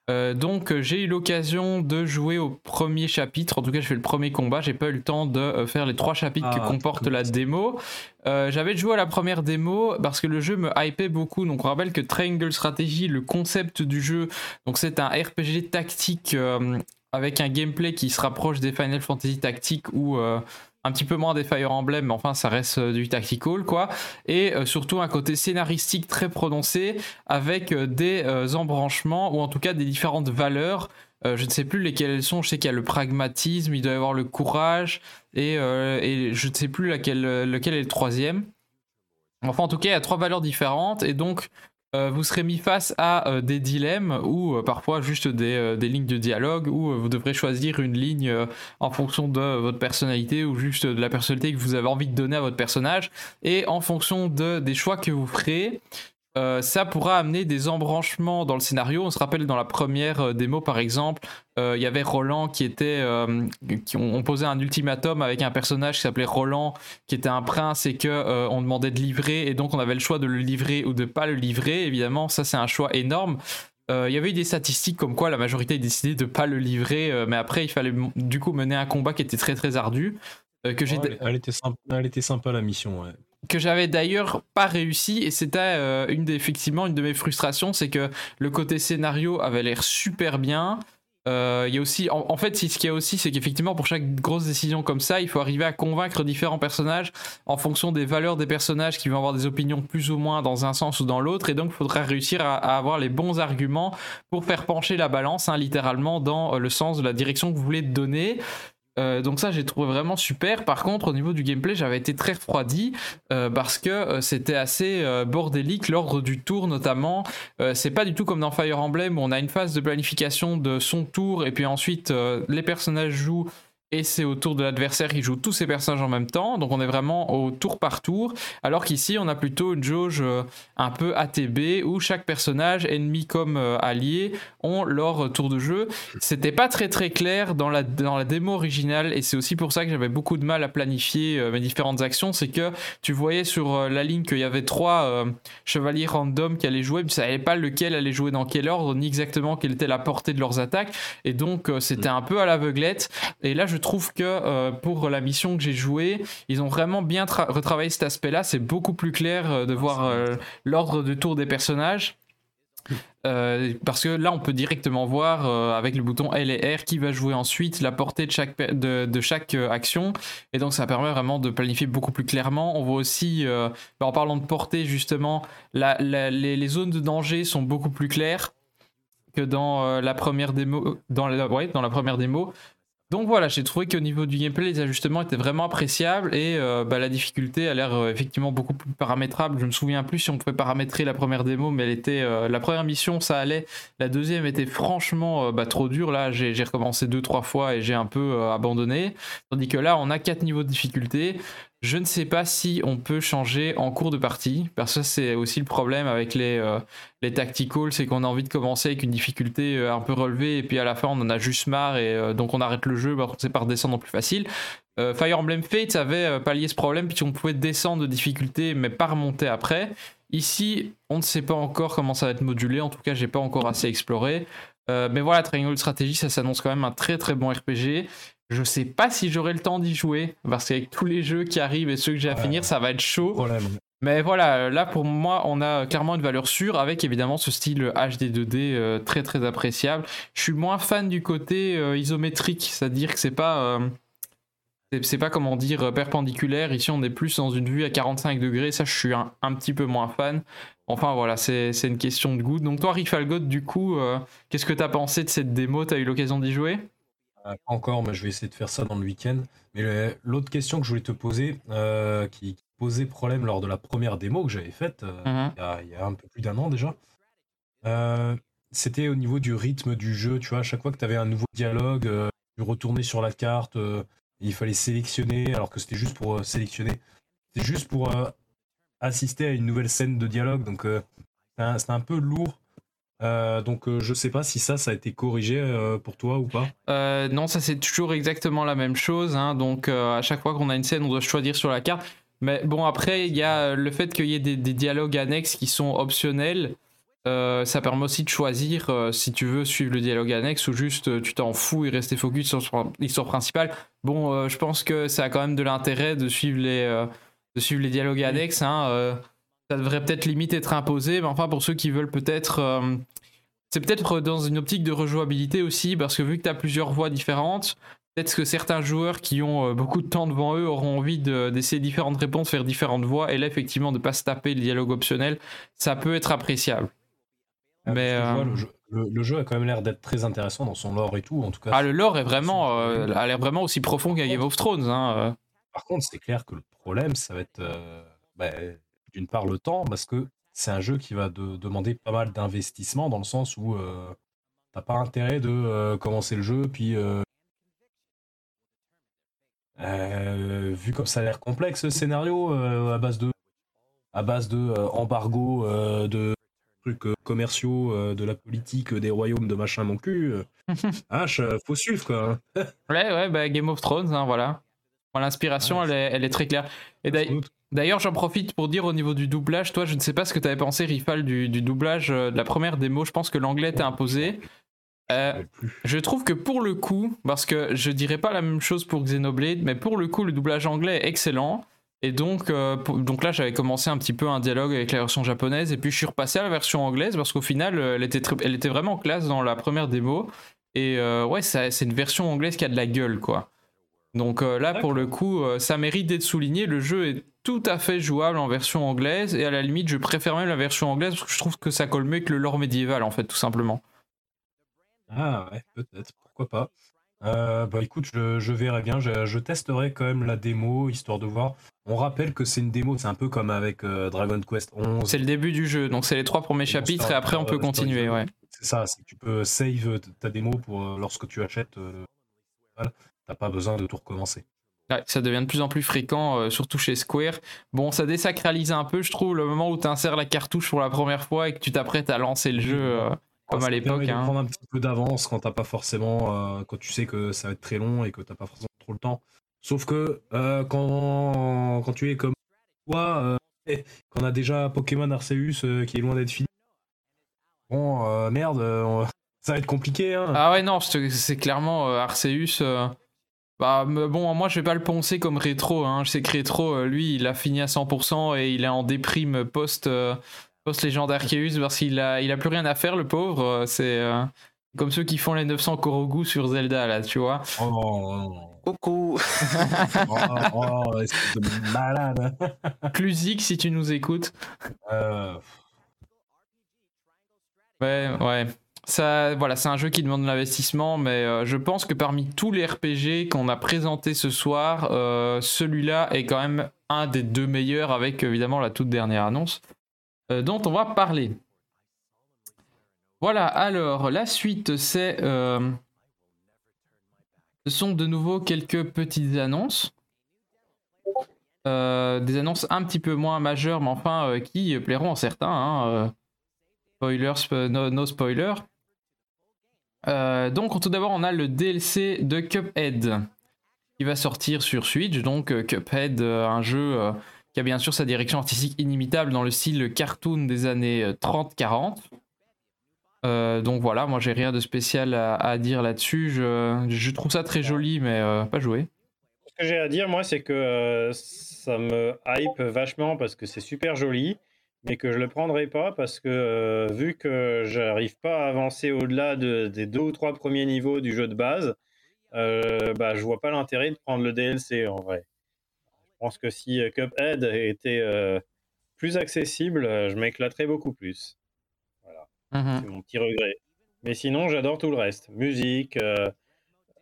Speaker 1: Euh, donc j'ai eu l'occasion de jouer au premier chapitre, en tout cas je fais le premier combat, j'ai pas eu le temps de faire les trois chapitres que
Speaker 5: Ah,
Speaker 1: comporte la démo. Euh, J'avais joué à la première démo parce que le jeu me hypait beaucoup, donc on rappelle que Triangle Strategy, le concept du jeu, donc c'est un RPG tactique euh, avec un gameplay qui se rapproche des Final Fantasy Tactiques ou un petit peu moins des Fire Emblem, mais enfin ça reste euh, du tactical quoi, et euh, surtout un côté scénaristique très prononcé avec euh, des embranchements ou en tout cas des différentes valeurs. Je ne sais plus lesquelles elles sont. Je sais qu'il y a le pragmatisme, il doit y avoir le courage et, je ne sais plus lequel est le troisième. Enfin, en tout cas, il y a trois valeurs différentes et donc vous serez mis face à euh, des dilemmes ou euh, parfois juste des, euh, lignes de dialogue où euh, vous devrez choisir une ligne euh, en fonction de votre personnalité ou juste de la personnalité que vous avez envie de donner à votre personnage et en fonction de, des choix que vous ferez. Euh, ça pourra amener des embranchements dans le scénario. On se rappelle dans la première euh, démo, par exemple, euh, il y avait Roland qui était, qui on, on posait un ultimatum avec un personnage qui s'appelait Roland, qui était un prince et que on demandait de livrer, et donc on avait le choix de le livrer ou de pas le livrer. Évidemment, ça c'est un choix énorme. Il y avait eu des statistiques comme quoi la majorité a décidé de pas le livrer, mais après il fallait du coup mener un combat qui était très très ardu. que
Speaker 5: Ouais, elle était sympa, elle était sympa la mission. Ouais.
Speaker 1: Que j'avais d'ailleurs pas réussi et c'était euh, une effectivement une de mes frustrations c'est que le côté scénario avait l'air super bien. Euh, il y a aussi en, fait ce qu'il y a aussi c'est qu'effectivement pour chaque grosse décision comme ça il faut arriver à convaincre différents personnages en fonction des valeurs des personnages qui vont avoir des opinions plus ou moins dans un sens ou dans l'autre et donc il faudra réussir à, à avoir les bons arguments pour faire pencher la balance hein, littéralement dans euh, le sens de la direction que vous voulez donner euh, donc ça j'ai trouvé vraiment super. Par contre au niveau du gameplay j'avais été très refroidi euh, parce que euh, c'était assez bordélique. L'ordre du tour notamment, c'est pas du tout comme dans Fire Emblem où on a une phase de planification de son tour et puis ensuite les personnages jouent et c'est au tour de l'adversaire qui joue tous ses personnages en même temps. Donc on est vraiment au tour par tour. Alors qu'ici on a plutôt une jauge euh, un peu ATB où chaque personnage, ennemi comme euh, allié, ont leur tour de jeu. C'était pas très très clair dans la, dans la démo originale et c'est aussi pour ça que j'avais beaucoup de mal à planifier euh, mes différentes actions. C'est que tu voyais sur la ligne qu'il y avait trois euh, chevaliers random qui allaient jouer, mais tu savais pas lequel allait jouer dans quel ordre, ni exactement quelle était la portée de leurs attaques. Et donc c'était un peu à l'aveuglette. Et là je trouve que euh, pour la mission que j'ai jouée, ils ont vraiment bien tra- retravaillé cet aspect-là. C'est beaucoup plus clair euh, de voir euh, l'ordre de tour des personnages. Parce que là, on peut directement voir avec le bouton L et R qui va jouer ensuite la portée de chaque, de, chaque action. Et donc, ça permet vraiment de planifier beaucoup plus clairement. On voit aussi, bah, en parlant de portée, justement, la- la- les, zones de danger sont beaucoup plus claires que dans la première démo. Dans la première démo. Donc voilà, j'ai trouvé qu'au niveau du gameplay, les ajustements étaient vraiment appréciables et euh, bah, la difficulté a l'air euh, effectivement beaucoup plus paramétrable. Je me souviens plus si on pouvait paramétrer la première démo, mais elle était euh, la première mission, ça allait. La deuxième était franchement bah, trop dure. Là, j'ai recommencé deux trois fois et j'ai un peu abandonné. Tandis que là, on a quatre niveaux de difficulté. Je ne sais pas si on peut changer en cours de partie, parce que c'est aussi le problème avec les, tacticals, c'est qu'on a envie de commencer avec une difficulté un peu relevée, et puis à la fin on en a juste marre, et donc on arrête le jeu, parce qu'on sait pas redescendre plus facile. Euh, Fire Emblem Fates avait euh, pallié ce problème, puisqu'on pouvait descendre de difficulté, mais pas remonter après. Ici, on ne sait pas encore comment ça va être modulé, en tout cas j'ai pas encore assez exploré. Euh, mais voilà, Triangle Strategy, ça s'annonce quand même un très très bon RPG. Je sais pas si j'aurai le temps d'y jouer, parce qu'avec tous les jeux qui arrivent et ceux que j'ai à
Speaker 5: Ouais.
Speaker 1: finir, ça va être chaud.
Speaker 5: Problème.
Speaker 1: Mais voilà, là pour moi, on a clairement une valeur sûre avec évidemment ce style HD 2D euh, très très appréciable. Je suis moins fan du côté euh, isométrique, c'est-à-dire que c'est pas euh, c'est- pas comment dire perpendiculaire. Ici, on est plus dans une vue à 45 degrés. Ça, je suis un, petit peu moins fan. Enfin voilà, c'est une question de goût. Donc toi, Rifalgot, du coup, qu'est-ce que t'as pensé de cette démo? T'as eu l'occasion d'y jouer?
Speaker 5: Encore, mais je vais essayer de faire ça dans le week-end. Mais l'autre question que je voulais te poser, qui, posait problème lors de la première démo que j'avais faite, euh,
Speaker 1: Mhm.
Speaker 5: il y, a, il y a un peu plus d'un an déjà, euh, c'était au niveau du rythme du jeu. Tu vois, à chaque fois que tu avais un nouveau dialogue, euh, tu retournais sur la carte, il fallait sélectionner, alors que c'était juste pour sélectionner. C'était juste pour assister à une nouvelle scène de dialogue. Donc, c'était un- peu lourd. Donc, je sais pas si ça, ça a été corrigé pour toi ou pas.
Speaker 1: Non, ça c'est toujours exactement la même chose. hein. Donc à chaque fois qu'on a une scène, on doit choisir sur la carte. Mais bon, après, il y a le fait qu'il y ait des, des dialogues annexes qui sont optionnels. Euh, ça permet aussi de choisir euh, si tu veux suivre le dialogue annexe ou juste euh, tu t'en fous et rester focus sur l'histoire principale. Bon, euh, je pense que ça a quand même de l'intérêt de suivre les, euh, de suivre les dialogues annexes. hein. Euh, ça devrait peut-être limite être imposé, mais enfin pour ceux qui veulent peut-être... euh, c'est peut-être dans une optique de rejouabilité aussi, parce que vu que tu as plusieurs voix différentes, peut-être que certains joueurs qui ont euh, beaucoup de temps devant eux auront envie de- d'essayer différentes réponses, faire différentes voix, et là effectivement de pas se taper le dialogue optionnel, ça peut être appréciable.
Speaker 5: Ah,
Speaker 1: Mais,
Speaker 5: je vois,
Speaker 1: euh,
Speaker 5: le, jeu, le- le jeu a quand même l'air d'être très intéressant dans son lore et tout. En tout cas,
Speaker 1: Ah, le lore est vraiment, euh, a l'air vraiment aussi profond qu'à Game of Thrones. Hein. euh.
Speaker 5: par contre, c'est clair que le problème, ça va être euh, bah, d'une part le temps, parce que c'est un jeu qui va de- demander pas mal d'investissement dans le sens où euh, t'as pas intérêt de euh, commencer le jeu, puis euh, vu comme ça a l'air complexe ce scénario euh, à base de à base de euh, embargo, euh, de trucs euh, commerciaux, euh, de la politique, euh, des royaumes, de machin mon cul. euh, euh, faut suivre quoi.
Speaker 1: Ouais, ouais, bah, Game of Thrones, hein, voilà. L'inspiration,
Speaker 5: Ouais,
Speaker 1: elle, est, elle est très claire. Et d'ailleurs, j'en profite pour dire au niveau du doublage, toi, je ne sais pas ce que tu avais pensé, Rifal, du, du doublage euh, de la première démo. Je pense que l'anglais t'est imposé. Euh,
Speaker 5: Je
Speaker 1: trouve que pour le coup, parce que je dirais pas la même chose pour Xenoblade, mais pour le coup, le doublage anglais est excellent. Et donc, euh, pour- donc là, j'avais commencé un petit peu un dialogue avec la version japonaise, et puis je suis repassé à la version anglaise parce qu'au final, euh, elle était, très- elle était vraiment classe dans la première démo. Et euh, ouais, c'est une version anglaise qui a de la gueule, quoi. Donc là, pour le coup, ça mérite d'être souligné. Le jeu est tout à fait jouable en version anglaise, et à la limite, je préfère même la version anglaise parce que je trouve que ça colle mieux que le lore médiéval, en fait, tout simplement.
Speaker 5: Ah ouais, peut-être, pourquoi pas. Euh, bah écoute, je, je verrai bien, je, je testerai quand même la démo, histoire de voir. On rappelle que c'est une démo, c'est un peu comme avec euh, Dragon Quest 11.
Speaker 1: C'est le début du jeu, donc c'est les trois premiers chapitres, et après on
Speaker 5: euh,
Speaker 1: peut continuer, ouais.
Speaker 5: C'est ça, c'est que tu peux save ta démo pour lorsque tu achètes. euh, voilà, T'as pas besoin de tout recommencer.
Speaker 1: Ouais, ça devient de plus en plus fréquent, euh, surtout chez Square. Bon, ça désacralise un peu, je trouve, le moment où tu insères la cartouche pour la première fois et que tu t'apprêtes à lancer le jeu, euh, comme
Speaker 5: Ça
Speaker 1: à
Speaker 5: te
Speaker 1: l'époque.
Speaker 5: permet de
Speaker 1: hein.
Speaker 5: prendre un petit peu d'avance quand t'as pas forcément, euh, quand tu sais que ça va être très long et que t'as pas forcément trop le temps. Sauf que euh, quand, quand tu es comme toi, euh, et qu'on a déjà Pokémon Arceus euh, qui est loin d'être fini, bon, euh, merde, euh, ça va être compliqué. Hein.
Speaker 1: Ah ouais, non, c'est c'est clairement euh, Arceus. euh, Bah, mais bon, moi je vais pas le poncer comme rétro. Hein. Je sais que rétro, lui, il a fini à 100% et il est en déprime post, euh, post légende Arceus parce qu'il a, il a plus rien à faire, le pauvre. euh, C'est euh, comme ceux qui font les 900 Korogu sur Zelda, là, tu vois.
Speaker 5: Oh non, non.
Speaker 3: Coucou
Speaker 5: Oh, oh, espèce de malade.
Speaker 1: Clusic, si tu nous écoutes.
Speaker 5: Euh,
Speaker 1: Ouais, ouais. Ça, voilà, c'est un jeu qui demande de l'investissement, mais euh, je pense que parmi tous les RPG qu'on a présentés ce soir, euh, celui-là est quand même un des deux meilleurs, avec évidemment la toute dernière annonce euh, dont on va parler. Voilà, alors la suite, c'est. euh, ce sont de nouveau quelques petites annonces. Euh, des annonces un petit peu moins majeures, mais enfin euh, qui plairont à certains. hein, euh. Spoilers, sp- no, no spoiler. Euh, donc tout d'abord on a le DLC de Cuphead qui va sortir sur Switch. Donc euh, Cuphead, euh, un jeu euh, qui a bien sûr sa direction artistique inimitable dans le style cartoon des années euh, 30-40. Euh, donc voilà, moi j'ai rien de spécial à, dire là-dessus. Je, trouve ça très joli, mais euh, pas joué.
Speaker 2: Ce que j'ai à dire, moi, c'est que euh, ça me hype vachement parce que c'est super joli, mais que je le prendrai pas parce que euh, vu que j'arrive pas à avancer au-delà de- des deux ou trois premiers niveaux du jeu de base, euh, bah, je vois pas l'intérêt de prendre le DLC en vrai. Je pense que si euh, Cuphead était euh, plus accessible, euh, je m'éclaterais beaucoup plus. Voilà,
Speaker 1: Mhm.
Speaker 2: c'est mon petit regret. Mais sinon, j'adore tout le reste. Musique, euh,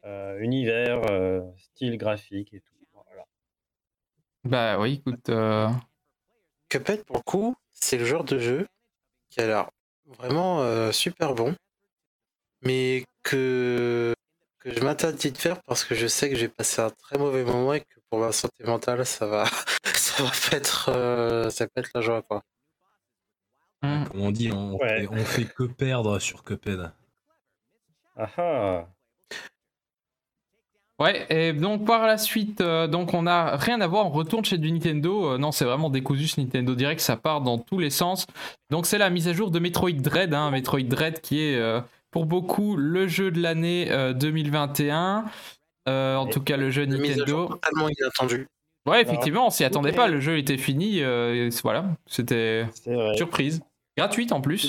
Speaker 2: euh, univers, euh, style graphique et tout. Voilà.
Speaker 1: Bah oui, écoute. euh,
Speaker 3: Cuphead, pour le coup, c'est le genre de jeu qui a l'air vraiment euh, super bon, mais que, que je m'interdis de faire parce que je sais que j'ai passé un très mauvais moment et que pour ma santé mentale, ça va, ça va pas être, euh, ça va pas être la joie, quoi.
Speaker 1: hmm.
Speaker 5: Comme on dit, on,
Speaker 2: Ouais.
Speaker 5: fait, on fait que perdre sur Cuphead.
Speaker 2: Ah ah
Speaker 1: Ouais, et donc par la suite, euh, donc on a rien à voir, on retourne chez du Nintendo. Euh, non, c'est vraiment décousu ce Nintendo Direct, ça part dans tous les sens. Donc c'est la mise à jour de Metroid Dread, hein, Metroid Dread qui est euh, pour beaucoup le jeu de l'année euh, 2021. Euh, en
Speaker 2: Et
Speaker 1: tout cas, le jeu Nintendo.
Speaker 3: totalement inattendue.
Speaker 1: Ouais, effectivement, on s'y attendait pas, le jeu était fini. euh, et voilà, c'était surprise. Gratuite en plus.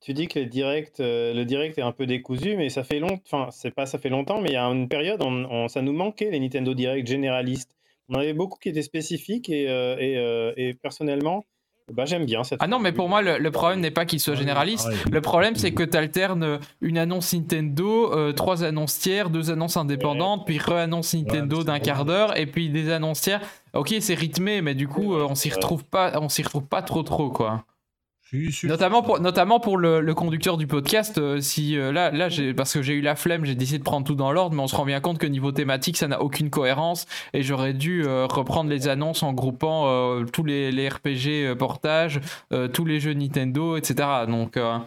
Speaker 2: tu- dis que le direct, euh, le direct est un peu décousu, mais ça fait longtemps. Enfin, c'est pas ça fait longtemps, mais il y a une période, on, on- ça nous manquait les Nintendo Direct généralistes. On en avait beaucoup qui étaient spécifiques et, euh, et, euh, et personnellement, bah, j'aime bien cette.
Speaker 1: Ah non, mais pour moi, le, le problème n'est pas qu'il soit
Speaker 5: Ouais,
Speaker 1: généraliste.
Speaker 5: pareil.
Speaker 1: Le problème, c'est que tu alternes une annonce Nintendo, euh, trois annonces tiers, deux annonces indépendantes, puis re-annonce Nintendo d'un quart d'heure, et puis des annonces tiers. Ok, c'est rythmé, mais du coup, euh, on s'y retrouve pas, on s'y retrouve pas trop trop quoi. Notamment pour, notamment pour le, le conducteur du podcast, euh, si euh, là, là, j'ai, parce que j'ai eu la flemme, j'ai décidé de prendre tout dans l'ordre, mais on se rend bien compte que niveau thématique, ça n'a aucune cohérence, et j'aurais dû euh, reprendre les annonces en groupant euh, tous les, les RPG euh, portages, euh, tous les jeux Nintendo, etc. Donc, euh,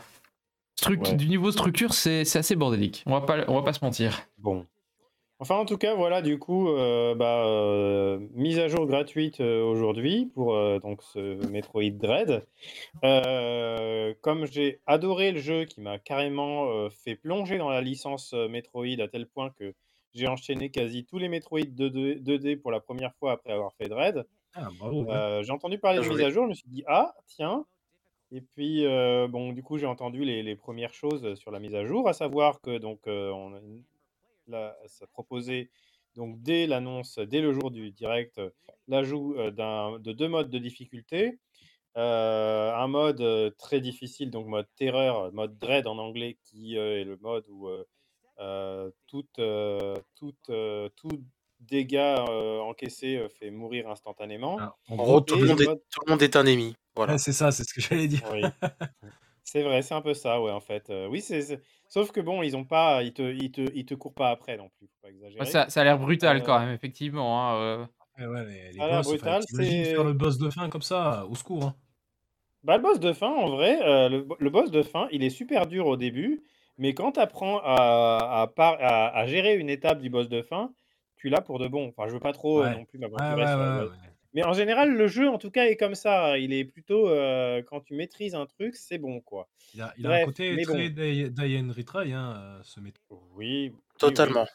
Speaker 1: truc,
Speaker 2: Ouais.
Speaker 1: du niveau structure, c'est, c'est assez bordélique. On va pas, on va pas se mentir.
Speaker 2: Bon. Enfin, en tout cas, voilà, du coup, euh, bah, euh, mise à jour gratuite euh, aujourd'hui pour euh, donc ce Metroid Dread. Euh, comme j'ai adoré le jeu qui m'a carrément euh, fait plonger dans la licence Metroid à tel point que j'ai enchaîné quasi tous les Metroid 2D, 2D pour la première fois après avoir fait Dread.
Speaker 5: Ah, ouais.
Speaker 2: J'ai entendu parler de mise à jour, je me suis dit, ah, tiens. Et puis, euh, bon, du coup, j'ai entendu les, les premières choses sur la mise à jour, à savoir que donc, euh, on a une- la- ça proposait, donc, dès l'annonce, dès le jour du direct, euh, l'ajout euh, de deux modes de difficulté. Euh, un mode très difficile, donc mode terreur, mode dread en anglais, qui euh, est le mode où euh, tout, euh, tout, euh, tout dégât euh, encaissé euh, fait mourir instantanément.
Speaker 5: Ah, en gros,
Speaker 3: tout le,
Speaker 2: le
Speaker 3: monde est,
Speaker 2: mode-
Speaker 3: tout le monde est un ennemi. Voilà.
Speaker 5: ouais, c'est ça, c'est ce que j'allais dire.
Speaker 2: Oui. C'est vrai, c'est un peu ça, ouais, en fait. Euh, oui, c'est, c'est- sauf que bon, ils ont pas, ils te, ils te, ils te courent pas après non plus, faut pas exagérer.
Speaker 1: Ouais, ça, ça a l'air brutal
Speaker 2: Euh,
Speaker 1: quand même, effectivement. hein, euh.
Speaker 5: Ouais, ouais, mais les
Speaker 2: Ça a l'air
Speaker 5: boss, enfin,
Speaker 2: brutal, c'est-
Speaker 5: faire le boss de fin comme ça, au secours. hein.
Speaker 2: Bah, le boss de fin, en vrai, euh, le, le boss de fin, il est super dur au début, mais quand tu apprends à, à, par- à, à gérer une étape du boss de fin, tu l'as pour de bon. Enfin, je veux pas trop euh,
Speaker 5: Ouais.
Speaker 2: non plus m'aventurer
Speaker 5: ouais,
Speaker 2: sur le
Speaker 5: ouais,
Speaker 2: boss. Mais en général, le jeu, en tout cas, est comme ça. Il est plutôt, euh, quand tu maîtrises un truc, c'est bon, quoi.
Speaker 5: Il a, il un côté très
Speaker 2: bon.
Speaker 5: retry, hein, euh, ce métro.
Speaker 2: Oui, oui, oui.
Speaker 3: Totalement.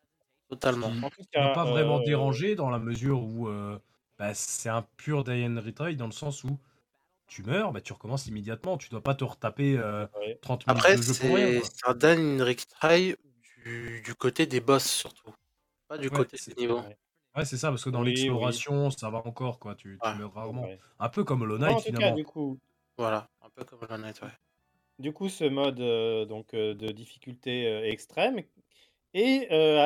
Speaker 3: Totalement.
Speaker 2: En tout
Speaker 5: Il
Speaker 2: cas,
Speaker 5: m'a pas vraiment
Speaker 2: euh,
Speaker 5: dérangé dans la mesure où euh, bah, c'est un pur die and retry dans le sens où tu meurs, bah, tu recommences immédiatement. Tu dois pas te retaper euh,
Speaker 2: ouais.
Speaker 5: 30 minutes
Speaker 3: Après,
Speaker 5: de jeu pour rien.
Speaker 3: c'est un Dan retry du, du côté des boss surtout. Pas du
Speaker 5: Ouais,
Speaker 3: côté des niveaux.
Speaker 2: Ouais.
Speaker 5: Ouais, c'est ça, parce que dans
Speaker 2: Oui, oui.
Speaker 5: l'exploration, ça va encore, quoi. Tu, tu
Speaker 3: Ouais,
Speaker 5: meurs
Speaker 2: c'est
Speaker 5: rarement. Un peu comme Hollow Knight,
Speaker 2: en tout cas,
Speaker 5: finalement.
Speaker 2: du coup,
Speaker 3: Voilà, un peu comme Hollow Knight, ouais.
Speaker 2: Du coup, ce mode euh, donc, euh, de difficulté euh, extrême et euh,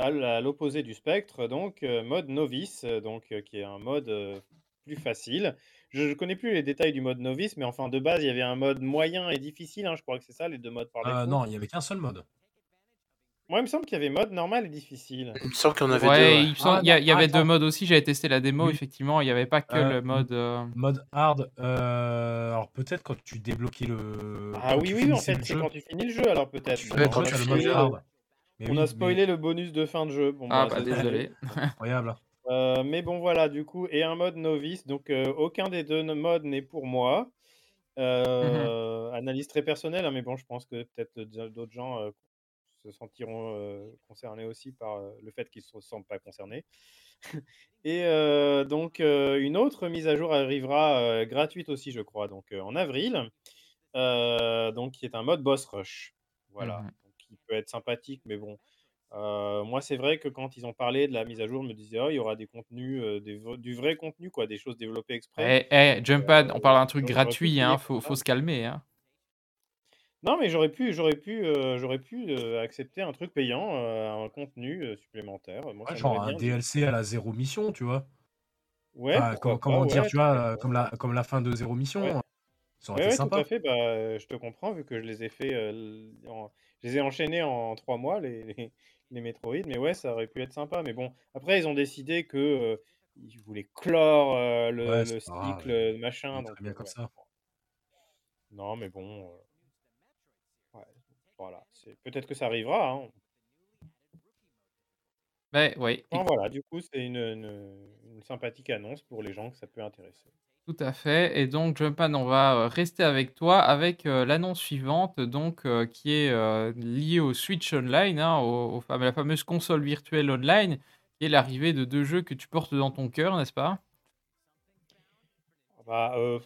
Speaker 2: à, euh, l'opposé du spectre, donc euh, mode novice, donc euh, qui est un mode euh, plus facile. Je ne connais plus les détails du mode novice, mais enfin de base, il y avait un mode moyen et difficile. hein, je crois que c'est ça les deux modes par
Speaker 5: Euh,
Speaker 2: défaut.
Speaker 5: non, il y avait qu'un seul mode.
Speaker 2: Moi, il me semble qu'il y avait mode normal et difficile.
Speaker 3: Il me semble qu'on avait
Speaker 1: Ouais,
Speaker 3: deux. ouais.
Speaker 1: il, me semble-
Speaker 5: Ah,
Speaker 1: il y, a-
Speaker 5: non,
Speaker 1: il y avait
Speaker 5: attends.
Speaker 1: deux modes aussi. J'avais testé la démo,
Speaker 5: Oui.
Speaker 1: effectivement. Il n'y avait pas que
Speaker 5: Euh,
Speaker 1: le mode. euh,
Speaker 5: Mode hard, euh, alors peut-être quand tu débloquais le.
Speaker 2: Ah
Speaker 5: quand
Speaker 2: oui, oui, en fait, c'est quand tu finis le jeu, alors peut-être.
Speaker 3: Quand tu
Speaker 5: le
Speaker 2: spoilé
Speaker 5: mode hard. Mais
Speaker 2: On
Speaker 5: oui,
Speaker 2: a
Speaker 5: mais
Speaker 2: spoilé le bonus de fin de jeu. Bon,
Speaker 1: Ah
Speaker 2: bah,
Speaker 1: bah désolé.
Speaker 5: incroyable.
Speaker 2: Euh, mais bon, voilà, du coup, et un mode novice. Donc, euh, aucun des deux modes n'est pour moi. Euh, Analyse très personnelle, hein, mais bon, je pense que peut-être d'autres gens euh, se sentiront euh, concernés aussi par euh, le fait qu'ils ne se sentent pas concernés. et euh, donc, euh, une autre mise à jour arrivera euh, gratuite aussi, je crois, donc euh, en avril. Euh, donc, qui est un mode boss rush. Voilà. Donc, qui peut être sympathique, mais bon. Euh, moi, c'est vrai que quand ils ont parlé de la mise à jour, je me disais, oh, il y aura des contenus, euh, des du vrai contenu, quoi, des choses développées exprès.
Speaker 1: Eh, eh, Jumpad, on parle d'un truc gratuit,
Speaker 2: payer
Speaker 1: hein. Faut, faut se calmer, hein.
Speaker 2: Non, mais j'aurais pu, j'aurais pu, euh, j'aurais pu euh, accepter un truc payant, euh, un contenu supplémentaire. Moi,
Speaker 5: Ouais,
Speaker 2: ça
Speaker 5: genre un
Speaker 2: dit.
Speaker 5: DLC à la zéro mission, tu vois.
Speaker 2: Ouais, pas,
Speaker 5: comment dire,
Speaker 2: ouais,
Speaker 5: tu vois, comme la, comme la fin de zéro mission.
Speaker 2: Ouais.
Speaker 5: Ça aurait été
Speaker 2: ouais, tout
Speaker 5: sympa.
Speaker 2: à fait. Bah, je te comprends, vu que je les ai fait, en- je les ai enchaînés en trois mois, les, les, les Metroid. Mais ouais, ça aurait pu être sympa. Mais bon, après, ils ont décidé que ils voulaient clore le,
Speaker 5: grave.
Speaker 2: cycle, euh, machin. Donc,
Speaker 5: très bien comme ça.
Speaker 2: Non, mais bon, voilà. Peut-être que ça arrivera. Hein.
Speaker 1: Mais oui,
Speaker 2: Enfin, voilà, du coup, c'est une, une, une sympathique annonce pour les gens que ça peut intéresser.
Speaker 1: tout à fait. Et donc, Jumpad, on va euh, rester avec toi avec euh, l'annonce suivante, donc euh, qui est euh, liée au Switch Online, hein, au, au la fameuse console virtuelle online, qui est l'arrivée de deux jeux que tu portes dans ton cœur, n'est-ce pas?
Speaker 2: Bah, euh,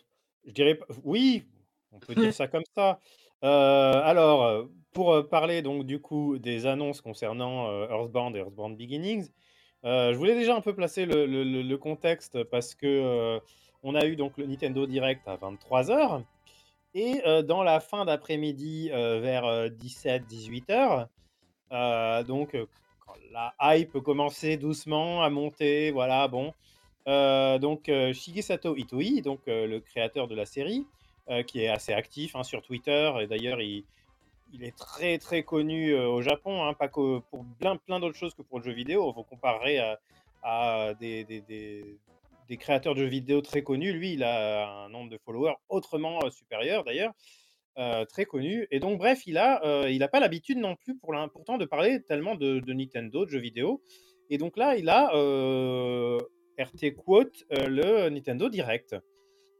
Speaker 2: je dirais oui, on peut dire ça comme ça. Alors, pour parler donc du coup des annonces concernant Earthbound et Earthbound Beginnings, je voulais déjà un peu placer le, contexte parce que on a eu donc le Nintendo Direct à 23h et dans la fin d'après-midi vers 17-18h, donc la hype commençait doucement à monter, voilà, bon. Donc Shigesato Itoi, donc le créateur de la série, qui est assez actif hein, sur Twitter, et d'ailleurs il, il est très très connu euh, au Japon, hein, pas que pour plein, plein d'autres choses que pour le jeu vidéo. Vous comparerez à, à des, créateurs de jeux vidéo très connus, lui il a un nombre de followers autrement euh, supérieur d'ailleurs. euh, très connu et donc bref il a euh, il a pas l'habitude non plus pour pourtant de parler tellement de, Nintendo de jeux vidéo et donc là il a euh, RT quote le Nintendo Direct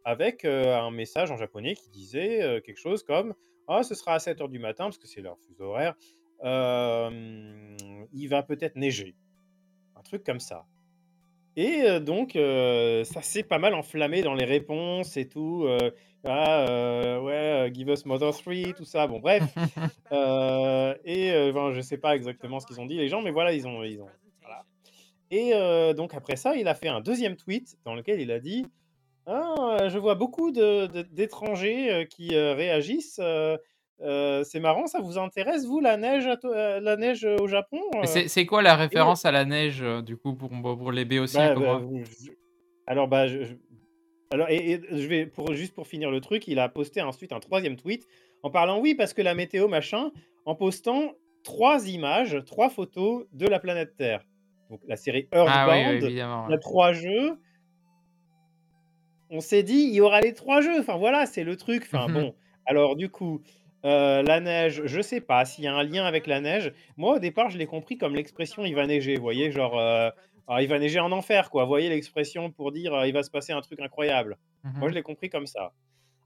Speaker 2: avec un message en japonais qui disait quelque chose comme Ah, ce sera à 7h du matin parce que c'est leur fuseau horaire. euh, il va peut-être neiger. Un truc comme ça. Et euh, donc, euh, ça s'est pas mal enflammé dans les réponses et tout. euh, ah, euh, ouais, give us Mother 3, tout ça. Bon, bref. Et ben, je sais pas exactement ce qu'ils ont dit, les gens, mais voilà, ils ont. Ils ont voilà. Et donc, après ça, il a fait un deuxième tweet dans lequel il a dit ah, je vois beaucoup de- de- d'étrangers euh, qui euh, réagissent. euh, euh, c'est marrant, ça vous intéresse, vous, la neige, à to- euh, la neige euh, au Japon
Speaker 1: Mais
Speaker 2: euh?
Speaker 1: c'est c'est quoi la référence à la neige, du coup, pour, pour les béotiens
Speaker 2: Bah,
Speaker 1: comme
Speaker 2: bah,
Speaker 1: moi
Speaker 2: vous- je- Alors, bah, je, je- alors, et, et je vais pour juste pour finir le truc, il a posté ensuite un troisième tweet en parlant oui parce que la météo machin, en postant trois images, trois photos de la planète Terre. Donc la série
Speaker 1: Ah oui,
Speaker 2: Earthbound,
Speaker 1: évidemment.
Speaker 2: il y a jeux. On s'est dit, il y aura les trois jeux. Enfin voilà, c'est le truc. Enfin
Speaker 1: Mhm.
Speaker 2: bon. Alors du coup, euh, la neige, je sais pas s'il y a un lien avec la neige. Moi au départ, je l'ai compris comme l'expression il va neiger. Vous voyez, genre euh, il va neiger en enfer, quoi. Vous voyez l'expression pour dire euh, il va se passer un truc incroyable. Moi,
Speaker 1: Mhm.
Speaker 2: je l'ai compris comme ça.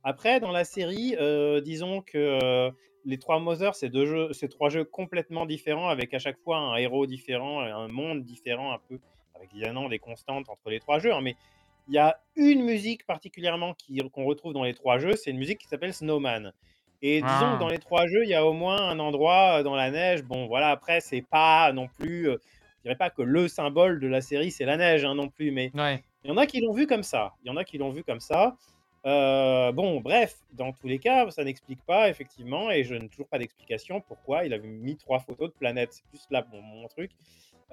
Speaker 2: Après, dans la série, disons que les trois Mothers, c'est deux jeux, c'est trois jeux complètement différents, avec à chaque fois un héros différent, un monde différent, un peu, avec évidemment des constantes entre les trois jeux. hein, mais il y a une musique particulièrement qu'on retrouve dans les trois jeux, c'est une musique qui s'appelle Snowman. Et disons
Speaker 1: Ah.
Speaker 2: que dans les trois jeux, il y a au moins un endroit euh, dans la neige. Bon, voilà, après, c'est pas non plus, euh, je dirais pas que le symbole de la série, c'est la neige hein, non plus, mais
Speaker 1: Ouais.
Speaker 2: il y en a qui l'ont vu comme ça. Il y en a qui l'ont vu comme ça. Euh, bon, bref, dans tous les cas, ça n'explique pas, effectivement, et je n'ai toujours pas d'explication pourquoi il avait mis trois photos de planètes. C'est plus là mon truc.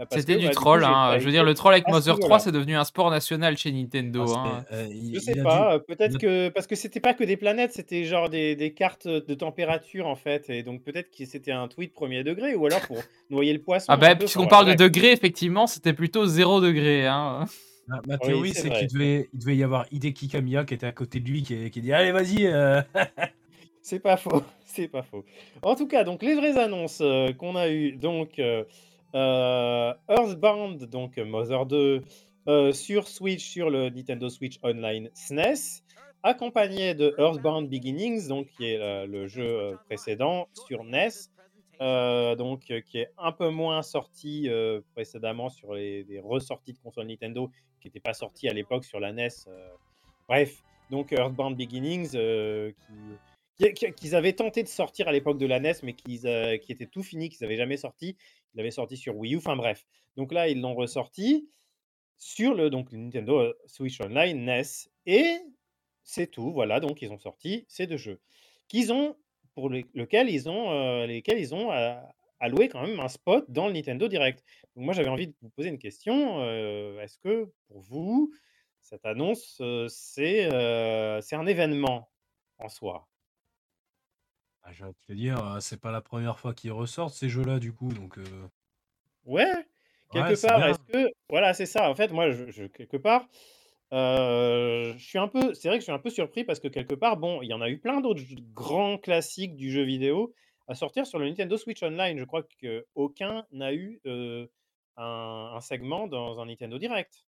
Speaker 2: Parce
Speaker 1: C'était du
Speaker 2: bah, du coup,
Speaker 1: troll. hein. Je veux dire, le troll avec Mother 3,
Speaker 2: niveau-là.
Speaker 1: c'est devenu un sport national chez Nintendo.
Speaker 5: Ah,
Speaker 1: hein.
Speaker 5: euh, il-
Speaker 2: Je sais pas,
Speaker 5: dû-
Speaker 2: peut-être que parce que c'était pas que des planètes, c'était genre des, des cartes de température en fait, et donc peut-être que c'était un tweet premier degré, ou alors pour noyer le poisson.
Speaker 1: Ah bah, puisqu'on parle de
Speaker 2: bref.
Speaker 1: degrés, effectivement, c'était plutôt 0 degré. Hein.
Speaker 5: Ma, théorie,
Speaker 2: c'est
Speaker 5: qu'il devait, il devait y avoir Hideki Kamiya qui était à côté de lui, qui, qui dit Allez, vas-y euh.
Speaker 2: C'est pas faux, c'est pas faux. En tout cas, donc les vraies annonces euh, qu'on a eues, donc Earthbound, donc euh, Mother 2, euh, sur Switch, sur le Nintendo Switch Online SNES, accompagné de Earthbound Beginnings, donc qui est euh, le jeu euh, précédent sur NES, euh, donc euh, qui est un peu moins sorti euh, précédemment sur les, ressorties de consoles Nintendo, qui n'étaient pas sorties à l'époque sur la NES. euh. Bref, donc Earthbound Beginnings, euh, qui, qui- qui- qu'ils avaient tenté de sortir à l'époque de la NES, mais qu'ils, euh, qui était tout fini, qu'ils n'avaient jamais sorti. Sorti sur Wii U, enfin bref. Donc là, ils l'ont ressorti sur le donc, Nintendo euh, Switch Online NES. Et c'est tout, voilà, donc ils ont sorti ces deux jeux. Qu'ils ont, pour ils ont, euh, lesquels ils ont euh, alloué quand même un spot dans le Nintendo Direct. Moi, j'avais envie de vous poser une question. Est-ce que pour vous, cette annonce, c'est un événement en soi?
Speaker 5: Ah, J'ai envie de te dire, euh, c'est pas la première fois qu'ils ressortent ces jeux-là, du coup. Donc, euh,
Speaker 2: Ouais, quelque
Speaker 5: ouais,
Speaker 2: part,
Speaker 5: bien.
Speaker 2: est-ce que voilà, c'est ça. En fait, moi, je, je- quelque part, euh, je suis un peu, c'est vrai que je suis un peu surpris parce que quelque part, bon, il y en a eu plein d'autres grands classiques du jeu vidéo à sortir sur le Nintendo Switch Online. Je crois que aucun n'a eu euh, un, un segment dans un Nintendo Direct.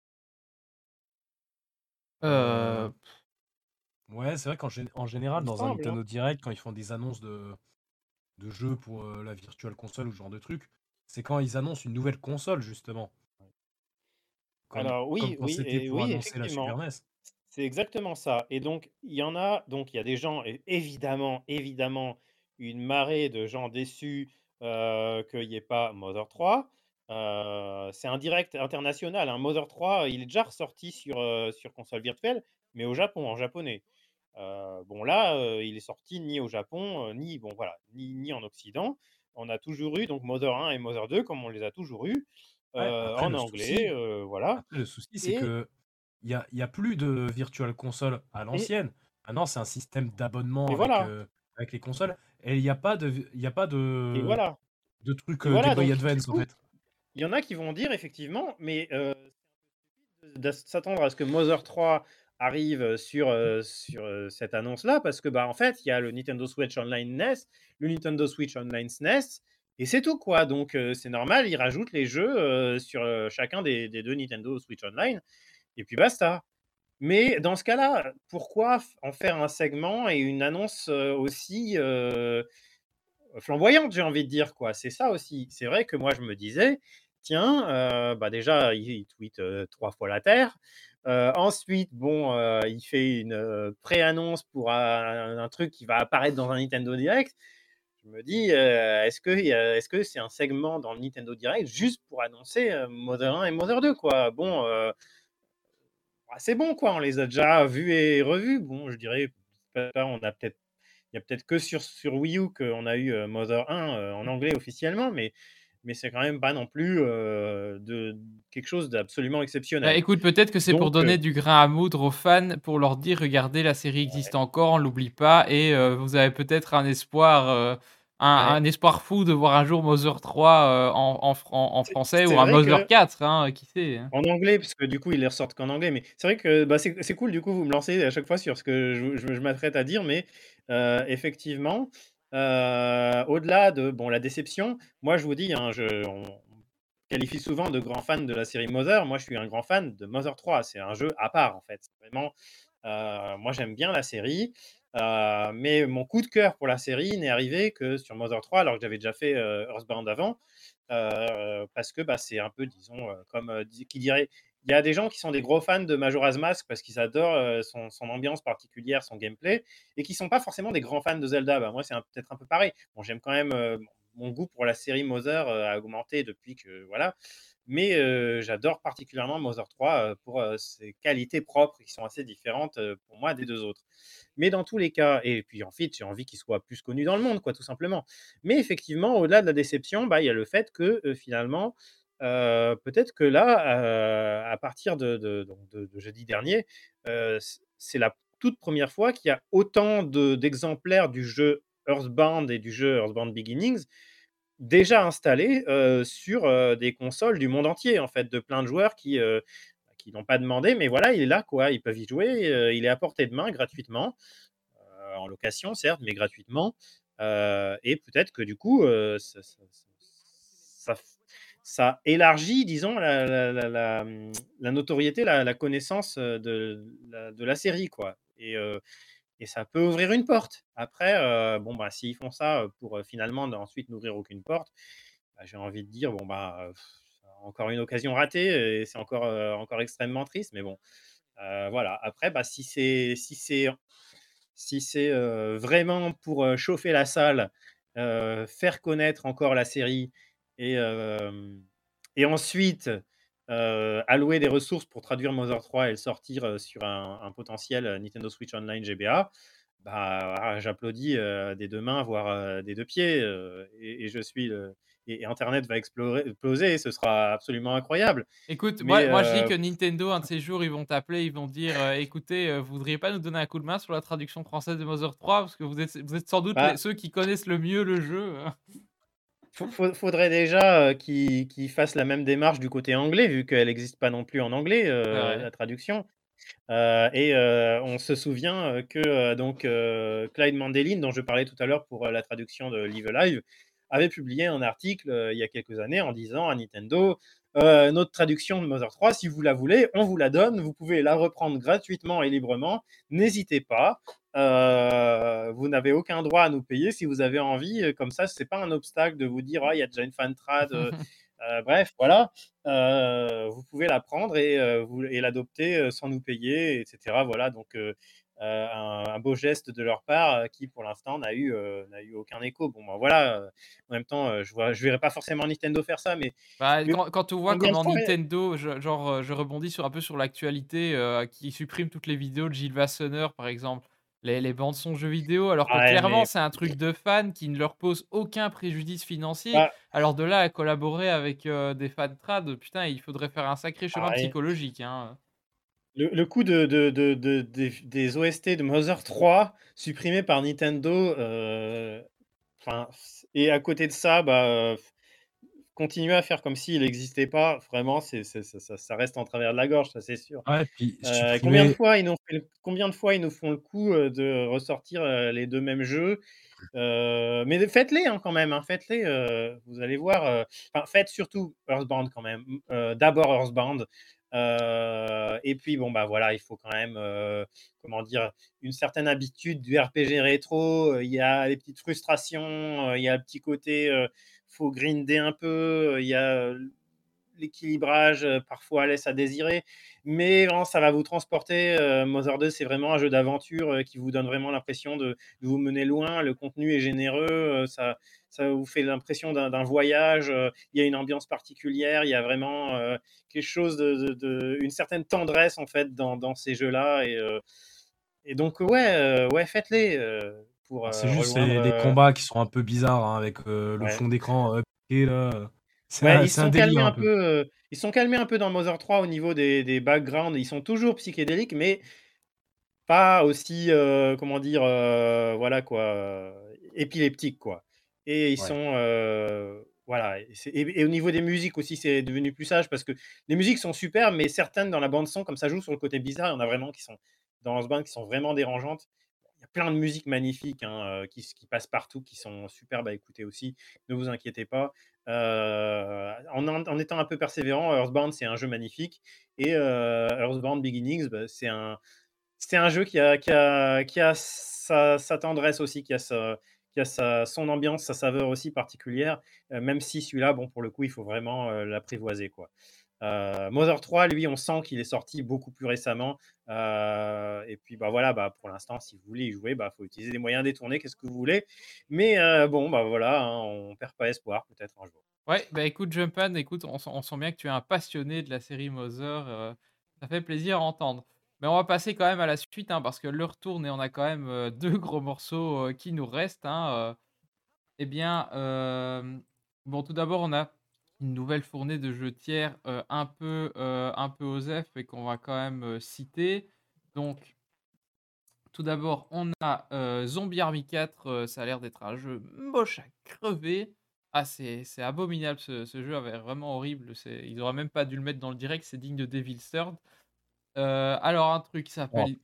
Speaker 1: Euh,
Speaker 5: Ouais, c'est vrai qu'en gé- en général, dans un
Speaker 2: semble, hein.
Speaker 5: Nintendo Direct, quand ils font des annonces de, de jeux pour euh, la Virtual Console ou ce genre de truc, c'est quand ils annoncent une nouvelle console, justement. Comme,
Speaker 2: Alors oui,
Speaker 5: comme quand
Speaker 2: oui,
Speaker 5: c'était
Speaker 2: et
Speaker 5: pour
Speaker 2: oui,
Speaker 5: annoncer la Super E. NES.
Speaker 2: C'est exactement ça. Et donc, il y en a, donc il y a des gens, et évidemment, évidemment, une marée de gens déçus euh, qu'il n'y ait pas Mother 3. Euh, c'est un direct international. Un Mother 3, il est déjà ressorti sur, euh, sur console virtuelle, mais au Japon, en japonais. Euh, bon, là, euh, il est sorti ni au Japon, euh, ni, bon, voilà, ni, ni en Occident. On a toujours eu donc Mother 1 et Mother 2, comme on les a toujours eu,
Speaker 5: Ouais, après,
Speaker 2: en anglais,
Speaker 5: souci,
Speaker 2: voilà.
Speaker 5: après, le souci, c'est
Speaker 2: Et,
Speaker 5: que il y a, y a plus de Virtual Console à
Speaker 2: et,
Speaker 5: l'ancienne. Maintenant, c'est un système d'abonnement
Speaker 2: et
Speaker 5: avec,
Speaker 2: voilà.
Speaker 5: euh, avec les consoles. Et il n'y a pas de, y a pas
Speaker 2: Et
Speaker 5: de,
Speaker 2: voilà.
Speaker 5: de trucs
Speaker 2: Et
Speaker 5: euh,
Speaker 2: voilà,
Speaker 5: Boy Advance, en fait.
Speaker 2: il y en a qui vont dire effectivement, mais euh, s'attendre à ce que Mother 3 arrive sur, sur cette annonce-là, parce que bah en fait, il y a le Nintendo Switch Online NES, le Nintendo Switch Online SNES, et c'est tout quoi. Donc c'est normal, ils rajoutent les jeux sur chacun des, des deux Nintendo Switch Online, et puis basta. Mais dans ce cas-là, pourquoi en faire un segment et une annonce aussi flamboyante, j'ai envie de dire, quoi? C'est ça aussi. C'est vrai que moi, je me disais, tiens, bah déjà, il, il tweet euh, trois fois la Terre. Euh, ensuite, bon, euh, il fait une euh, pré-annonce pour un, truc qui va apparaître dans un Nintendo Direct. Je me dis, euh, est-ce que est-ce que c'est un segment dans le Nintendo Direct juste pour annoncer Mother 1 et Mother 2, quoi? Bon, euh, ah, c'est bon, quoi. On les a déjà vus et revus. Bon, je dirais, on a peut-être, il y a peut-être que sur, sur Wii U qu'on a eu Mother 1 euh, en anglais officiellement, mais, mais c'est quand même pas non plus euh, de, quelque chose d'absolument
Speaker 1: Bah,
Speaker 2: exceptionnel.
Speaker 1: écoute, peut-être que c'est pour
Speaker 2: euh,
Speaker 1: donner du grain à moudre aux fans, pour leur dire regardez, la série existe encore, on l'oublie pas, et euh, vous avez peut-être un espoir, un,
Speaker 2: Ouais.
Speaker 1: un espoir fou de voir un jour Mother 3 euh, en, français ou un Mother
Speaker 2: que
Speaker 1: 4, hein, qui sait. hein.
Speaker 2: en anglais, parce que du coup, ils les ressortent qu'en anglais, mais c'est vrai que bah, c'est cool, du coup, vous me lancez à chaque fois sur ce que je, je- je m'apprête à dire, mais effectivement, au-delà de bon, la déception, moi, je vous dis, hein, je, on qualifie souvent de grand fan de la série Mother. Moi, je suis un grand fan de Mother 3. C'est un jeu à part, en fait. Vraiment, euh, moi, j'aime bien la série. euh, mais mon coup de cœur pour la série n'est arrivé que sur Mother 3, alors que j'avais déjà fait euh, Earthbound avant. euh, parce que bah, c'est un peu, disons, euh, comme euh, qui dirait, il y a des gens qui sont des gros fans de Majora's Mask parce qu'ils adorent euh, son, ambiance particulière, son gameplay, et qui sont pas forcément des grands fans de Zelda. Bah, moi, c'est peut-être un peu pareil. Bon, j'aime quand même euh, mon goût pour la série Mother euh, a augmenté depuis que voilà, mais j'adore particulièrement Mother 3 euh, pour ses qualités propres qui sont assez différentes pour moi des deux autres. Mais dans tous les cas, et puis ensuite, j'ai envie qu'il soit plus connu dans le monde, quoi, tout simplement. Mais effectivement, au-delà de la déception, bah, il y a le fait que finalement, peut-être que là, à partir de, jeudi dernier, c'est la toute première fois qu'il y a autant de- d'exemplaires du jeu Earthbound et du jeu Earthbound Beginnings déjà installés sur des consoles du monde entier, en fait, de plein de joueurs qui, qui n'ont pas demandé, mais voilà, il est là, quoi. Ils peuvent y jouer, il est à portée de main gratuitement, en location, certes, mais gratuitement. Et peut-être que du coup, ça, ça- ça- ça- élargit, disons, la, hum, notoriété, la, connaissance de la, série, quoi. Et, ça peut ouvrir une porte. Après, bon, bah, s'ils font ça pour finalement ensuite n'ouvrir aucune porte, bah, j'ai envie de dire, bon, bah, encore une occasion ratée, et c'est encore, encore extrêmement triste, mais bon, voilà. Après, bah, si c'est si c'est si c'est vraiment pour chauffer la salle, faire connaître encore la série et, et ensuite allouer des ressources pour traduire Mother 3 et le sortir sur un, un potentiel Nintendo Switch Online GBA, bah, ah, j'applaudis euh, des deux mains, voire euh, des deux pieds, euh, et, et je suis le- et, et Internet va explorer, exploser, ce sera absolument incroyable.
Speaker 1: Écoute,
Speaker 2: Mais,
Speaker 1: moi, moi je dis que Nintendo, un de ces jours, ils vont t'appeler, ils vont dire écoutez, vous voudriez pas nous donner un coup de main sur la traduction française de Mother 3 Parce que vous êtes, vous êtes sans doute
Speaker 2: Bah.
Speaker 1: les- ceux qui connaissent le mieux le jeu.
Speaker 2: Faudrait déjà euh, qu'ils qu'ils fassent la même démarche du côté anglais, vu qu'elle n'existe pas non plus en anglais, euh,
Speaker 1: Ouais.
Speaker 2: la traduction. Euh, et euh, on se souvient que euh, donc Clyde Mandelin, dont je parlais tout à l'heure pour la traduction de Live Alive, avait publié un article il y a quelques années en disant à Nintendo euh, notre traduction de Mother 3, si vous la voulez, on vous la donne, vous pouvez la reprendre gratuitement et librement, n'hésitez pas. Euh, vous n'avez aucun droit à nous payer si vous avez envie. euh, Comme ça, c'est pas un obstacle de vous dire ah, il y a déjà une fan trad. euh, bref, voilà. Euh, vous pouvez la prendre et, euh, et l'adopter sans nous payer, etc. Voilà, donc un, un beau geste de leur part euh, qui, pour l'instant, n'a eu, euh, n'a eu aucun écho. Bon, ben voilà. euh, en même temps, euh, je ne je verrai pas forcément Nintendo faire ça, mais
Speaker 1: Bah, quand, quand on voit comment Nintendo, je, genre, euh, je rebondis sur un peu sur l'actualité, euh, qui supprime toutes les vidéos de Gilles Vassonneur, par exemple, les, les bandes son jeux vidéo, alors que
Speaker 2: Ouais,
Speaker 1: clairement
Speaker 2: mais-
Speaker 1: c'est un truc de fans qui ne leur pose aucun préjudice financier.
Speaker 2: Bah.
Speaker 1: Alors de là à collaborer avec euh, des fans trad, putain, il faudrait faire un sacré chemin
Speaker 2: Ouais.
Speaker 1: psychologique. Hein.
Speaker 2: Le, le coup de, de- de- de- des, des OST de Mother 3 supprimés par Nintendo, euh, et à côté de ça, bah, euh, continuer à faire comme s'il n'existait pas, vraiment, c'est, c'est- ça, ça- ça reste en travers de la gorge, ça c'est sûr.
Speaker 5: Ouais, puis
Speaker 2: Euh, combien, de fois ils nous fait combien de fois ils nous font le coup euh, de ressortir les deux mêmes jeux Euh, Mais faites-les hein, quand même, hein, faites-les. euh, vous allez voir. euh, faites surtout Earthbound quand même. D'abord Earthbound. Euh, et puis bon bah voilà, il faut quand même euh, comment dire une certaine habitude du RPG rétro. Euh, Il y a les petites frustrations, il y a le petit côté faut grinder un peu, il y a l'équilibrage euh, parfois laisse à désirer, mais vraiment, ça va vous transporter. Euh, Mother 2, c'est vraiment un jeu d'aventure euh, qui vous donne vraiment l'impression de, de vous mener loin. Le contenu est généreux, ça, ça vous fait l'impression d'un voyage. Il y a une ambiance particulière, il y a vraiment quelque chose de, de- de- une certaine tendresse en fait dans, dans ces jeux-là. Et, et donc ouais, ouais, faites-les. pour,
Speaker 5: C'est
Speaker 2: euh,
Speaker 5: juste
Speaker 2: rejoindre,
Speaker 5: les, les combats qui sont un peu bizarres hein, avec euh, le
Speaker 2: Ouais.
Speaker 5: fond d'écran euh, là. C'est
Speaker 2: Ouais,
Speaker 5: un,
Speaker 2: ils sont calmés un
Speaker 5: peu.
Speaker 2: peu. euh, ils sont calmés un peu dans Mother 3 au niveau des, des backgrounds. Ils sont toujours psychédéliques, mais pas aussi, euh, comment dire, euh, voilà quoi, épileptiques quoi. Et ils
Speaker 5: Ouais.
Speaker 2: sont, voilà. Et, c'est- et- et au niveau des musiques aussi, c'est devenu plus sage parce que les musiques sont super, mais certaines dans la bande son, comme ça joue sur le côté bizarre, il y en a vraiment qui sont dans ce band qui sont vraiment dérangeantes. Il y a plein de musiques magnifiques hein, qui, qui passent partout, qui sont superbes à écouter aussi. Ne vous inquiétez pas. Euh, en, étant un peu persévérant, Earthbound, c'est un jeu magnifique. Et euh, Earthbound Beginnings, bah, c'est un, un jeu qui a, qui a, qui a sa, tendresse aussi, qui a, qui a son ambiance, sa saveur aussi particulière, euh, même si celui-là, bon, pour le coup, il faut vraiment l'apprivoiser. Quoi. Euh, Mother 3, lui, on sent qu'il est sorti beaucoup plus récemment. Euh, et puis, bah voilà, bah, pour l'instant, si vous voulez y jouer, il bah, faut utiliser des moyens détournés, qu'est-ce que vous voulez. Mais euh, bon, bah voilà, hein, on perd pas espoir, peut-être un jour.
Speaker 1: Ouais, bah écoute, Jumpan, écoute, on, on sent bien que tu es un passionné de la série Mother. euh, ça fait plaisir à entendre. Mais on va passer quand même à la suite, hein, parce que l'heure tourne et on a quand même deux gros morceaux qui nous restent. hein. Eh bien, bon, tout d'abord, on a une nouvelle fournée de jeux tiers euh, un peu euh, un peu osef et qu'on va quand même euh, citer. Donc, tout d'abord, on a Zombie Army 4. euh, ça a l'air d'être un jeu moche à crever. Ah, c'est c'est abominable ce, ce jeu, avait vraiment horrible. c'est- Ils auraient même pas dû le mettre dans le direct, c'est digne de Devil's Third. Alors, un truc qui s'appelle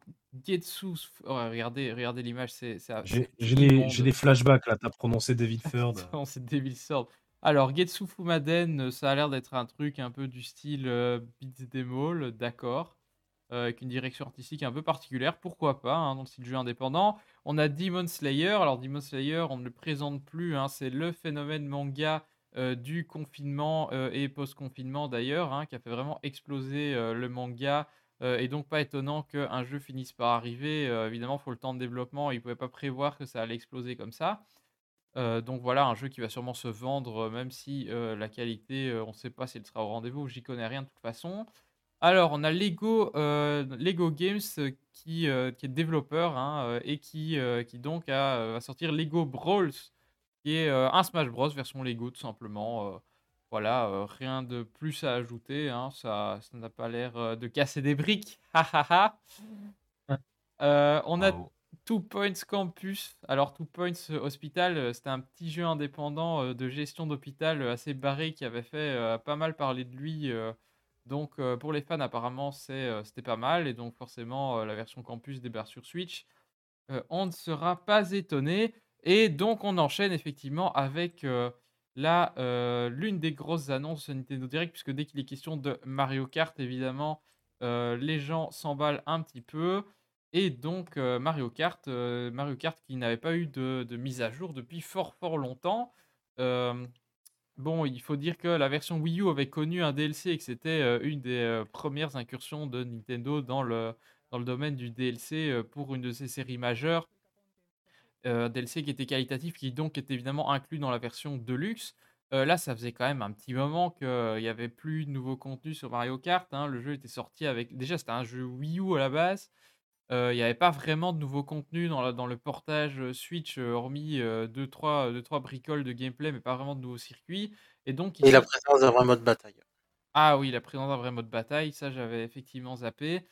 Speaker 1: Getsu. oh, regardez regardez l'image, c'est c'est-
Speaker 5: J'ai j'ai des flashbacks là, t'as prononcé David Ford.
Speaker 1: Non, c'est Devil's Sword. Alors, Getsu Fumaden, euh, ça a l'air d'être un truc un peu du style euh, Beats All, d'accord. euh, avec une direction artistique un peu particulière, pourquoi pas, hein, dans le style jeu indépendant. On a Demon Slayer. Alors, Demon Slayer, on ne le présente plus, hein, c'est le phénomène manga euh, du confinement et post-confinement d'ailleurs, hein, qui a fait vraiment exploser le manga. et donc, pas étonnant qu'un jeu finisse par arriver. évidemment, il faut le temps de développement. Ils ne pouvaient pas prévoir que ça allait exploser comme ça. Euh, donc voilà, un jeu qui va sûrement se vendre, euh, même si euh, la qualité, euh, on ne sait pas si elle sera au rendez-vous, j'y connais rien de toute façon. Alors, on a Lego, Lego Games qui, qui est développeur hein, et qui, qui donc a, va sortir Lego Brawls, qui est un Smash Bros version Lego tout simplement. voilà, rien de plus à ajouter, hein, ça ça n'a pas l'air de casser des briques. Ha, ha, ha. On a
Speaker 5: Bravo.
Speaker 1: Two Points Campus. Alors, Two Points euh, Hospital, euh, c'était un petit jeu indépendant euh, de gestion d'hôpital assez barré qui avait fait pas mal parler de lui. donc, pour les fans, apparemment, c'était pas mal. Et donc, forcément, la version Campus débarque sur Switch. On ne sera pas étonné. Et donc, on enchaîne effectivement avec l'une des grosses annonces Nintendo Direct, puisque dès qu'il est question de Mario Kart, évidemment, les gens s'emballent un petit peu. Et donc euh, Mario Kart, euh, Mario Kart qui n'avait pas eu de, mise à jour depuis fort fort longtemps. Euh, bon, il faut dire que la version Wii U avait connu un DLC et que c'était une des premières incursions de Nintendo dans le, dans le domaine du DLC pour une de ses séries majeures. DLC qui était qualitatif, qui donc est évidemment inclus dans la version Deluxe. Là, ça faisait quand même un petit moment qu'il n'y avait plus de nouveaux contenus sur Mario Kart. hein. Le jeu était sorti avec. Déjà, c'était un jeu Wii U à la base. Euh, Il n'y avait pas vraiment de nouveaux contenus dans, la- dans le portage euh, Switch, euh, hormis 2-3 bricoles de gameplay, mais pas vraiment de nouveaux circuits. Et donc,
Speaker 3: Et la présence d'un vrai mode bataille.
Speaker 1: ah oui, la présence d'un vrai mode bataille, ça j'avais effectivement zappé.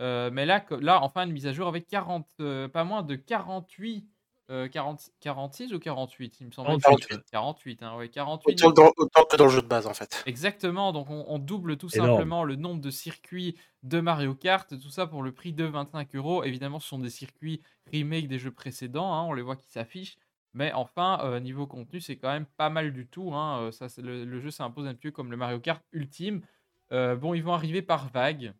Speaker 1: Euh, mais là, co- là, enfin, une mise à jour avec 40, euh, pas moins de 48, euh, 40, 46 ou 48, il me semble.
Speaker 3: 48.
Speaker 1: 48, hein, ouais, 48.
Speaker 3: Autant, que dans- autant que dans le jeu de base en fait.
Speaker 1: Exactement, donc on, on double tout
Speaker 5: Énorme.
Speaker 1: simplement le nombre de circuits de Mario Kart, tout ça pour le prix de 25 euros. Évidemment, ce sont des circuits remake des jeux précédents, hein, on les voit qui s'affichent. Mais enfin, euh, niveau contenu, c'est quand même pas mal du tout. hein, euh, ça, le, le jeu s'impose un peu comme le Mario Kart ultime. Euh, bon, ils vont arriver par vagues.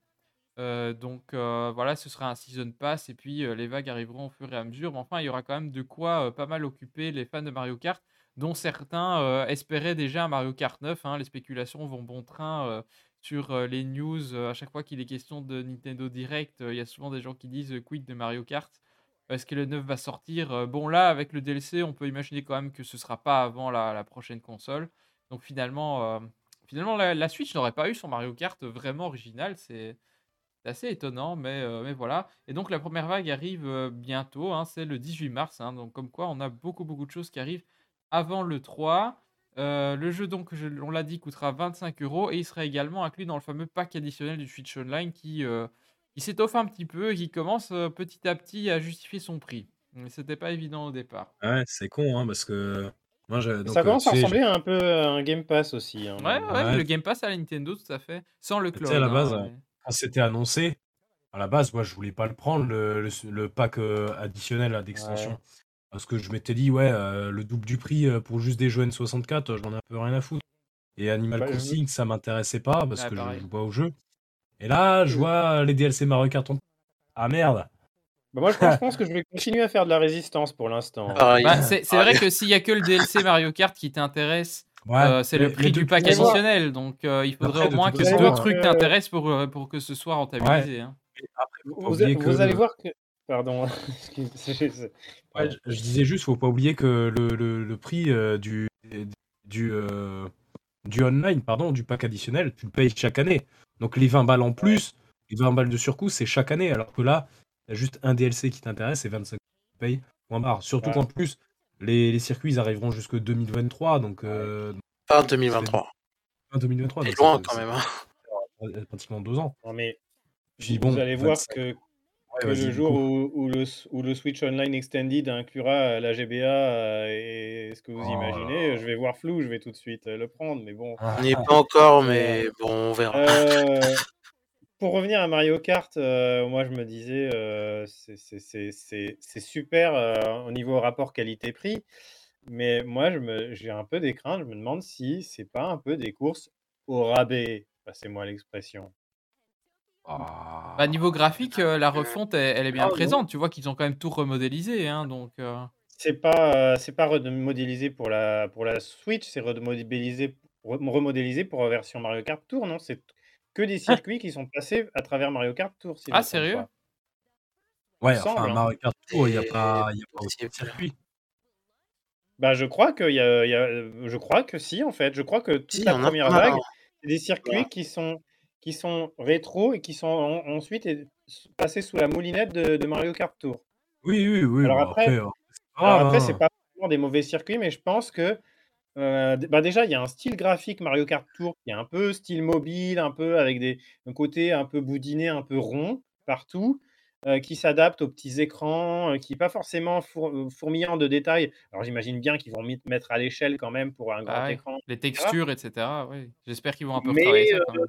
Speaker 1: Euh, donc euh, voilà, ce sera un season pass et puis euh, les vagues arriveront au fur et à mesure. Mais enfin, il y aura quand même de quoi pas mal occuper les fans de Mario Kart, dont certains espéraient déjà un Mario Kart 9. hein. Les spéculations vont bon train sur les news. à chaque fois qu'il est question de Nintendo Direct, il y a souvent des gens qui disent quid de Mario Kart? Est-ce que le 9 va sortir? Bon, là, avec le DLC, on peut imaginer quand même que ce sera pas avant la, prochaine console. Donc finalement, finalement la, la Switch n'aurait pas eu son Mario Kart vraiment original. C'est c'est assez étonnant, mais, euh, mais voilà. Et donc la première vague arrive euh, bientôt, hein, c'est le 18 mars. hein, donc comme quoi, on a beaucoup beaucoup de choses qui arrivent avant le 3. Euh, le jeu, donc, je- on l'a dit, coûtera 25 euros et il sera également inclus dans le fameux pack additionnel du Switch Online qui, euh, qui s'étoffe un petit peu et qui commence euh, petit à petit à justifier son prix. Mais C'était pas évident au départ.
Speaker 5: Ouais, c'est con, hein, parce que. Moi, j'ai- donc,
Speaker 2: ça commence à ressembler à un peu à un Game Pass aussi. hein,
Speaker 1: Ouais, ouais,
Speaker 5: Ouais.
Speaker 1: le Game Pass à la Nintendo, tout à fait. Sans le
Speaker 5: sais, à la
Speaker 1: hein,
Speaker 5: base,
Speaker 1: mais-
Speaker 5: quand c'était annoncé, à la base, moi, je voulais pas le prendre, le, le- le pack euh, additionnel d'extension.
Speaker 2: Ouais.
Speaker 5: Parce que je m'étais dit, ouais, euh, le double du prix euh, pour juste des jeux N64, euh, j'en ai un peu rien à foutre. Et Animal
Speaker 2: Bah,
Speaker 5: Crossing, ça m'intéressait pas parce
Speaker 1: Ouais,
Speaker 5: que je joue pas au jeu. Et là, je vois les DLC Mario Kart. en- Ah merde!
Speaker 2: Bah, moi, je pense, je pense que je vais continuer à faire de la résistance pour l'instant.
Speaker 3: Pareil.
Speaker 1: Bah, c'est c'est vrai que s'il y a que le DLC Mario Kart qui t'intéresse,
Speaker 5: Ouais,
Speaker 1: Euh, c'est le prix du pack additionnel, donc euh, il faudrait
Speaker 5: Après,
Speaker 1: au moins que deux
Speaker 2: euh,
Speaker 1: trucs t'intéressent pour, euh, pour que ce soit rentabilisé. hein.
Speaker 2: Vous,
Speaker 5: que-
Speaker 2: allez voir que. Pardon.
Speaker 5: Ouais, je, je disais juste, faut pas oublier que le, le- le prix euh, du, du, euh, du online, pardon, du pack additionnel, tu le payes chaque année. Donc les 20 balles en plus, les 20 balles de surcoût, c'est chaque année. Alors que là, il y a juste un DLC qui t'intéresse et 25 tu payes. Point barre. Surtout
Speaker 2: Ouais.
Speaker 5: qu'en plus, les, les circuits ils arriveront jusque 2023. Donc, euh,
Speaker 3: Fin 2023.
Speaker 5: fin 2023.
Speaker 3: C'est loin quand même. hein.
Speaker 5: Pratiquement deux ans.
Speaker 2: Non, mais
Speaker 5: Je dis,
Speaker 2: vous
Speaker 5: bon,
Speaker 2: allez voir
Speaker 5: 25.
Speaker 2: que,
Speaker 5: Ouais,
Speaker 2: le jour où, où le, où le Switch Online Extended inclura la GBA euh, et ce que vous
Speaker 5: Oh
Speaker 2: imaginez, je vais voir flou, je vais tout de suite euh, le prendre. Mais bon.
Speaker 3: On n'y est pas encore, mais bon, on verra.
Speaker 2: Euh, pour revenir à Mario Kart, euh, moi je me disais, euh, c'est- super euh, au niveau rapport qualité-prix, mais moi je me- j'ai un peu des craintes, je me demande si c'est pas un peu des courses au rabais, passez-moi l'expression.
Speaker 5: ah.
Speaker 1: Bah, niveau graphique, euh, la refonte, elle, elle est bien
Speaker 5: Ah, non.
Speaker 1: présente. Tu vois qu'ils ont quand même tout remodélisé. Hein, donc, euh,
Speaker 2: C'est pas, euh, c'est pas remodélisé pour la, pour la Switch, c'est remodélisé, re- remodélisé pour la version Mario Kart Tour, non? C'est que des circuits qui sont passés à travers Mario Kart Tour, si
Speaker 1: Ah, sérieux
Speaker 2: pas.
Speaker 5: Ouais, enfin,
Speaker 2: semble, hein.
Speaker 5: Mario Kart Tour, il n'y a
Speaker 3: Et-
Speaker 5: pas, il y a pas
Speaker 3: possible.
Speaker 5: autant de circuits.
Speaker 2: Bah, je crois qu'il y a, y a- je crois que si, en fait. Je crois que toute
Speaker 3: Si,
Speaker 2: la
Speaker 3: a
Speaker 2: première vague, c'est des circuits qui sont, qui sont rétro et qui sont en- ensuite passés sous la moulinette de, de Mario Kart Tour.
Speaker 5: Oui, oui, oui.
Speaker 2: Alors
Speaker 5: bah,
Speaker 2: après-
Speaker 5: après, euh, c'est hein.
Speaker 2: c'est pas vraiment des mauvais circuits, mais je pense que euh, bah déjà, il y a un style graphique Mario Kart Tour qui est un peu style mobile, un peu avec des, un côté un peu boudiné, un peu rond partout, euh, qui s'adapte aux petits écrans, euh, qui n'est pas forcément four- euh, fourmillant de détails. Alors j'imagine bien qu'ils vont mettre à l'échelle quand même pour un grand
Speaker 1: ah
Speaker 2: écran.
Speaker 1: les textures, etc. Oui. J'espère qu'ils vont un peu
Speaker 2: Mais,
Speaker 1: retravailler ça quand même.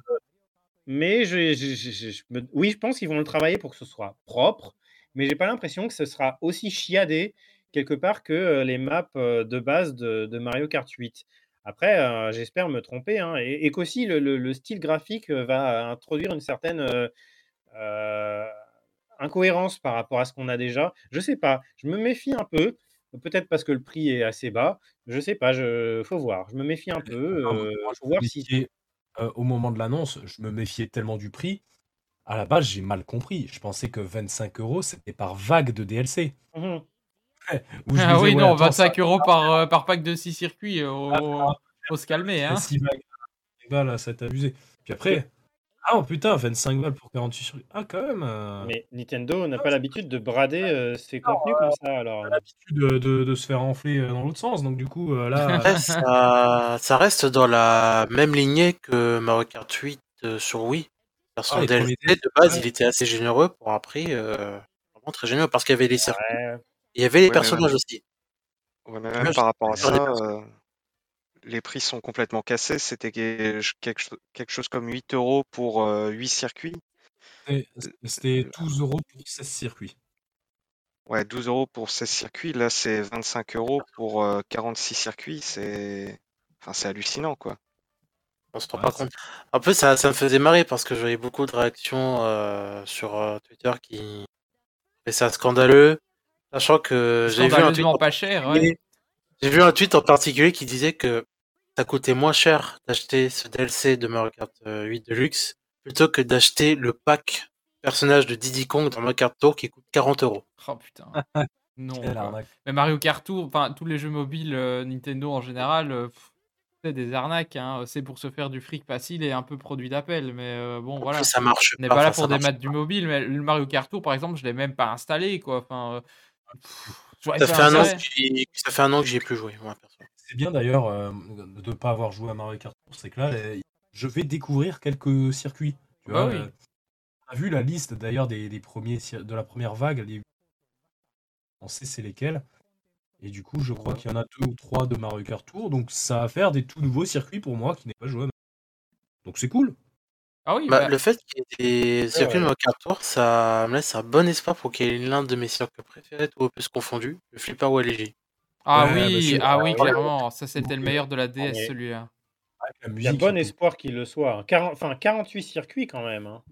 Speaker 2: Mais je, je- je- je- je me- oui, je pense qu'ils vont le travailler pour que ce soit propre, mais j'ai pas l'impression que ce sera aussi chiadé quelque part que les maps de base de, de Mario Kart 8. Après, euh, j'espère me tromper, hein, et, et qu'aussi le, le- le style graphique va introduire une certaine euh, incohérence par rapport à ce qu'on a déjà. Je sais pas, je me méfie un peu, peut-être parce que le prix est assez bas. Je sais pas, je faut voir. Je me méfie un peu,
Speaker 5: Non,
Speaker 2: euh,
Speaker 5: moi, je
Speaker 2: faut
Speaker 5: me
Speaker 2: voir si.
Speaker 5: méfiais, euh, au moment de l'annonce, je me méfiais tellement du prix. À la base, j'ai mal compris. Je pensais que 25 euros, c'était par vague de DLC.
Speaker 2: Mhm.
Speaker 1: Ah oui, non,
Speaker 5: attends,
Speaker 1: 25
Speaker 5: ça-
Speaker 1: euros par, euh, par pack de 6 circuits. euh,
Speaker 5: Ah,
Speaker 1: Faut, faut se calmer. Hein.
Speaker 5: 6 vagues, balles, ça t'a abusé. Puis après, ah oh, putain, 25 balles pour 48 sur. Ah, quand même. euh,
Speaker 2: Mais Nintendo n'a pas l'habitude de brader euh, ses contenus comme ça, alors.
Speaker 5: l'habitude de, de- de se faire enfler dans l'autre sens. Donc, du coup, euh, là.
Speaker 3: Après, ça, ça reste dans la même lignée que Mario Kart 8 euh, sur Wii. Son
Speaker 5: Ah,
Speaker 3: DLC, de base,
Speaker 5: ouais.
Speaker 3: il était assez généreux pour un prix euh, vraiment très généreux parce qu'il y avait les circuits,
Speaker 2: Ouais.
Speaker 3: Il y avait les
Speaker 4: Ouais,
Speaker 3: personnages
Speaker 4: même-
Speaker 3: aussi.
Speaker 4: Ouais, mais même par rapport à ça, euh, les prix sont complètement cassés. C'était que- quelque, cho- quelque chose comme 8 euros pour euh, 8 circuits.
Speaker 5: C'était- C'était 12 euros pour 16 circuits.
Speaker 4: Ouais, 12 euros pour 16 circuits. Là, c'est 25 euros pour euh, 46 circuits. C'est enfin, c'est hallucinant, quoi.
Speaker 3: On se rend
Speaker 5: Ouais,
Speaker 3: pas compte. En plus, ça, ça me faisait marrer parce que je voyais beaucoup de réactions euh, sur euh, Twitter qui et ça scandaleux, sachant que j'ai vu un tweet en
Speaker 1: pas cher. Ouais.
Speaker 3: particulier- j'ai vu un tweet en particulier qui disait que ça coûtait moins cher d'acheter ce DLC de Mario Kart euh, 8 Deluxe plutôt que d'acheter le pack personnage de Diddy Kong dans Mario Kart Tour qui coûte 40 euros.
Speaker 1: Oh putain. Non. Mais Mario Kart Tour, enfin tous les jeux mobiles euh, Nintendo en général, euh, c'est des arnaques. Hein. C'est pour se faire du fric facile et un peu produit d'appel. Mais euh, bon,
Speaker 3: En
Speaker 1: voilà.
Speaker 3: plus, ça marche
Speaker 1: On n'est
Speaker 3: pas.
Speaker 1: pas là pour des maths du mobile, mais le Mario Kart Tour, par exemple, je l'ai même pas installé, quoi. Enfin,
Speaker 3: Ça
Speaker 1: fait
Speaker 3: un an
Speaker 1: intérêt.
Speaker 3: que j'y- ça fait un an que j'y ai plus joué.
Speaker 5: C'est bien d'ailleurs euh, de ne pas avoir joué à Mario Kart Tour, c'est que là, je vais découvrir quelques circuits. Tu
Speaker 1: Bah
Speaker 5: vois,
Speaker 1: oui.
Speaker 5: euh, on a vu la liste d'ailleurs des, des premiers de la première vague, les... on sait c'est lesquels. Et du coup, je crois qu'il y en a deux ou trois de Mario Kart Tour, donc ça va faire des tout nouveaux circuits pour moi qui n'ai pas joué. à. Donc c'est cool.
Speaker 1: Ah oui,
Speaker 3: Bah,
Speaker 1: bah,
Speaker 3: le fait qu'il y ait des circuits
Speaker 2: ouais.
Speaker 3: de Mario Kart Tour, ça me laisse un bon espoir pour qu'il y ait l'un de mes circuits préférés, tout opus confondu, le Flipper ou LG.
Speaker 1: ah
Speaker 5: Ouais, bah,
Speaker 1: oui,
Speaker 5: c'est-
Speaker 1: ah oui, clairement. Ça, c'était le meilleur de la DS, celui-là.
Speaker 5: La
Speaker 2: Il y a bon espoir qu'il le soit. hein. 40 Enfin, 48 circuits quand même. hein.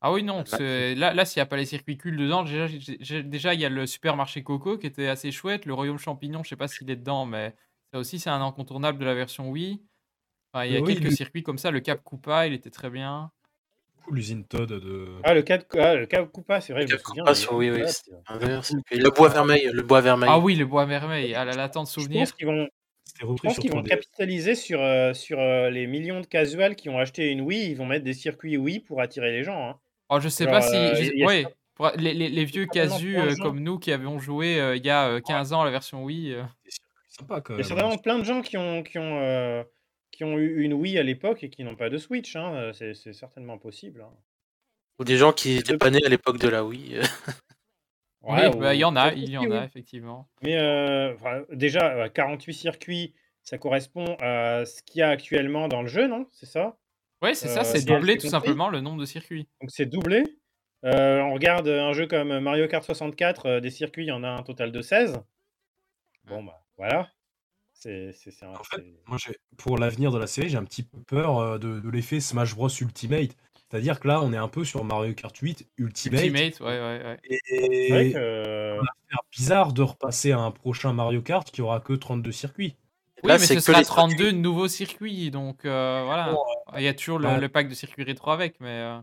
Speaker 1: Ah oui, non. Là, là s'il n'y a pas les circuits cul dedans, déjà, il y a le supermarché Coco qui était assez chouette. Le Royaume Champignon, je sais pas s'il est dedans, mais ça aussi, c'est un incontournable de la version Wii. Enfin, il y a
Speaker 5: Euh, oui,
Speaker 1: quelques circuits comme ça. Le Cap Koopa, il était très bien.
Speaker 5: L'usine Todd de.
Speaker 2: Ah, le de ah, le c'est vrai, je
Speaker 3: Cap oui, oui,
Speaker 2: incroyable,
Speaker 3: c'est circuit. Le bois vermeil, le bois vermeil.
Speaker 1: Ah oui, le bois vermeil. Ah là là, tant de
Speaker 2: Je
Speaker 1: souvenirs.
Speaker 2: pense qu'ils vont, je pense qu'ils vont
Speaker 5: 3DS.
Speaker 2: capitaliser sur, euh, sur euh, les millions de casuals qui ont acheté une Wii. Ils vont mettre des circuits Wii pour attirer les gens. hein.
Speaker 1: Oh, je sais
Speaker 2: Genre,
Speaker 1: pas si.
Speaker 2: euh,
Speaker 1: je- ouais, pour- les, les- les vieux casus comme nous qui avions joué euh, il y a euh, 15 ans la version Wii. euh.
Speaker 5: Des circuits sympas quand
Speaker 2: Il y a
Speaker 5: même.
Speaker 2: certainement plein de gens qui ont, qui ont, euh, qui ont eu une Wii à l'époque et qui n'ont pas de Switch. hein, euh, C'est c'est certainement possible. hein.
Speaker 3: Ou des gens qui étaient pas nés à l'époque de la Wii. euh.
Speaker 2: Ouais,
Speaker 1: oui, bah, il y en a, il y en a, effectivement.
Speaker 2: Mais euh, déjà, euh, 48 circuits, ça correspond à ce qu'il y a actuellement dans le jeu, non C'est ça?
Speaker 1: Oui, c'est ça,
Speaker 2: Euh,
Speaker 1: c'est doublé
Speaker 2: compris.
Speaker 1: tout simplement le nombre de circuits.
Speaker 2: Donc c'est doublé. Euh, on regarde un jeu comme Mario Kart 64, euh, des circuits, il y en a un total de 16. Bon, bah voilà. C'est c'est- c'est un-
Speaker 5: En fait,
Speaker 2: c'est-
Speaker 5: moi, j'ai- pour l'avenir de la série, j'ai un petit peu peur euh, de, de l'effet Smash Bros Ultimate. C'est-à-dire que là, on est un peu sur Mario Kart 8 Ultimate.
Speaker 1: Ultimate, ouais, ouais, ouais.
Speaker 2: c'est vrai
Speaker 5: Et
Speaker 2: que. euh,
Speaker 5: c'est bizarre de repasser à un prochain Mario Kart qui aura que 32 circuits.
Speaker 1: Oui,
Speaker 3: Là,
Speaker 1: mais
Speaker 3: c'est
Speaker 1: ce
Speaker 3: que
Speaker 1: sera
Speaker 3: les
Speaker 1: 32 nouveaux circuits, donc euh, voilà. Il y a toujours le, le pack de circuits rétro avec, mais euh,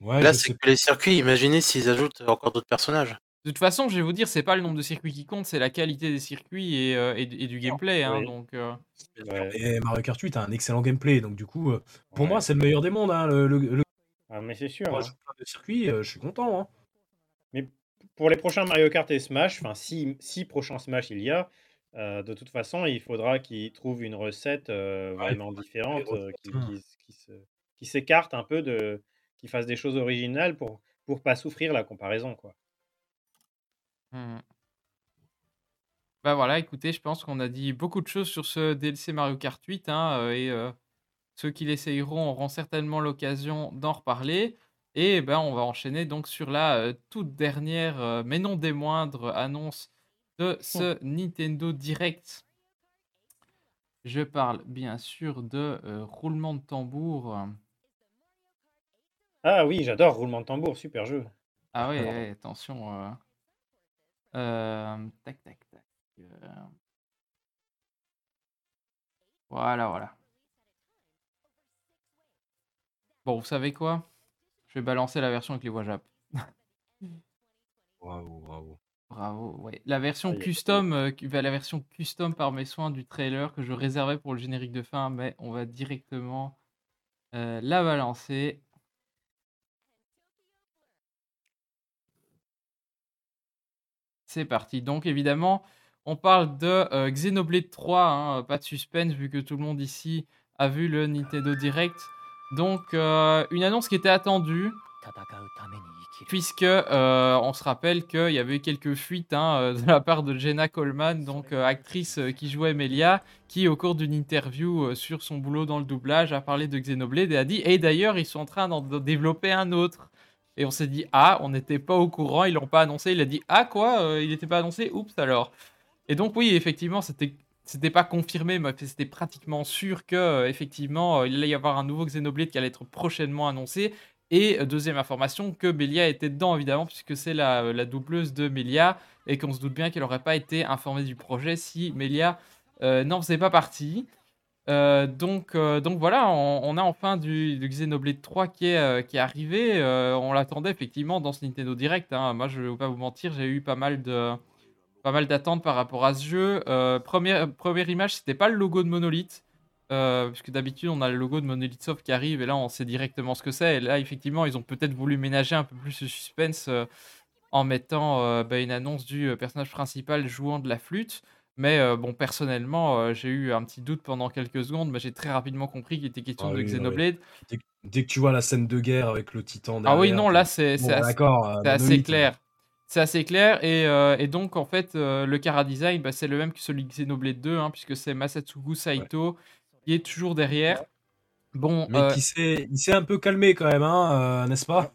Speaker 5: Ouais,
Speaker 3: Là, c'est
Speaker 5: sais
Speaker 3: que les circuits. Imaginez s'ils ajoutent encore d'autres personnages.
Speaker 1: De toute façon, je vais vous dire, c'est pas le nombre de circuits qui compte, c'est la qualité des circuits et, euh, et, du- et du gameplay. hein, donc, euh,
Speaker 2: ouais,
Speaker 5: Et Mario Kart 8 a un excellent gameplay, donc du coup, euh, pour
Speaker 2: ouais.
Speaker 5: moi, c'est le meilleur des mondes. Hein, le, le, le-
Speaker 2: Ah, mais c'est sûr.
Speaker 5: on
Speaker 2: hein.
Speaker 5: euh, je suis content. Hein.
Speaker 2: Mais pour les prochains Mario Kart et Smash, enfin, si, si prochains Smash il y a, euh, de toute façon, il faudra qu'ils trouvent une recette euh,
Speaker 5: Ouais,
Speaker 2: vraiment différente, qui s'écarte un peu de. qui fasse des choses originales pour pour pas souffrir la comparaison, quoi.
Speaker 1: Hmm. Bah voilà, écoutez, je pense qu'on a dit beaucoup de choses sur ce DLC Mario Kart 8, hein, euh, et euh, ceux qui l'essayeront auront certainement l'occasion d'en reparler. Et ben, on va enchaîner donc sur la euh, toute dernière, euh, mais non des moindres, annonce de ce Nintendo Direct. Je parle bien sûr de roulement de tambour.
Speaker 2: Ah oui, j'adore Roulement de tambour, super jeu.
Speaker 1: Ah ouais, ouais, attention. Euh. Tac, tac, tac. euh. Voilà, voilà. Bon, vous savez quoi? Je vais balancer la version avec les voix Jap.
Speaker 5: Bravo, bravo.
Speaker 1: Bravo, ouais. La version
Speaker 2: Ah,
Speaker 1: custom, euh, bah, la version custom par mes soins du trailer que je réservais pour le générique de fin, mais on va directement la balancer. C'est parti. Donc évidemment, on parle de euh, Xenoblade 3, hein, pas de suspense vu que tout le monde ici a vu le Nintendo Direct. Donc euh, une annonce qui était attendue puisque euh, on se rappelle qu'il y avait eu quelques fuites hein, de la part de Jenna Coleman, donc actrice qui jouait Melia, qui au cours d'une interview sur son boulot dans le doublage a parlé de Xenoblade et a dit et d'ailleurs ils sont en train d'en de développer un autre. Et on s'est dit ah on n'était pas au courant, ils l'ont pas annoncé. Il a dit ah quoi euh, il n'était pas annoncé, oups alors. Et donc oui effectivement c'était c'était pas confirmé, mais c'était pratiquement sûr que euh, effectivement euh, il allait y avoir un nouveau Xenoblade qui allait être prochainement annoncé. Et deuxième information, que Melia était dedans évidemment, puisque c'est la, la doubleuse de Melia, et qu'on se doute bien qu'elle n'aurait pas été informée du projet si Melia euh, n'en faisait pas partie. Euh, donc, euh, donc voilà, on, a enfin du, Xenoblade 3 qui est, euh, qui est arrivé. On l'attendait effectivement dans ce Nintendo Direct. hein. Moi, je ne vais pas vous mentir, j'ai eu pas mal de pas mal d'attentes par rapport à ce jeu. Première, première image, c'était pas le logo de Monolith. Puisque d'habitude on a le logo de Monolith Soft qui arrive et là on sait directement ce que c'est. Et là effectivement ils ont peut-être voulu ménager un peu plus ce suspense en mettant bah, une annonce du personnage principal jouant de la flûte. Mais euh, bon personnellement euh, j'ai eu un petit doute pendant quelques secondes, mais j'ai très rapidement compris qu'il était question
Speaker 5: Ah
Speaker 1: de
Speaker 5: oui,
Speaker 1: Xenoblade.
Speaker 5: Dès, que- dès que tu vois la scène de guerre avec le titan
Speaker 1: Ah oui
Speaker 5: derrière,
Speaker 1: non là c'est
Speaker 5: bon,
Speaker 1: assez-
Speaker 5: euh,
Speaker 1: c'est assez
Speaker 5: Monolith,
Speaker 1: clair. C'est assez clair et, euh, et donc en fait euh, le Kara Design bah, c'est le même que celui de Xenoblade 2 hein, puisque c'est Masatsugu Saito qui est toujours derrière. Bon,
Speaker 5: Mais
Speaker 1: euh,
Speaker 5: qui s'est, il s'est un peu calmé quand même, hein, euh, n'est-ce pas?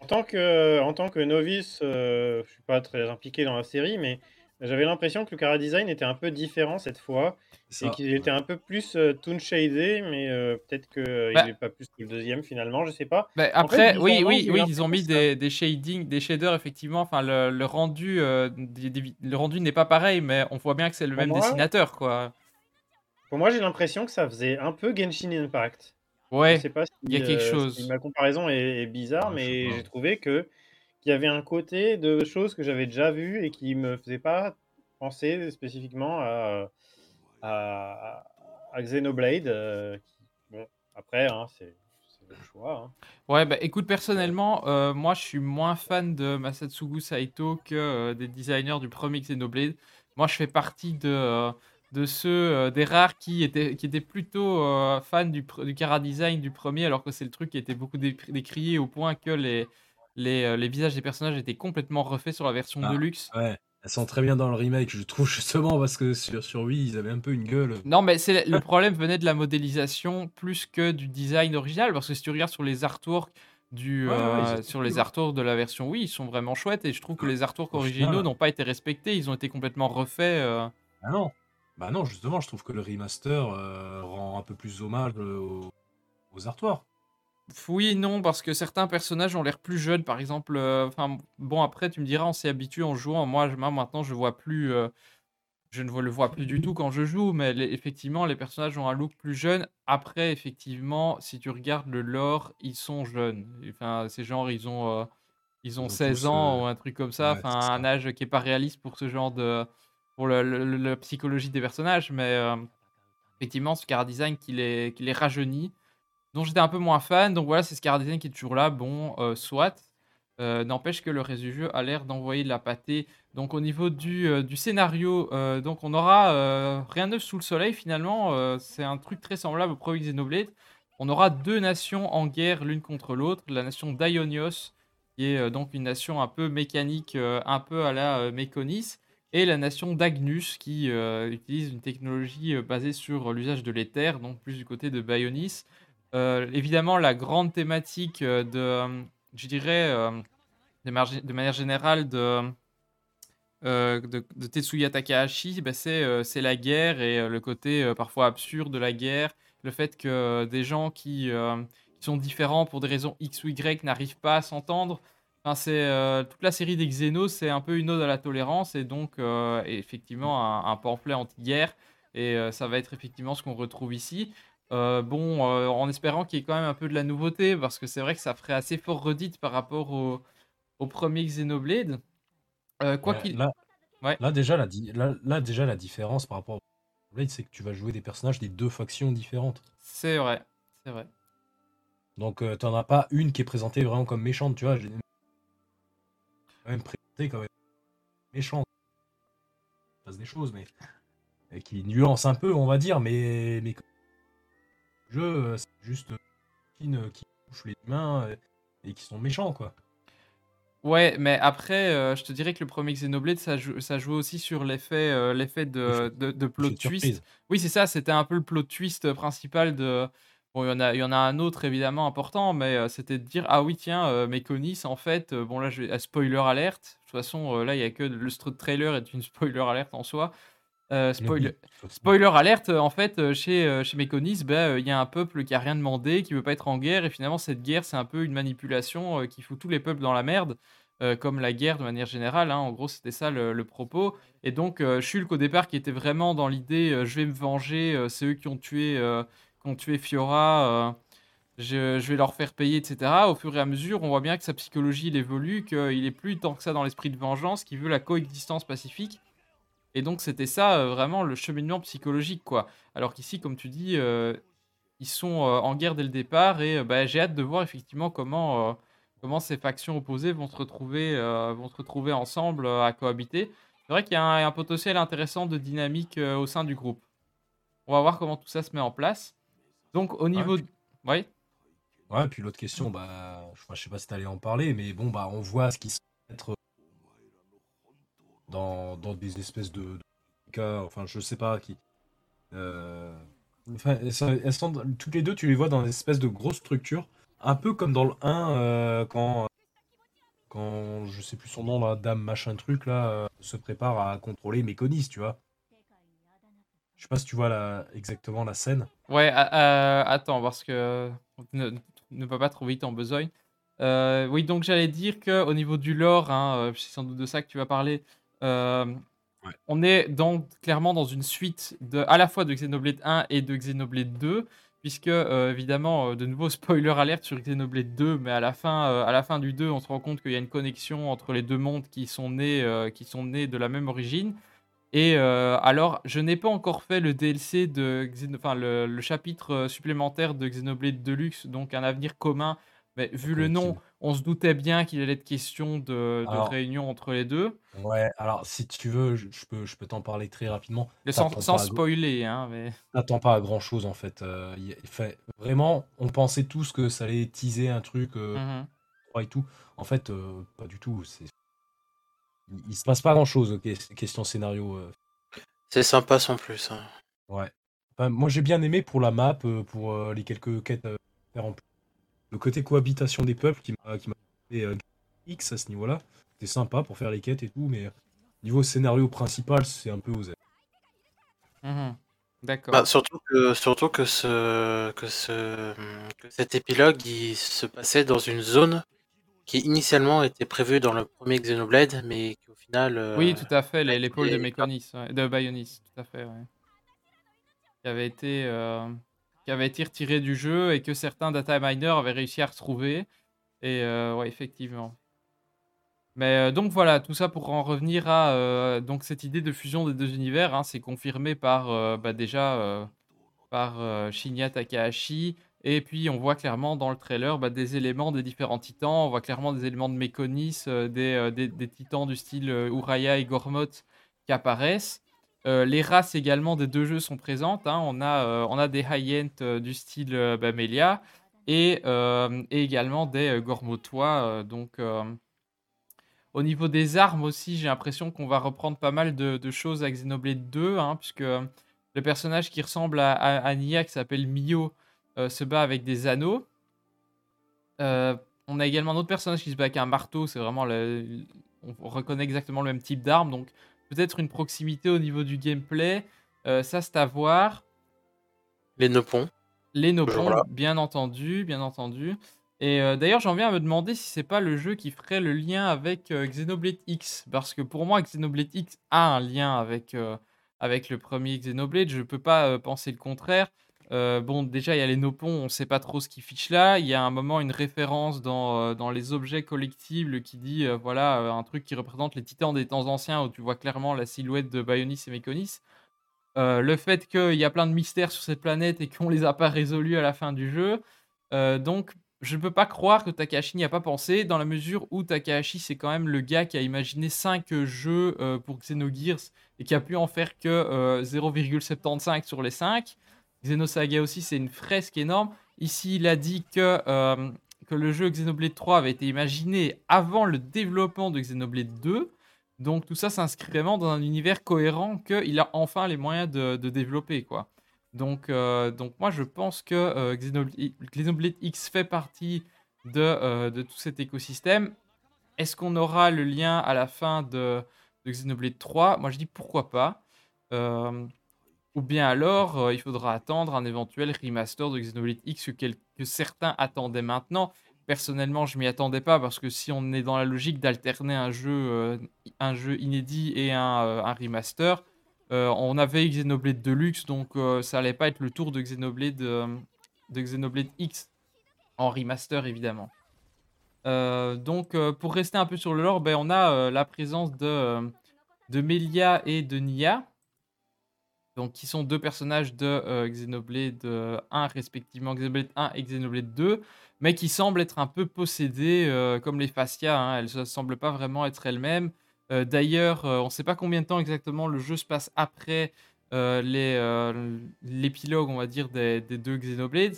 Speaker 2: En tant que, en tant que novice, euh, je suis pas très impliqué dans la série, mais j'avais l'impression que le Cara Design était un peu différent cette fois
Speaker 5: C'est
Speaker 2: et
Speaker 5: ça.
Speaker 2: qu'il était un peu plus euh, toon shadé, mais euh, peut-être qu'il
Speaker 1: Bah.
Speaker 2: n'est pas plus que le deuxième finalement, je sais pas.
Speaker 1: bah,
Speaker 2: En fait,
Speaker 1: après, oui, oui, oui, ils ont mis
Speaker 2: ça-
Speaker 1: des, des shading, des shaders effectivement. Enfin, le, le rendu, euh, des- des- le rendu n'est pas pareil, mais on voit bien que c'est le
Speaker 2: Pour
Speaker 1: même
Speaker 2: moi-
Speaker 1: dessinateur, quoi.
Speaker 2: Pour moi, j'ai l'impression que ça faisait un peu Genshin Impact. Je
Speaker 1: Ouais,
Speaker 2: sais pas si,
Speaker 1: il y a quelque
Speaker 2: euh,
Speaker 1: chose.
Speaker 2: si ma comparaison est, est bizarre,
Speaker 5: Ouais,
Speaker 2: mais j'ai trouvé que qu'il y avait un côté de choses que j'avais déjà vues et qui me faisait pas penser spécifiquement à, Xenoblade. euh, après, hein, c'est le choix. hein.
Speaker 1: Ouais, bah écoute, personnellement, euh, moi je suis moins fan de Masatsugu Saito que euh, des designers du premier Xenoblade. Moi je fais partie de, de ceux des rares qui étaient, qui étaient plutôt fans du, du Cara Design du premier, alors que c'est le truc qui était beaucoup dé- décrié au point que les, les, euh, les visages des personnages étaient complètement refaits sur la version
Speaker 5: Ah.
Speaker 1: Deluxe.
Speaker 5: Ouais, elles sont très bien dans le remake, je trouve, justement, parce que sur, sur Wii, ils avaient un peu une gueule.
Speaker 1: Non, mais c'est le problème venait de la modélisation plus que du design original, parce que si tu regardes sur les artworks du,
Speaker 5: Ouais, ouais,
Speaker 1: euh, sur les
Speaker 5: cool.
Speaker 1: artworks de la version Wii, ils sont vraiment chouettes et je trouve que les artworks
Speaker 5: Au
Speaker 1: originaux n'ont pas été respectés, ils ont été complètement refaits. euh.
Speaker 5: Ah non Bah non, justement, je trouve que le remaster euh, rend un peu plus hommage aux, aux artoirs.
Speaker 1: Oui et non, parce que certains personnages ont l'air plus jeunes, par exemple. euh, Enfin, bon, après, tu me diras, on s'est habitué en jouant. Moi, je- maintenant, je vois plus. euh, je ne le vois plus du tout quand je joue, mais les- effectivement, les personnages ont un look plus jeune. Après, effectivement, si tu regardes le lore, ils sont jeunes. Enfin, ces gens, ils ont, euh, ils ont
Speaker 5: Ils ont
Speaker 1: 16
Speaker 5: tous,
Speaker 1: ans
Speaker 5: euh,
Speaker 1: ou un truc comme ça. Enfin, un âge qui est pas réaliste pour ce genre de. pour le- le- le- la psychologie des personnages, mais euh, effectivement, ce cara design qui les, qui les rajeunit dont j'étais un peu moins fan. Donc voilà, c'est Scar Design qui est toujours là. Bon, euh, soit. Euh, N'empêche que le reste jeu a l'air d'envoyer de la pâtée. Donc au niveau du, euh, scénario, donc on aura rien neuf sous le soleil finalement. C'est un truc très semblable au premier Xenoblade. On aura deux nations en guerre l'une contre l'autre. La nation d'Ionios, qui est donc une nation un peu mécanique, un peu à la Méconis, et la nation d'Agnus, qui utilise une technologie basée sur l'usage de l'éther, donc plus du côté de Bionis. Euh, évidemment, la grande thématique euh, de, euh, je dirais, de, manière générale, de, de, Tetsuya Takahashi, bah, c'est la guerre et le côté parfois absurde de la guerre. Le fait que des gens qui, qui sont différents pour des raisons X ou Y n'arrivent pas à s'entendre. Enfin, c'est toute la série des Xenos, c'est un peu une ode à la tolérance et donc effectivement un, pamphlet anti-guerre. Et ça va être effectivement ce qu'on retrouve ici. Euh, bon, euh, en espérant qu'il y ait quand même un peu de la nouveauté, parce que c'est vrai que ça ferait assez fort redite par rapport au, au premier Xenoblade. Euh, quoi qu'il.
Speaker 5: là,
Speaker 1: Ouais.
Speaker 5: là, déjà, la, di- là, là, déjà, la différence par rapport au Blade, c'est que tu vas jouer des personnages des deux factions différentes.
Speaker 1: C'est vrai, c'est vrai.
Speaker 5: Donc, euh, t'en as pas une qui est présentée vraiment comme méchante, tu vois. J'ai quand même présenté comme méchante. Il passe des choses, mais. et qui nuance un peu, on va dire, mais. Jeu, euh, c'est juste. euh, qui, touchent les humains euh, et qui sont méchants, quoi.
Speaker 1: Ouais, mais après, euh, je te dirais que le premier Xenoblade, ça, joue, ça jouait aussi sur l'effet euh, l'effet de,
Speaker 5: L'effet-
Speaker 1: de, de plot twist.
Speaker 5: surprise.
Speaker 1: Oui, c'est ça, c'était un peu le plot twist principal de. Bon, il y en a, il y en a un autre évidemment important, mais euh, c'était de dire ah oui, tiens, Mekonis, en fait, bon là, je vais. spoiler alerte. De toute façon, là, il y a que le trailer est une spoiler alerte en soi. Euh, spoiler. Alerte, euh, en fait, euh, chez, chez Mekonis, ben, euh, il y a un peuple qui a rien demandé, qui veut pas être en guerre, et finalement, cette guerre, c'est un peu une manipulation euh, qui fout tous les peuples dans la merde, euh, comme la guerre de manière générale. hein. En gros, c'était ça le, le propos. Et donc, Shulk, au départ, qui était vraiment dans l'idée, je vais me venger, c'est eux qui ont tué, qui ont tué Fiora, je, je vais leur faire payer, etc. Au fur et à mesure, on voit bien que sa psychologie, il évolue, qu'il est plus tant que ça dans l'esprit de vengeance, qu'il veut la coexistence pacifique. Et donc c'était ça euh, vraiment le cheminement psychologique quoi. Alors qu'ici comme tu dis euh, ils sont euh, en guerre dès le départ et bah, j'ai hâte de voir effectivement comment euh, comment ces factions opposées vont se retrouver euh, vont se retrouver ensemble euh, à cohabiter. C'est vrai qu'il y a un, un potentiel intéressant de dynamique au sein du groupe. On va voir comment tout ça se met en place. Donc au niveau
Speaker 5: puis-
Speaker 1: ouais.
Speaker 5: Ouais, puis l'autre question, bah, je, je sais pas si t'allais en parler, mais bon, bah, on voit ce qui se être dans, dans des espèces de, cas, enfin, je sais pas qui. euh, enfin, elles sont- toutes les deux, tu les vois dans des espèces de grosses structures, un peu comme dans le 1, euh, quand, quand, je sais plus son nom, là, dame machin truc, là, euh, se prépare à contrôler Méconis, tu vois. Je sais pas si tu vois la, exactement la scène.
Speaker 1: Ouais, attends, parce que ne, ne va pas trop vite en besogne. Oui, donc j'allais dire que au niveau du lore, hein, c'est sans doute de ça que tu vas parler. Euh,
Speaker 5: Ouais.
Speaker 1: On est donc clairement dans une suite de, à la fois de Xenoblade 1 et de Xenoblade 2, puisque euh, évidemment, euh, de nouveau spoiler alerte sur Xenoblade 2, mais à la fin, à la fin du 2, on se rend compte qu'il y a une connexion entre les deux mondes qui sont nés, qui sont nés de la même origine. Et euh, alors, je n'ai pas encore fait le DLC de enfin le, le chapitre supplémentaire de Xenoblade Deluxe, donc un avenir commun. Mais vu le nom, on se doutait bien qu'il allait être question de, de
Speaker 5: Alors-
Speaker 1: réunion entre les deux.
Speaker 5: Ouais, alors si tu veux, je, je peux, je peux t'en parler très rapidement.
Speaker 1: Mais sans, sans spoiler, hein, mais...
Speaker 5: t'attends pas à grand chose en fait. Euh, y a- fait. Vraiment, on pensait tous que ça allait teaser un truc euh,
Speaker 1: Mhm.
Speaker 5: et tout. En fait, euh, pas du tout. C'est... Il, il se passe pas grand chose, question scénario. euh.
Speaker 3: C'est sympa sans plus. hein.
Speaker 5: Ouais. Enfin, moi j'ai bien aimé pour la map, euh, pour les quelques quêtes à faire en plus. Le côté cohabitation des peuples qui m'a qui m'a fait euh, X à ce niveau-là. C'était sympa pour faire les quêtes et tout, mais euh, niveau scénario principal, c'est un peu osé.
Speaker 1: Mhm. D'accord.
Speaker 3: Bah, surtout que, surtout que, ce, que, ce, que cet épilogue il se passait dans une zone qui initialement était prévue dans le premier Xenoblade, mais qui au final. euh,
Speaker 1: Oui, tout à fait, les- l'épaule de Méconis, ouais, de Bionis, tout à fait, ouais. Qui avait été, euh, qui avait été retiré du jeu et que certains data miners avaient réussi à retrouver. Et euh, ouais, effectivement. Mais euh, donc voilà, tout ça pour en revenir à euh, donc cette idée de fusion des deux univers, hein, c'est confirmé par bah, déjà par Shinya Takahashi. Et puis on voit clairement dans le trailer bah, des éléments des différents titans. On voit clairement des éléments de Mekonis, des, des, titans du style Uraya et Gormoth qui apparaissent. Euh, les races également des deux jeux sont présentes. hein. On, a, euh, on a des high-end euh, du style euh, bah, Melia et, et également des Gormothois. euh, donc, au niveau des armes aussi, j'ai l'impression qu'on va reprendre pas mal de, choses à Xenoblade 2, hein, puisque le personnage qui ressemble à, Nia, qui s'appelle Mio, se bat avec des anneaux. On a également un autre personnage qui se bat avec un marteau, c'est vraiment le, on reconnaît exactement le même type d'arme, donc peut-être une proximité au niveau du gameplay, euh, ça c'est à voir.
Speaker 3: Les Nopons.
Speaker 1: Les Nopons, bien entendu, bien entendu. Et euh, d'ailleurs, j'en viens à me demander si c'est pas le jeu qui ferait le lien avec euh, Xenoblade X, parce que pour moi, Xenoblade X a un lien avec, avec le premier Xenoblade. Je peux pas penser le contraire. Euh, bon, déjà, il y a les Nopons, on sait pas trop ce qu'ils fichent là. Il y a un moment une référence dans, euh, dans les objets collectibles qui dit, euh, voilà, un truc qui représente les titans des temps anciens, où tu vois clairement la silhouette de Bionis et Mekonis. Le fait qu'il y a plein de mystères sur cette planète et qu'on les a pas résolus à la fin du jeu. Donc, je ne peux pas croire que Takahashi n'y a pas pensé, dans la mesure où Takahashi, c'est quand même le gars qui a imaginé 5 jeux pour Xenogears et qui a pu en faire que euh, 0,75 sur les 5. Xenosaga aussi, c'est une fresque énorme. Ici, il a dit que, euh, le jeu Xenoblade 3 avait été imaginé avant le développement de Xenoblade 2. Donc tout ça s'inscrit vraiment dans un univers cohérent qu'il a enfin les moyens de, développer. quoi. Donc, euh, donc moi je pense que euh, Xenoblade, X fait partie de, de tout cet écosystème. Est-ce qu'on aura le lien à la fin de, de Xenoblade 3 Moi je dis pourquoi pas. Ou bien alors euh, il faudra attendre un éventuel remaster de Xenoblade X que, certains attendaient maintenant. Personnellement, je m'y attendais pas parce que si on est dans la logique d'alterner un jeu, euh, un jeu inédit et un, euh, remaster, on avait Xenoblade Deluxe, donc ça allait pas être le tour de Xenoblade, de Xenoblade X en remaster évidemment. Donc pour rester un peu sur le lore, ben, on a la présence de Melia et de Nia, donc qui sont deux personnages de euh, Xenoblade euh, 1 respectivement Xenoblade 1 et Xenoblade 2 mais qui semblent être un peu possédées euh, comme les fascias. hein. Elles ne semblent pas vraiment être elles-mêmes. Euh, D'ailleurs, euh, on ne sait pas combien de temps exactement le jeu se passe après euh, euh, l'épilogue, on va dire, des, deux Xenoblades.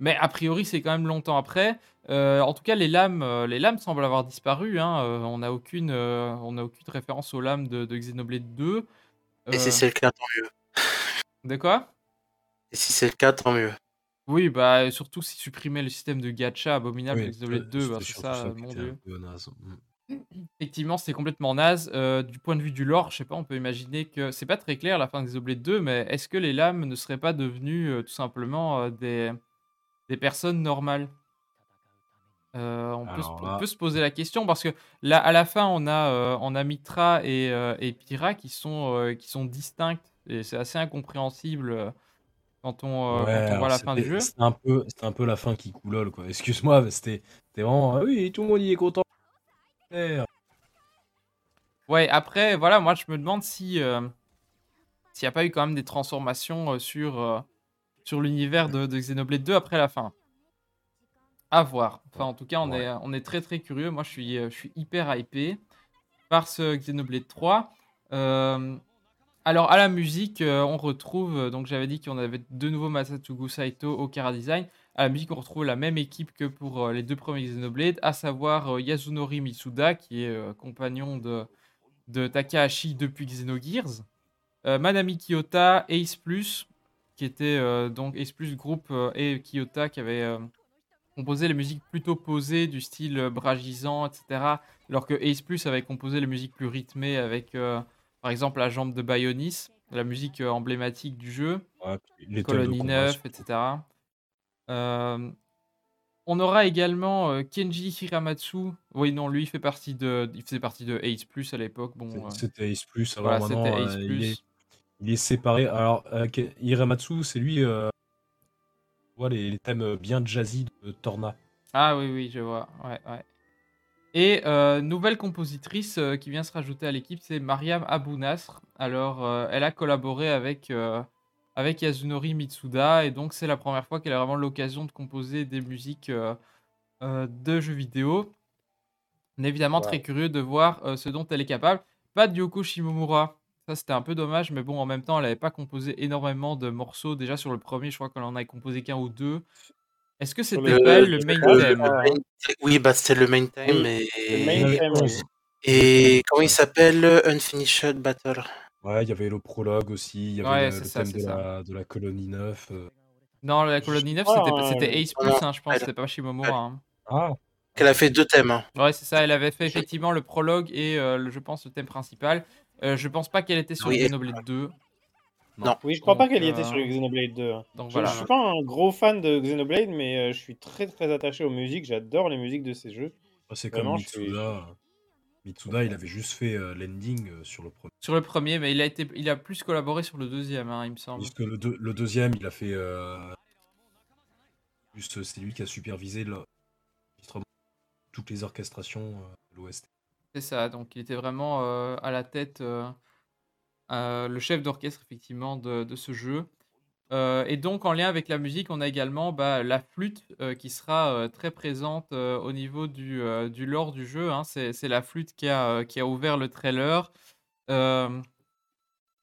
Speaker 1: Mais a priori, c'est quand même longtemps après. Euh, en tout cas, les lames, euh, les lames semblent avoir disparu. hein. Euh, on n'a aucune, euh, on aucune référence aux lames de, de Xenoblade 2.
Speaker 3: Et
Speaker 1: Euh,
Speaker 3: si c'est le cas, tant mieux.
Speaker 1: De quoi?
Speaker 3: Et si c'est le cas, tant mieux.
Speaker 1: Oui, bah surtout si supprimer le système de gacha abominable de
Speaker 5: Oui,
Speaker 1: Xenoblade 2, bah,
Speaker 5: c'était
Speaker 1: c'est
Speaker 5: surtout
Speaker 1: ça, mon dieu.
Speaker 5: naze. Mm.
Speaker 1: Effectivement, c'était complètement naze. Euh, du point de vue du lore, je sais pas, on peut imaginer que c'est pas très clair la fin de Xenoblade 2, mais est-ce que les lames ne seraient pas devenues euh, tout simplement euh, des, des personnes normales? Euh, on, peut se,
Speaker 5: Alors
Speaker 1: on
Speaker 5: là-
Speaker 1: peut se poser la question parce que là, à la fin, on a, euh, on a Mitra et, euh, et Pyra qui sont, euh, qui sont distinctes et c'est assez incompréhensible quand on,
Speaker 5: Ouais,
Speaker 1: quand on voit la fin du jeu.
Speaker 5: C'était un, peu, un peu la fin qui coulole, quoi. Excuse-moi, c'était vraiment. ah oui, tout le monde y est content.
Speaker 1: Ouais, après, voilà, moi je me demande si s'il n'y a pas eu quand même des transformations sur, sur l'univers de, de Xenoblade 2 après la fin. À voir. Enfin, en tout cas, on, est, on est très très curieux. Moi, je suis, euh, je suis hyper hypé par ce Xenoblade 3. Euh, alors, à la musique, euh, on retrouve. euh, Donc, j'avais dit qu'on avait de nouveau Masatsugu Saito au Kara Design. À la musique, on retrouve la même équipe que pour euh, les deux premiers Xenoblade, à savoir euh, Yasunori Mitsuda, qui est euh, compagnon de, de Takahashi depuis Xenogears. Euh, Manami Kiyota, Ace Plus, qui était euh, donc Ace Plus groupe euh, et Kiyota qui avait composé les musiques plutôt posées du style euh, bragisant, etc. Alors que Ace Plus avait composé les musiques plus rythmées avec euh, par exemple la jambe de Bionis, la musique euh, emblématique du jeu,
Speaker 5: Ouais, les combat
Speaker 1: 9,
Speaker 5: sont-
Speaker 1: etc. Euh, on aura également Kenji Hiramatsu. Oui, non, lui il fait partie de, il faisait partie de Ace Plus à l'époque. Bon,
Speaker 5: C'était Ace Plus. Alors
Speaker 1: voilà, c'était
Speaker 5: maintenant,
Speaker 1: Ace Plus.
Speaker 5: il, est, il est séparé. Alors, Hirematsu, c'est lui. Euh, vois, les, les thèmes bien jazzy de Torna.
Speaker 1: Ah oui, oui, je vois. Ouais, ouais. Et euh, nouvelle compositrice euh, qui vient se rajouter à l'équipe, c'est Mariam Abou Nasr. Alors, euh, elle a collaboré avec, euh, avec Yasunori Mitsuda, et donc c'est la première fois qu'elle a vraiment l'occasion de composer des musiques euh, euh, de jeux vidéo. On est évidemment très curieux de voir euh, ce dont elle est capable. Pas de Yoko Shimomura. Ça, c'était un peu dommage, mais bon, en même temps, elle n'avait pas composé énormément de morceaux. Déjà sur le premier, je crois qu'elle en avait composé qu'un ou deux. Est-ce que c'était pas elle
Speaker 3: le-
Speaker 1: main
Speaker 2: le-
Speaker 1: theme?
Speaker 2: Ah,
Speaker 3: main- Oui, bah c'était le main theme.
Speaker 2: Oui,
Speaker 3: et...
Speaker 2: le main
Speaker 5: Il y avait
Speaker 2: theme,
Speaker 5: 11.
Speaker 2: oui.
Speaker 3: Et comment il s'appelle Unfinished Battle?
Speaker 5: Ouais, il y avait le prologue aussi. Il y avait
Speaker 1: Ouais,
Speaker 5: le,
Speaker 1: c'est
Speaker 5: le
Speaker 1: ça,
Speaker 5: thème
Speaker 1: c'est
Speaker 5: de
Speaker 1: ça.
Speaker 5: la, de la colonie 9. euh.
Speaker 1: Non, la colonie 9,
Speaker 2: crois,
Speaker 1: c'était Ace Plus,
Speaker 3: non,
Speaker 1: hein, je pense, c'était pas Shimomura. hein.
Speaker 5: Ah,
Speaker 3: Qu'elle a fait deux thèmes. hein.
Speaker 1: Ouais, c'est ça, elle avait fait effectivement le prologue et euh, le- je pense le thème principal. Euh, je pense pas qu'elle était sur
Speaker 3: Oui,
Speaker 1: Xenoblade 2.
Speaker 2: Oui, je crois pas qu'elle y était
Speaker 1: euh,
Speaker 2: sur Xenoblade 2. hein.
Speaker 1: Donc
Speaker 2: Je,
Speaker 1: voilà.
Speaker 2: je suis pas un gros fan de Xenoblade, mais euh, je suis très très attaché aux musiques. J'adore les musiques de ces jeux.
Speaker 5: c'est comme
Speaker 2: suis-
Speaker 5: Mitsuda. Mitsuda, il avait juste fait euh, l'ending sur le premier.
Speaker 1: Sur le premier, mais il a, été, il a plus collaboré sur le deuxième, hein, il me semble.
Speaker 5: Puisque le, deux- le deuxième, il a fait. euh, Juste, c'est lui qui a supervisé l'enregistrement toutes les orchestrations euh, de l'OST.
Speaker 1: C'est ça, donc il était vraiment euh, à la tête, euh, euh, le chef d'orchestre effectivement de, ce jeu. Et donc en lien avec la musique, on a également bah, la flûte qui sera très présente au niveau du, du lore du jeu. hein. C'est la flûte qui a, ouvert le trailer. On,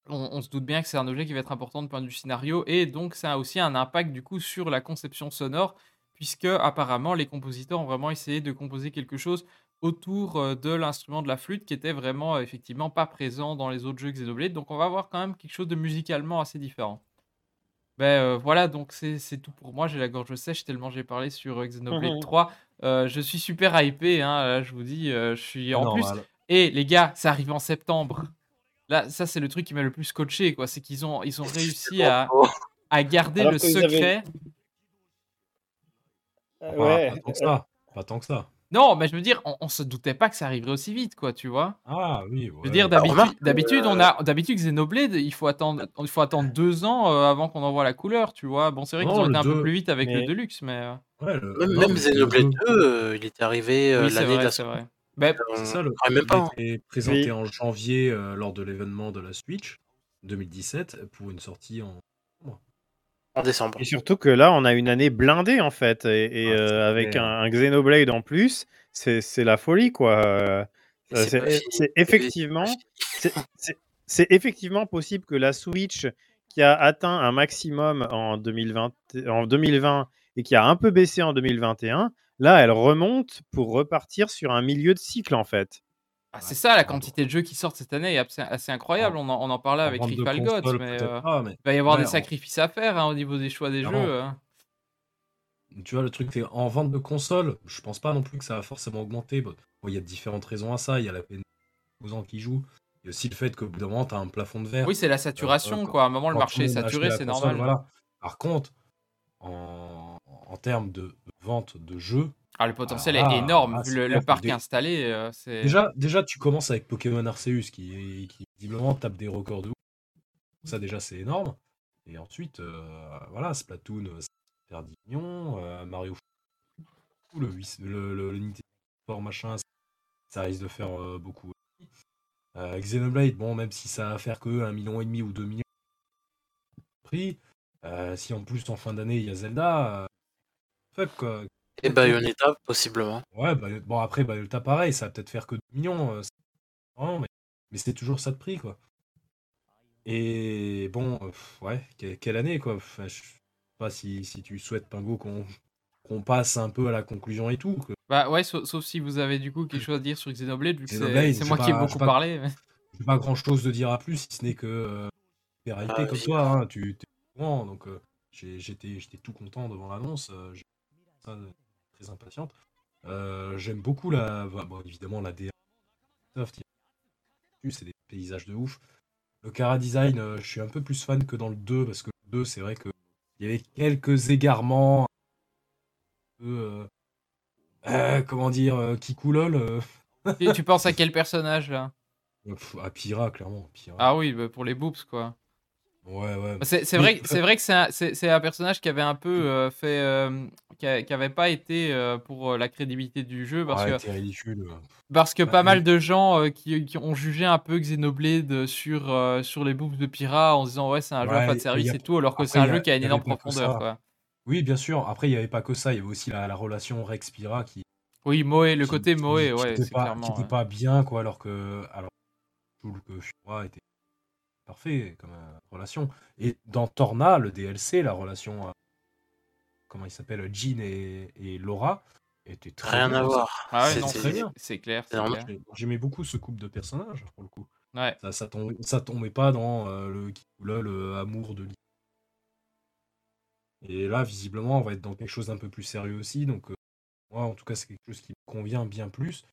Speaker 1: on se doute bien que c'est un objet qui va être important du point de vue scénario et donc ça a aussi un impact du coup sur la conception sonore puisque apparemment les compositeurs ont vraiment essayé de composer quelque chose autour euh, de l'instrument de la flûte qui était vraiment euh, effectivement pas présent dans les autres jeux Xenoblade. Donc on va avoir quand même quelque chose de musicalement assez différent. Ben euh, voilà, donc c'est c'est tout pour moi. J'ai la gorge sèche tellement j'ai parlé sur Xenoblade
Speaker 2: Mhm.
Speaker 1: 3. Euh, je suis super hypé, hein, là, je vous dis. euh, je suis en plus. Et les gars, ça arrive en septembre. Là, ça c'est le truc qui m'a le plus scotché, quoi. C'est qu'ils ont ils ont réussi à, à garder
Speaker 2: Alors
Speaker 1: le
Speaker 2: avaient-
Speaker 1: secret.
Speaker 2: Euh, ouais.
Speaker 5: Pas, tant que ça. Pas tant que ça.
Speaker 1: Non, mais je veux dire, on, on se doutait pas que ça arriverait aussi vite, quoi, tu vois?
Speaker 5: Ah oui,
Speaker 1: Je veux
Speaker 5: ouais.
Speaker 1: dire,
Speaker 3: Bah,
Speaker 1: d'habitude, d'habitude,
Speaker 3: euh,
Speaker 1: on a, d'habitude, Xenoblade, il faut attendre, il faut attendre deux ans euh, avant qu'on envoie la couleur, tu vois? Bon, c'est vrai qu'ils ont été un peu plus vite avec le Deluxe, mais euh,
Speaker 5: Ouais, le-
Speaker 3: Même,
Speaker 5: non,
Speaker 3: même Xenoblade
Speaker 5: le-
Speaker 3: 2, euh, il était arrivé euh,
Speaker 1: oui, c'est
Speaker 3: l'année de la
Speaker 1: c'est vrai. Ben,
Speaker 5: C'est ça, le,
Speaker 3: même
Speaker 5: il
Speaker 3: pas.
Speaker 5: a
Speaker 3: hein.
Speaker 5: été présenté
Speaker 2: Oui.
Speaker 5: en janvier euh, lors de l'événement de la Switch 2017 pour une sortie en.
Speaker 3: En décembre.
Speaker 2: Et surtout que là, on a une année blindée en fait, et, et, euh, avec un, un Xenoblade en plus, c'est la folie quoi.
Speaker 3: C'est
Speaker 2: effectivement, c'est possible que la Switch, qui a atteint un maximum en 2020, en 2020 et qui a un peu baissé en 2021, là, elle remonte pour repartir sur un milieu de cycle en fait.
Speaker 1: Ah, c'est ça, la quantité de jeux qui sortent cette année est assez, assez incroyable. On en, on en parlait avec mais
Speaker 5: peut-être
Speaker 1: euh,
Speaker 5: pas, mais
Speaker 1: il va y avoir
Speaker 5: ouais,
Speaker 1: des sacrifices à faire hein, au niveau des choix des
Speaker 5: Clairement.
Speaker 1: jeux. hein.
Speaker 5: tu vois, le truc, c'est en vente de console, je pense pas non plus que ça va forcément augmenter. Bon, bon, il y a différentes raisons à ça. Il y a la peine aux qui jouent. Il y a aussi le fait qu'au bout d'un moment, tu as un plafond de verre.
Speaker 1: Oui, c'est la saturation,
Speaker 5: Euh, quand-
Speaker 1: quoi. À un moment, le marché est saturé, c'est normal.
Speaker 5: Voilà. Par contre, en, en termes de vente de jeux,
Speaker 1: Ah, le potentiel
Speaker 5: Alors
Speaker 1: est énorme,
Speaker 5: là,
Speaker 1: vu
Speaker 5: c'est
Speaker 1: le, parc
Speaker 5: des-
Speaker 1: installé. euh, c'est...
Speaker 5: déjà, déjà, tu commences avec Pokémon Arceus qui, qui visiblement tape des records de ouf. Ça, déjà, c'est énorme. Et ensuite, euh, voilà, Splatoon, euh, 10 millions. euh, Mario, le, le, le, le Nintendo Sport, machin, ça, risque de faire euh, beaucoup. Euh, Xenoblade, bon, même si ça va faire que 1,5 million et demi ou 2 millions de prix, euh, si en plus en fin d'année il y a Zelda, euh, fuck quoi.
Speaker 3: Et Bayonetta, possiblement.
Speaker 5: Ouais, bah, bon, après, Bayonetta, pareil, ça va peut-être faire que 2 millions. euh, vraiment, mais, mais c'est toujours ça de prix, quoi. Et bon, euh, ouais, que- quelle année, quoi. Enfin, je sais pas si, si tu souhaites, Pingo, qu'on qu'on passe un peu à la conclusion et tout.
Speaker 1: Bah ouais, sauf, sauf si vous avez du coup quelque chose à dire sur Xenoblade, vu que c'est moi qui ai beaucoup
Speaker 5: pas-
Speaker 1: parlé. mais-
Speaker 5: J'ai pas grand chose de dire à plus, si ce n'est que euh, t'es hypé
Speaker 3: Ah,
Speaker 5: comme
Speaker 3: oui.
Speaker 5: toi, hein, tu courant, donc euh, j'étais tout content devant l'annonce, euh, très impatiente. Euh, J'aime beaucoup la, bon, évidemment la DA c'est des paysages de ouf. Le Cara Design, je suis un peu plus fan que dans le 2, parce que le 2, c'est vrai que il y avait quelques égarements, euh, euh, comment dire, euh, qui coulol, euh,
Speaker 1: tu, tu penses à quel personnage là?
Speaker 5: Pff, à Pyrrha, clairement.
Speaker 1: Ah oui, bah, pour les boobs quoi.
Speaker 5: Ouais, ouais.
Speaker 1: C'est vrai, c'est vrai que c'est un, un personnage qui avait un peu euh, fait, euh, qui, a- qui avait pas été euh, pour la crédibilité du jeu parce
Speaker 5: Ouais,
Speaker 1: que
Speaker 5: ridicule.
Speaker 1: parce que pas mal de gens qui, qui ont jugé un peu Xenoblade sur sur les boobs de Pyra en se disant ouais c'est un jeu à pas de service
Speaker 5: y a-
Speaker 1: et tout alors que c'est un
Speaker 5: y a-
Speaker 1: jeu qui a une
Speaker 5: y
Speaker 1: énorme profondeur quoi.
Speaker 5: Oui, bien sûr. Après, il n'y avait pas que ça. Il y avait aussi la, la relation Rex-Pira qui.
Speaker 1: Oui Moé, le
Speaker 5: qui-
Speaker 1: côté
Speaker 5: qui
Speaker 1: ouais c'est
Speaker 5: pas,
Speaker 1: clairement.
Speaker 5: qui était pas bien, quoi. Alors que. Alors, que Fura était parfait comme euh, relation. Et dans Torna, le DLC, la relation. euh, comment il s'appelle Jean et, et Laura était très
Speaker 3: Rien
Speaker 5: bien
Speaker 3: à voir.
Speaker 1: Ah ouais
Speaker 3: C'est-
Speaker 5: très bien.
Speaker 1: c'est clair.
Speaker 5: J'aimais beaucoup ce couple de personnages, pour le coup.
Speaker 1: Ouais.
Speaker 5: Ça, ça, tombait, ça tombait pas dans euh, le là, le amour de l'île. Et là, visiblement, on va être dans quelque chose d'un peu plus sérieux aussi. Donc, euh, moi, en tout cas, c'est quelque chose qui me convient bien plus.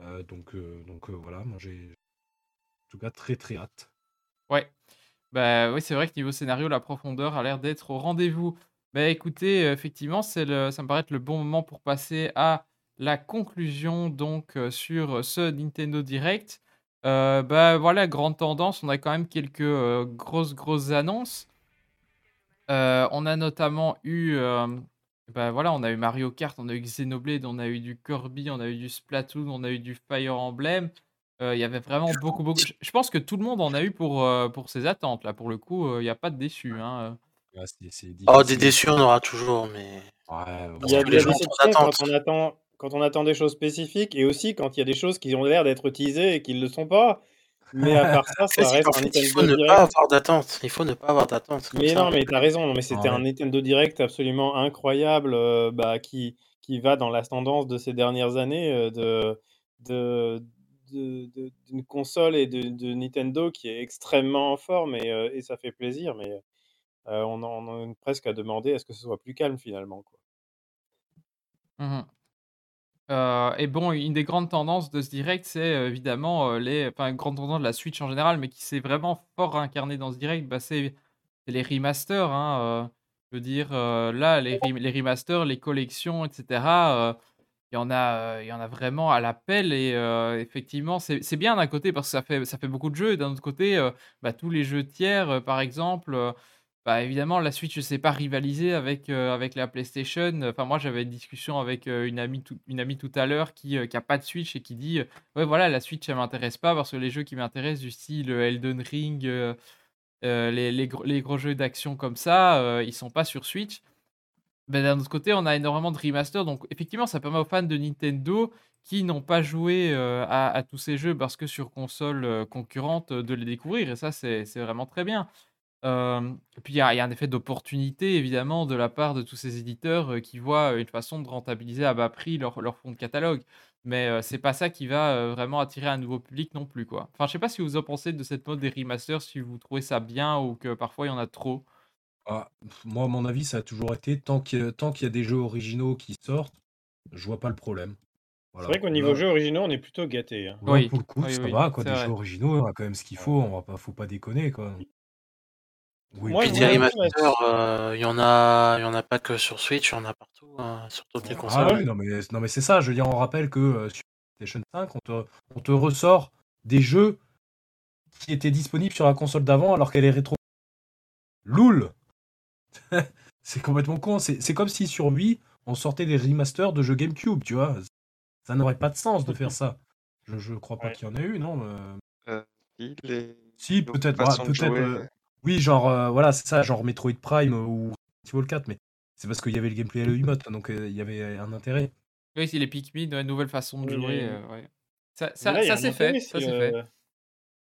Speaker 5: Euh, donc, euh, donc euh, voilà, moi j'ai en tout cas très très hâte.
Speaker 1: Ouais. Bah oui, c'est vrai que niveau scénario, la profondeur a l'air d'être au rendez-vous. Bah écoutez, euh, effectivement, c'est le, ça me paraît être le bon moment pour passer à la conclusion donc euh, sur ce Nintendo Direct. Euh, bah voilà, grande tendance, on a quand même quelques euh, grosses grosses annonces. Euh, on a notamment eu, euh, bah voilà, on a eu Mario Kart, on a eu Xenoblade, on a eu du Kirby, on a eu du Splatoon, on a eu du Fire Emblem. Euh, Il y avait vraiment beaucoup, beaucoup. Je, je pense que tout le monde en a eu pour, euh, pour ses attentes là. Pour le coup, euh, il n'y a pas de déçus. Hein.
Speaker 5: Là, c'est- c'est
Speaker 3: Oh,
Speaker 5: difficile.
Speaker 3: des déçus, on aura toujours, mais.
Speaker 5: Ouais,
Speaker 2: Il y a,
Speaker 3: que
Speaker 2: il
Speaker 3: les
Speaker 2: y a
Speaker 3: gens
Speaker 2: des
Speaker 3: sont
Speaker 2: déceptions quand on attend quand on attend des choses spécifiques et aussi quand il y a des choses qui ont l'air d'être teasées et qui ne le sont pas. Mais à part ça,
Speaker 3: C'est
Speaker 2: ça reste un
Speaker 3: fait, il faut
Speaker 2: Nintendo
Speaker 3: ne
Speaker 2: Direct.
Speaker 3: pas avoir d'attente. Il faut ne pas avoir d'attente. comme
Speaker 2: Mais
Speaker 3: ça.
Speaker 2: non, mais t'as raison, mais c'était un
Speaker 5: ouais.
Speaker 2: Nintendo Direct absolument incroyable euh, bah, qui, qui va dans la tendance de ces dernières années euh, de, de, d'une console et de, Nintendo qui est extrêmement en forme et, euh, et ça fait plaisir, mais euh, on en on en est presque à demander à ce que ce soit plus calme finalement. Quoi.
Speaker 1: Euh, et bon, une des grandes tendances de ce direct, c'est euh, évidemment euh, les. Enfin, une grande tendance de la Switch en général, mais qui s'est vraiment fort incarné dans ce direct, bah, c'est les remasters. Hein, euh, je veux dire, euh, là, les, les remasters, les collections, etc. Il y en a, vraiment à l'appel et effectivement, c'est bien d'un côté parce que ça fait, ça fait beaucoup de jeux et d'un autre côté, bah, tous les jeux tiers, par exemple, bah, évidemment, la Switch ne sait pas rivaliser avec, la PlayStation. Enfin, moi, j'avais une discussion avec une, amie tout, à l'heure qui n'a pas de Switch et qui dit Ouais, voilà, la Switch, elle m'intéresse pas parce que les jeux qui m'intéressent, du style Elden Ring, les, gros, les gros jeux d'action comme ça, ils sont pas sur Switch. Ben, d'un autre côté, on a énormément de remasters, donc effectivement, ça permet aux fans de Nintendo qui n'ont pas joué euh, à, tous ces jeux parce que sur console euh, concurrente euh, de les découvrir, et ça, c'est vraiment très bien. Euh, et puis, il y, a un effet d'opportunité, évidemment, de la part de tous ces éditeurs euh, qui voient une façon de rentabiliser à bas prix leur, leur fonds de catalogue. Mais euh, c'est pas ça qui va euh, vraiment attirer un nouveau public non plus, quoi. Enfin, je sais pas si vous en pensez de cette mode des remasters, si vous trouvez ça bien ou que parfois il y en a trop.
Speaker 5: Ah, moi, à mon avis, ça a toujours été tant qu'il y a, tant qu'il y a des jeux originaux qui sortent, je vois pas le problème.
Speaker 2: C'est vrai qu'au niveau jeux originaux, on est plutôt gâtés. hein.
Speaker 5: ouais,
Speaker 1: Oui,
Speaker 5: pour le coup,
Speaker 1: oui,
Speaker 5: ça
Speaker 1: oui,
Speaker 5: va, quoi. Des
Speaker 1: vrai.
Speaker 5: jeux originaux, on a quand même ce qu'il faut, on va pas, faut pas déconner, quoi. Oui,
Speaker 2: Moi,
Speaker 3: Puis des euh, il y en a, y en a pas que sur Switch, il y en a partout, hein, sur toutes les
Speaker 5: Ah
Speaker 3: consoles.
Speaker 5: oui, non mais, non mais c'est ça, je veux dire, on rappelle que euh, sur PlayStation 5, on te, on te ressort des jeux qui étaient disponibles sur la console d'avant alors qu'elle est rétro. Loul C'est complètement con, c'est c'est comme si sur Wii, on sortait des remasters de jeux GameCube, tu vois. Ça n'aurait pas de sens de faire ça. Je, je crois pas
Speaker 2: Ouais.
Speaker 5: qu'il y en ait eu, non euh,
Speaker 4: Euh, il est...
Speaker 5: Si, peut-être,
Speaker 4: jouer.
Speaker 5: euh, oui, genre, euh, voilà, c'est ça, genre Metroid Prime ou Resident Evil 4, mais c'est parce qu'il y avait le gameplay Halo Emote, donc euh, il y avait un intérêt.
Speaker 1: Oui, c'est les Pikmin, nouvelle façon de jouer.
Speaker 2: mais-
Speaker 1: euh, ouais. Ça,
Speaker 2: Mais
Speaker 1: ça, c'est fait. Ça fait.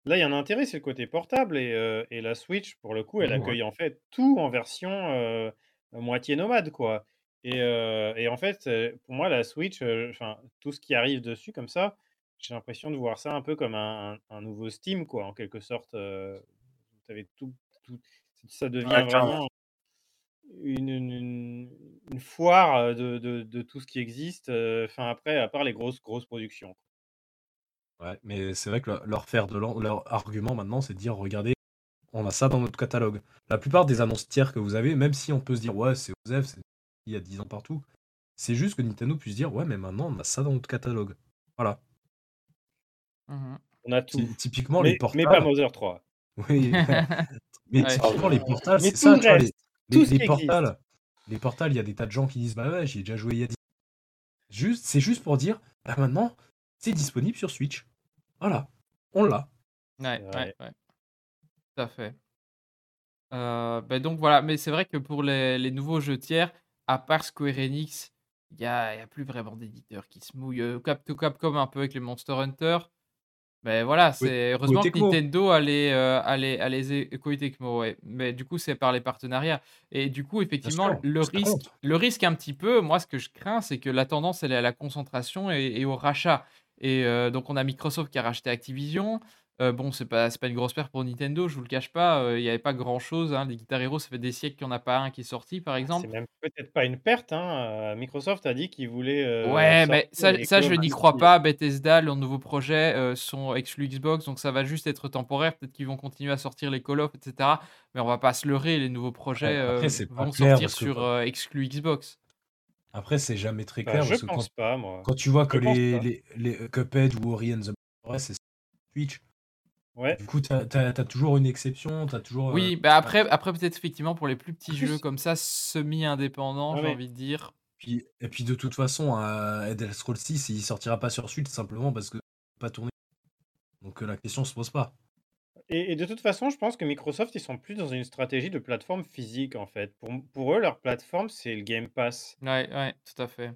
Speaker 2: Là, il y a un intérêt, c'est le côté portable et, euh, et la Switch, pour le coup, elle
Speaker 5: Ouais.
Speaker 2: accueille en fait tout en version euh, moitié nomade, quoi. Et, euh, et en fait, pour moi, la Switch, enfin, tout ce qui arrive dessus comme ça, j'ai l'impression de voir ça un peu comme un, nouveau Steam, quoi, en quelque sorte. vous savez, tout, tout- ça devient
Speaker 3: Ouais,
Speaker 2: vraiment une, une- une- une foire de, de- de tout ce qui existe. Enfin, après, à part les grosses, grosses productions.
Speaker 5: Ouais, mais c'est vrai que leur- faire de leur argument maintenant, c'est de dire regardez, on a ça dans notre catalogue. La plupart des annonces tiers que vous avez, même si on peut se dire ouais, c'est OZEF, c'est il y a 10 ans partout, c'est juste que Nintendo puisse dire ouais, mais maintenant on a ça dans notre catalogue. Voilà.
Speaker 1: Mhm.
Speaker 2: On a tout.
Speaker 5: Ty- Typiquement les portables.
Speaker 2: mais pas Mother 3.
Speaker 5: Oui, mais
Speaker 1: Ouais.
Speaker 5: typiquement les portables,
Speaker 2: Mais
Speaker 5: c'est ça,
Speaker 2: le
Speaker 5: tu vois, les, les-. Les portales, il y a des tas de gens qui disent bah ouais, j'y ai déjà joué il y a 10 Juste, c'est juste pour dire bah maintenant, c'est disponible sur Switch. Voilà, on l'a.
Speaker 1: Ouais, ouais, ouais. Tout à fait. Euh, ben donc voilà, mais c'est vrai que pour les, les nouveaux jeux tiers, à part Square Enix, il n'y a, a plus vraiment d'éditeurs qui se mouillent. Euh, Cap Capcom un peu avec les Monster Hunter. Mais voilà,
Speaker 5: Oui,
Speaker 1: c'est heureusement que. Nintendo a les, euh, a les, a les Tecmo, ouais. Mais du coup, c'est par les partenariats. Et du coup, effectivement,
Speaker 5: sûr,
Speaker 1: le risque,
Speaker 5: compte.
Speaker 1: le risque un petit peu, moi, ce que je crains, c'est que la tendance, elle est à la concentration et, et au rachat. Et euh, donc, on a Microsoft qui a racheté Activision. Euh, bon, c'est pas, c'est pas une grosse perte pour Nintendo, je vous le cache pas. euh, Il n'y avait pas grand chose. Hein. Les Guitar Hero, ça fait des siècles qu'il n'y en a pas un qui est sorti, par
Speaker 2: C'est
Speaker 1: exemple.
Speaker 2: même peut-être pas une perte. Hein. Microsoft a dit qu'il voulait. euh,
Speaker 1: Ouais, mais ça, ça je
Speaker 2: of
Speaker 1: n'y crois pas. Bethesda, leurs nouveaux projets euh, sont exclus Xbox, donc ça va juste être temporaire. Peut-être qu'ils vont continuer à sortir les Call of, etc. Mais on va pas se leurrer, les nouveaux projets
Speaker 5: après,
Speaker 1: euh,
Speaker 5: c'est
Speaker 1: vont sortir sur euh, exclus Xbox.
Speaker 5: Après, c'est jamais très
Speaker 2: Bah,
Speaker 5: clair
Speaker 2: je
Speaker 5: parce que
Speaker 2: pense
Speaker 5: quand,
Speaker 2: pas, moi.
Speaker 5: quand tu vois que
Speaker 2: Je
Speaker 5: les, les, les Cuphead ou Ori and the Forest, c'est Switch,
Speaker 2: Ouais.
Speaker 5: du coup, t'as as, toujours une exception, t'as toujours. euh,
Speaker 1: Oui, bah après, après peut-être effectivement pour les plus petits
Speaker 2: plus-
Speaker 1: jeux comme ça, semi-indépendants,
Speaker 2: Ouais,
Speaker 1: j'ai envie de dire.
Speaker 5: Puis, et puis de toute façon, euh, Elder Scrolls 6, il sortira pas sur Switch simplement parce que pas tourné. Donc euh, la question se pose pas.
Speaker 2: Et, de toute façon, je pense que Microsoft, ils sont plus dans une stratégie de plateforme physique, en fait. Pour, pour eux, leur plateforme, c'est le Game Pass.
Speaker 1: Ouais, ouais, tout à fait.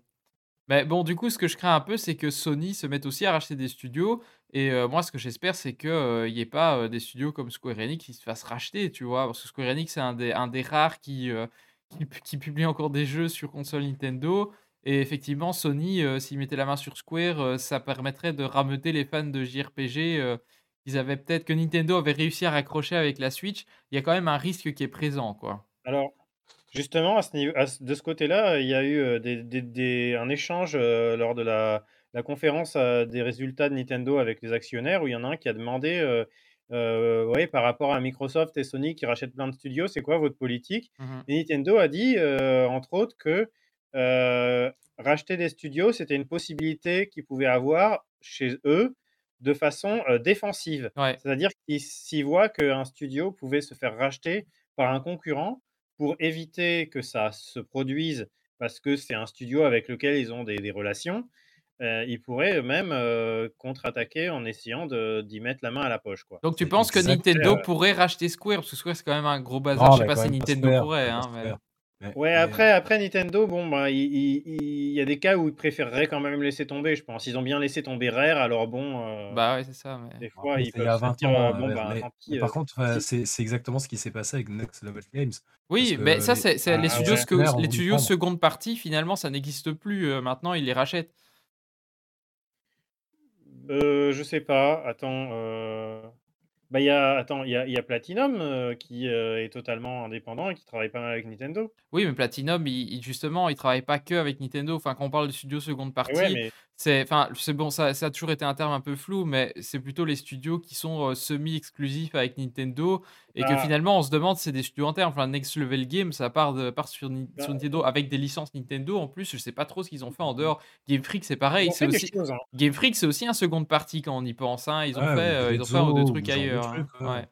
Speaker 1: Mais bon, du coup, ce que je crains un peu, c'est que Sony se mette aussi à racheter des studios. Et euh, moi, ce que j'espère, c'est qu'il n'y ait pas euh, des studios comme Square Enix qui se fassent racheter, tu vois. Parce que Square Enix, c'est un des, un des rares qui, euh, qui, pu- qui publie encore des jeux sur console Nintendo. Et effectivement, Sony, euh, s'ils mettaient la main sur Square, euh, ça permettrait de rameuter les fans de JRPG. Qu'ils avaient peut-être que Nintendo avait réussi à raccrocher avec la Switch. Il y a quand même un risque qui est présent, quoi.
Speaker 2: Alors, justement, à ce niveau, à ce- de ce côté-là, il y a eu euh, des, des- des- un échange euh, lors de la, la conférence euh, des résultats de Nintendo avec les actionnaires, où il y en a un qui a demandé, euh, ouais, par rapport à Microsoft et Sony qui rachètent plein de studios, c'est quoi votre politique?
Speaker 1: Mhm.
Speaker 2: Et Nintendo a dit, euh, entre autres, que euh, racheter des studios, c'était une possibilité qu'ils pouvaient avoir chez eux de façon euh, défensive.
Speaker 1: Ouais.
Speaker 2: C'est-à-dire qu'ils s'y voient qu'un studio pouvait se faire racheter par un concurrent pour éviter que ça se produise parce que c'est un studio avec lequel ils ont des, des relations. euh, ils pourraient eux-mêmes euh, contre-attaquer en essayant d'y mettre la main à la poche. Quoi.
Speaker 1: Donc tu penses que Nintendo
Speaker 2: euh,
Speaker 1: pourrait racheter Square? Parce que Square, c'est quand même un gros bazar.
Speaker 5: Non,
Speaker 1: Je sais
Speaker 5: mais
Speaker 1: pas si Nintendo
Speaker 5: Square,
Speaker 1: pourrait. Hein, mais...
Speaker 2: Ouais,
Speaker 5: mais-
Speaker 2: après, après Nintendo, bon, bah, il, il- il y a des cas où ils préféreraient quand même laisser tomber, je pense. Ils ont bien laissé tomber Rare, alors bon, euh,
Speaker 1: Bah ouais, c'est ça. Mais...
Speaker 2: des fois, ils peuvent
Speaker 5: il y a
Speaker 2: se
Speaker 5: 20
Speaker 2: dire,
Speaker 5: ans.
Speaker 2: bon,
Speaker 5: mais-
Speaker 2: bah,
Speaker 5: mais,
Speaker 2: tant pis.
Speaker 5: mais par contre, euh, c'est c'est exactement ce qui s'est passé avec Next Level Games.
Speaker 1: Oui, mais
Speaker 5: que
Speaker 1: ça,
Speaker 5: les-
Speaker 1: c'est c'est- les
Speaker 2: Ah,
Speaker 1: studios,
Speaker 2: ouais.
Speaker 1: que- les seconde partie, finalement, ça n'existe plus. euh, maintenant, ils les rachètent.
Speaker 2: Euh, je sais pas, attends. Bah, il y a, attends, il y a, y a Platinum euh, qui euh, est totalement indépendant et qui travaille pas mal avec Nintendo.
Speaker 1: Oui, mais Platinum, il, il- justement, il travaille pas que avec Nintendo. Enfin, quand on parle de studios seconde partie,
Speaker 2: ouais, mais
Speaker 1: c'est, enfin, c'est bon, ça, ça a toujours été un terme un peu flou, mais c'est plutôt les studios qui sont euh, semi-exclusifs avec Nintendo et que
Speaker 2: Bah.
Speaker 1: finalement, on se demande, c'est des studios internes. Enfin, Next Level Game, ça part, de, part sur, Ni-
Speaker 2: Bah.
Speaker 1: sur Nintendo avec des licences Nintendo. En plus, je sais pas trop ce qu'ils ont fait en dehors. Game Freak, c'est pareil. C'est aussi
Speaker 2: choses. hein.
Speaker 1: Game Freak, c'est aussi un seconde partie quand on y pense. hein. Ils ont fait, euh, ils ont fait deux trucs ailleurs. hein.
Speaker 5: trucs, ouais.
Speaker 1: Ouais.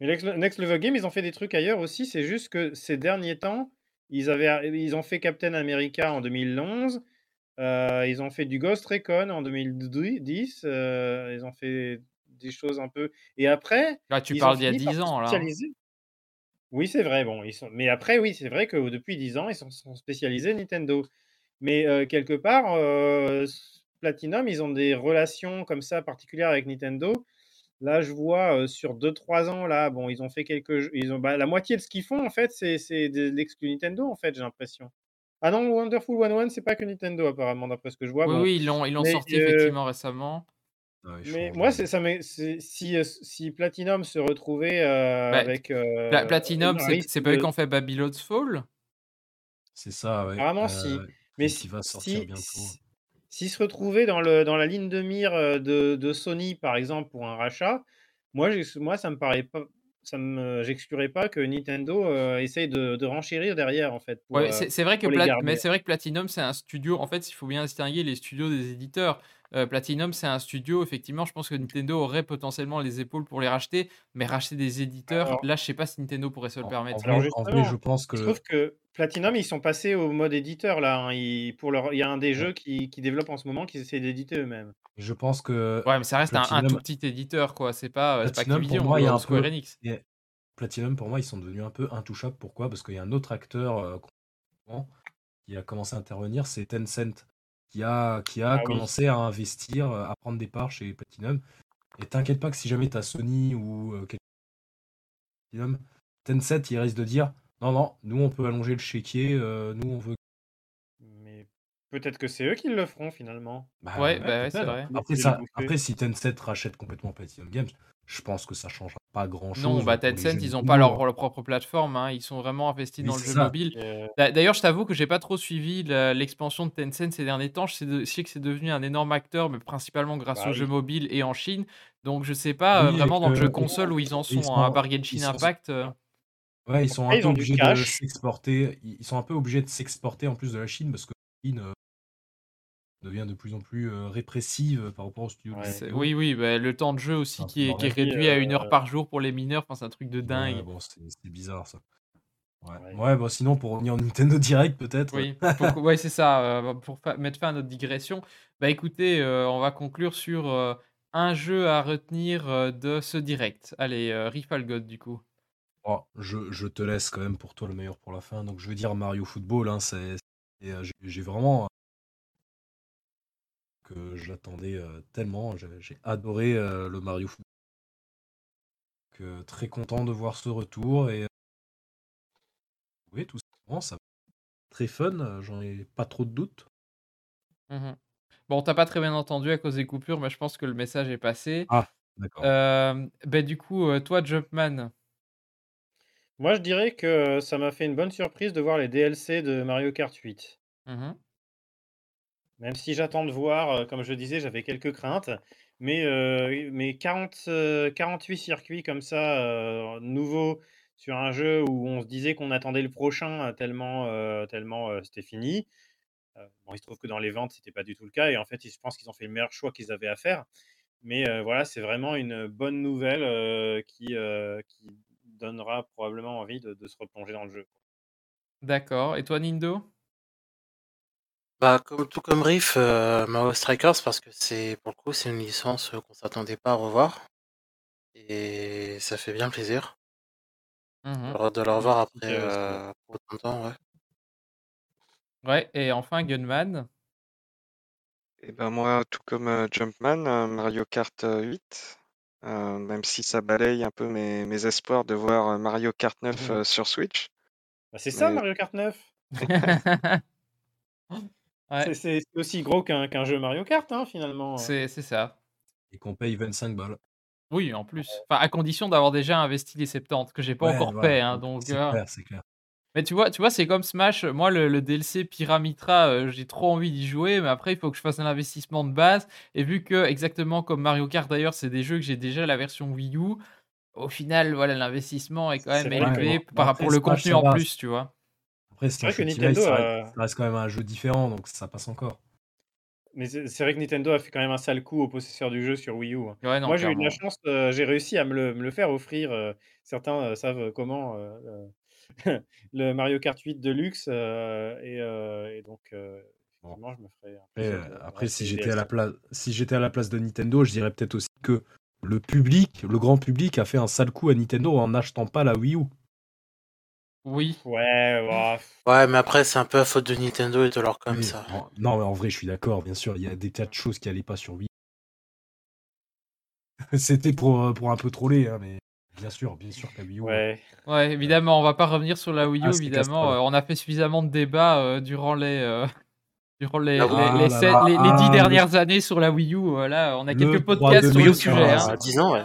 Speaker 2: Mais Next, Next Level Game, ils ont fait des trucs ailleurs aussi. C'est juste que ces derniers temps, ils, avaient, ils ont fait Captain America en 2011. Euh, ils ont fait du Ghost Recon en 2010. euh, ils ont fait des choses un peu. Et après,
Speaker 1: Là, tu
Speaker 2: ils
Speaker 1: parles d'il y a
Speaker 2: fini par
Speaker 1: 10
Speaker 2: se
Speaker 1: ans, là. hein.
Speaker 2: Oui, c'est vrai, bon, ils sont mais après, oui, c'est vrai que depuis 10 ans, ils sont sont spécialisés Nintendo. Mais, heu, quelque part, heu, s Platinum, ils ont des relations comme ça particulières avec Nintendo. Là, je vois, sur 2-3 ans, là, bon, ils ont fait quelques ils ont bah, la moitié de ce qu'ils font, en fait, c'est c'est de l'exclu Nintendo, en fait, j'ai l'impression. Ah non, Wonderful 101, c'est pas que Nintendo apparemment, d'après ce que je vois,
Speaker 1: Oui,
Speaker 2: bon.
Speaker 1: oui, ils l'ont ils l'ont
Speaker 2: Mais,
Speaker 1: sorti
Speaker 2: heu
Speaker 1: effectivement récemment.
Speaker 5: Ouais, ils
Speaker 2: mais moi, c'est ça c'est si, heu, si Platinum se retrouvait, heu,
Speaker 1: Bah,
Speaker 2: avec,
Speaker 1: Pla Platinum, c'est pas eux qui ont fait Babylon's Fall?
Speaker 5: C'est ça, ouais,
Speaker 2: apparemment si. Mais si
Speaker 5: va sortir
Speaker 2: si
Speaker 5: bientôt.
Speaker 2: s s'ils se retrouvaient dans le dans la ligne de mire, de de Sony, par exemple, pour un rachat, moi, moi, ça me paraît pas ça me j'exclurais pas que Nintendo, heu, essaye de de renchérir derrière, en fait, pour,
Speaker 1: Ouais,
Speaker 2: heu,
Speaker 1: c'est vrai que Plat mais c'est vrai que Platinum, c'est un studio en fait, il faut bien distinguer les studios des éditeurs. Heu, Platinum, c'est un studio, effectivement, je pense que Nintendo aurait potentiellement les épaules pour les racheter, mais racheter des éditeurs,
Speaker 2: Alors
Speaker 1: là, je sais pas si Nintendo pourrait se le
Speaker 5: En en
Speaker 1: permettre.
Speaker 5: vrai en vrai, je pense
Speaker 2: il se trouve
Speaker 5: que
Speaker 2: que Platinum, ils sont passés au mode éditeur, là, hein. Ils pour leur il y a un des
Speaker 5: ouais,
Speaker 2: jeux qu'ils qu'ils développent en ce moment qu'ils essaient d'éditer eux-mêmes.
Speaker 5: je pense que
Speaker 1: Ouais, mais ça reste un un tout
Speaker 5: Platinum
Speaker 1: petit éditeur, quoi, c'est pas, heu, c'est pas
Speaker 5: Platinum pour
Speaker 1: Activision
Speaker 5: moi, il y
Speaker 1: ou
Speaker 5: a
Speaker 1: ou
Speaker 5: un
Speaker 1: Square
Speaker 5: peu
Speaker 1: Enix.
Speaker 5: Platinum pour moi, ils sont devenus un peu intouchables. Pourquoi? Parce qu'il y a un autre acteur, qui a commencé à intervenir, c'est Tencent, qui a qui a
Speaker 2: Ah oui.
Speaker 5: commencé à investir, à prendre des parts chez Platinum et t'inquiète pas que si jamais tu as Sony ou, quel Platinum, Tencent, il risque de dire: «Non, non, nous on peut allonger le chéquier, heu, nous on veut»
Speaker 2: Mais peut-être que c'est eux qui le feront finalement.
Speaker 5: bah,
Speaker 1: Ouais,
Speaker 5: ouais,
Speaker 1: bah, ouais, c'est vrai.
Speaker 5: Après ça après si Tencent rachète complètement Platinum Games, je pense que ça changera pas grand
Speaker 1: Non,
Speaker 5: chose,
Speaker 1: bah,
Speaker 5: pour les
Speaker 1: Tencent,
Speaker 5: jeux
Speaker 1: ils ont pas leur
Speaker 5: hein.
Speaker 1: leur propre plateforme, hein, ils sont vraiment investis dans le jeu
Speaker 5: ça.
Speaker 1: mobile. D'a d'ailleurs, je t'avoue que j'ai pas trop suivi l'expansion de Tencent ces derniers temps. Je sais de je sais que c'est devenu un énorme acteur, mais principalement grâce
Speaker 2: bah
Speaker 1: aux jeux
Speaker 2: oui.
Speaker 1: mobiles et en Chine. Donc je sais pas,
Speaker 5: Oui et
Speaker 1: vraiment dans le jeu console où ils en sont, hein, à Genshin
Speaker 5: sont
Speaker 1: Impact, heu
Speaker 5: ouais, ils sont un
Speaker 2: ils
Speaker 5: peu obligés de s'exporter. Ils sont un peu obligés de s'exporter en plus de la Chine parce que Chine, devient de plus en plus, heu, répressive par rapport de jeux
Speaker 2: Ouais.
Speaker 1: oui, oui, bah, le temps de jeu aussi qui est qui réduit à une
Speaker 2: heu,
Speaker 1: heure par jour pour les mineurs, enfin, c'est un truc de
Speaker 5: Ouais,
Speaker 1: dingue.
Speaker 5: bon, c'est bizarre ça. Ouais.
Speaker 2: ouais.
Speaker 5: Ouais, bah, sinon pour revenir au Nintendo Direct peut-être,
Speaker 1: Oui, ouais, c'est ça, pour mettre fin à notre digression. Bah, écoutez, on va conclure sur, un jeu à retenir, de ce direct. Allez, heu, Rifalgot du coup.
Speaker 5: oh, je je te laisse quand même pour toi le meilleur pour la fin, donc je veux dire Mario Football, hein, c'est j'ai vraiment que je l'attendais, heu, tellement, j'ai adoré, heu, le Mario Foot donc heu, très content de voir ce retour et oui, tout simplement, ça va être très fun, j'en ai pas trop de doutes.
Speaker 1: Mmh Bon, tu pas très bien entendu à cause des coupures, mais je pense que le message est passé.
Speaker 5: Ah, d'accord.
Speaker 1: Beh, du coup, toi Jumpman?
Speaker 2: Moi, je dirais que ça m'a fait une bonne surprise de voir les DLC de Mario Kart 8.
Speaker 1: Mmh
Speaker 2: Même si j'attends de voir, heu, comme je disais, j'avais quelques craintes, mais heu, mais 40, heu, 48 circuits comme ça, nouveaux sur un jeu où on se disait qu'on attendait le prochain, tellement, tellement, c'était fini. Bon, il se trouve que dans les ventes, c'était pas du tout le cas et en fait, je pense qu'ils ont fait le meilleur choix qu'ils avaient à faire. Mais voilà, c'est vraiment une bonne nouvelle, qui, qui donnera probablement envie de se replonger dans le jeu.
Speaker 1: D'accord et toi Nindo?
Speaker 3: Bah, comme tout comme Riff, heu, Mario Strikers parce que c'est pour le coup, c'est une licence, heu, qu'on s'attendait pas à revoir et ça fait bien plaisir de
Speaker 1: Mmh
Speaker 3: de le
Speaker 2: Mmh,
Speaker 3: revoir après,
Speaker 2: ticket aussi, ouais.
Speaker 3: heu, autant de temps, ouais.
Speaker 1: Ouais et enfin Gunman?
Speaker 4: Et ben moi, tout comme euh, Jumpman, euh, Mario Kart euh, 8, euh, même si ça balaye un peu mes, mes espoirs de voir euh, Mario Kart 9 euh, sur Switch.
Speaker 2: Bah, c'est ça
Speaker 4: Mais
Speaker 2: Mario Kart 9.
Speaker 1: Ouais,
Speaker 2: C'est aussi gros qu'un qu'un jeu Mario Kart, hein, finalement,
Speaker 1: c'est c'est ça.
Speaker 5: Et qu'on paye 25 balles.
Speaker 1: Oui, en plus. Enfin, à condition d'avoir déjà investi les 70 que j'ai pas
Speaker 5: Ouais,
Speaker 1: encore fait,
Speaker 5: voilà,
Speaker 1: hein, donc
Speaker 5: c'est clair, c'est clair.
Speaker 1: mais tu vois tu vois, c'est comme Smash, moi le le DLC Pyramitra, heu, j'ai trop envie d'y jouer, mais après il faut que je fasse un investissement de base et vu que, exactement comme Mario Kart d'ailleurs, c'est des jeux que j'ai déjà la version Wii U, au final, voilà, l'investissement est quand même élevé par rapport le
Speaker 5: Smash
Speaker 1: contenu en plus, tu vois?
Speaker 5: Après
Speaker 2: c'est vrai que Nintendo
Speaker 5: ça reste
Speaker 2: a
Speaker 5: ça reste quand même un jeu différent, donc ça passe encore.
Speaker 2: mais c'est vrai que Nintendo a fait quand même un sale coup aux possesseurs du jeu sur Wii U, hein.
Speaker 1: Ouais, non,
Speaker 2: Moi, j'ai eu de la chance, heu, j'ai réussi à me le me le faire offrir, heu, certains, heu, savent comment, le Mario Kart 8 Deluxe, et et donc effectivement, je me ferai
Speaker 5: après, après si j'étais à la place si j'étais à la place de Nintendo, je dirais peut-être aussi que le public, le grand public a fait un sale coup à Nintendo en n'achetant pas la Wii U.
Speaker 1: Oui.
Speaker 2: Ouais, bah,
Speaker 3: Ouais, mais après, c'est un peu à faute de Nintendo et de leur comme
Speaker 5: Oui,
Speaker 3: ça.
Speaker 5: Non, mais en vrai, je suis d'accord, bien sûr. Il y a des tas de choses qui allaient pas sur Wii. C'était pour, euh, pour un peu troller, hein, mais bien sûr, bien sûr qu'à Wii U.
Speaker 2: ouais.
Speaker 1: Ouais, évidemment, on va pas revenir sur la Wii U,
Speaker 5: Ah,
Speaker 1: évidemment. euh, on a fait suffisamment de débats euh, durant les. euh, Durant les,
Speaker 3: Ah
Speaker 1: les,
Speaker 5: là
Speaker 1: les
Speaker 5: là
Speaker 1: sept-
Speaker 5: là,
Speaker 1: les- les
Speaker 5: ah,
Speaker 1: dix
Speaker 5: le-
Speaker 1: dernières années sur la Wii U, là, on a
Speaker 5: Le
Speaker 1: quelques podcasts sur le
Speaker 5: Wii U,
Speaker 1: sujet. hein.
Speaker 5: va.
Speaker 3: à 10 ans, ouais.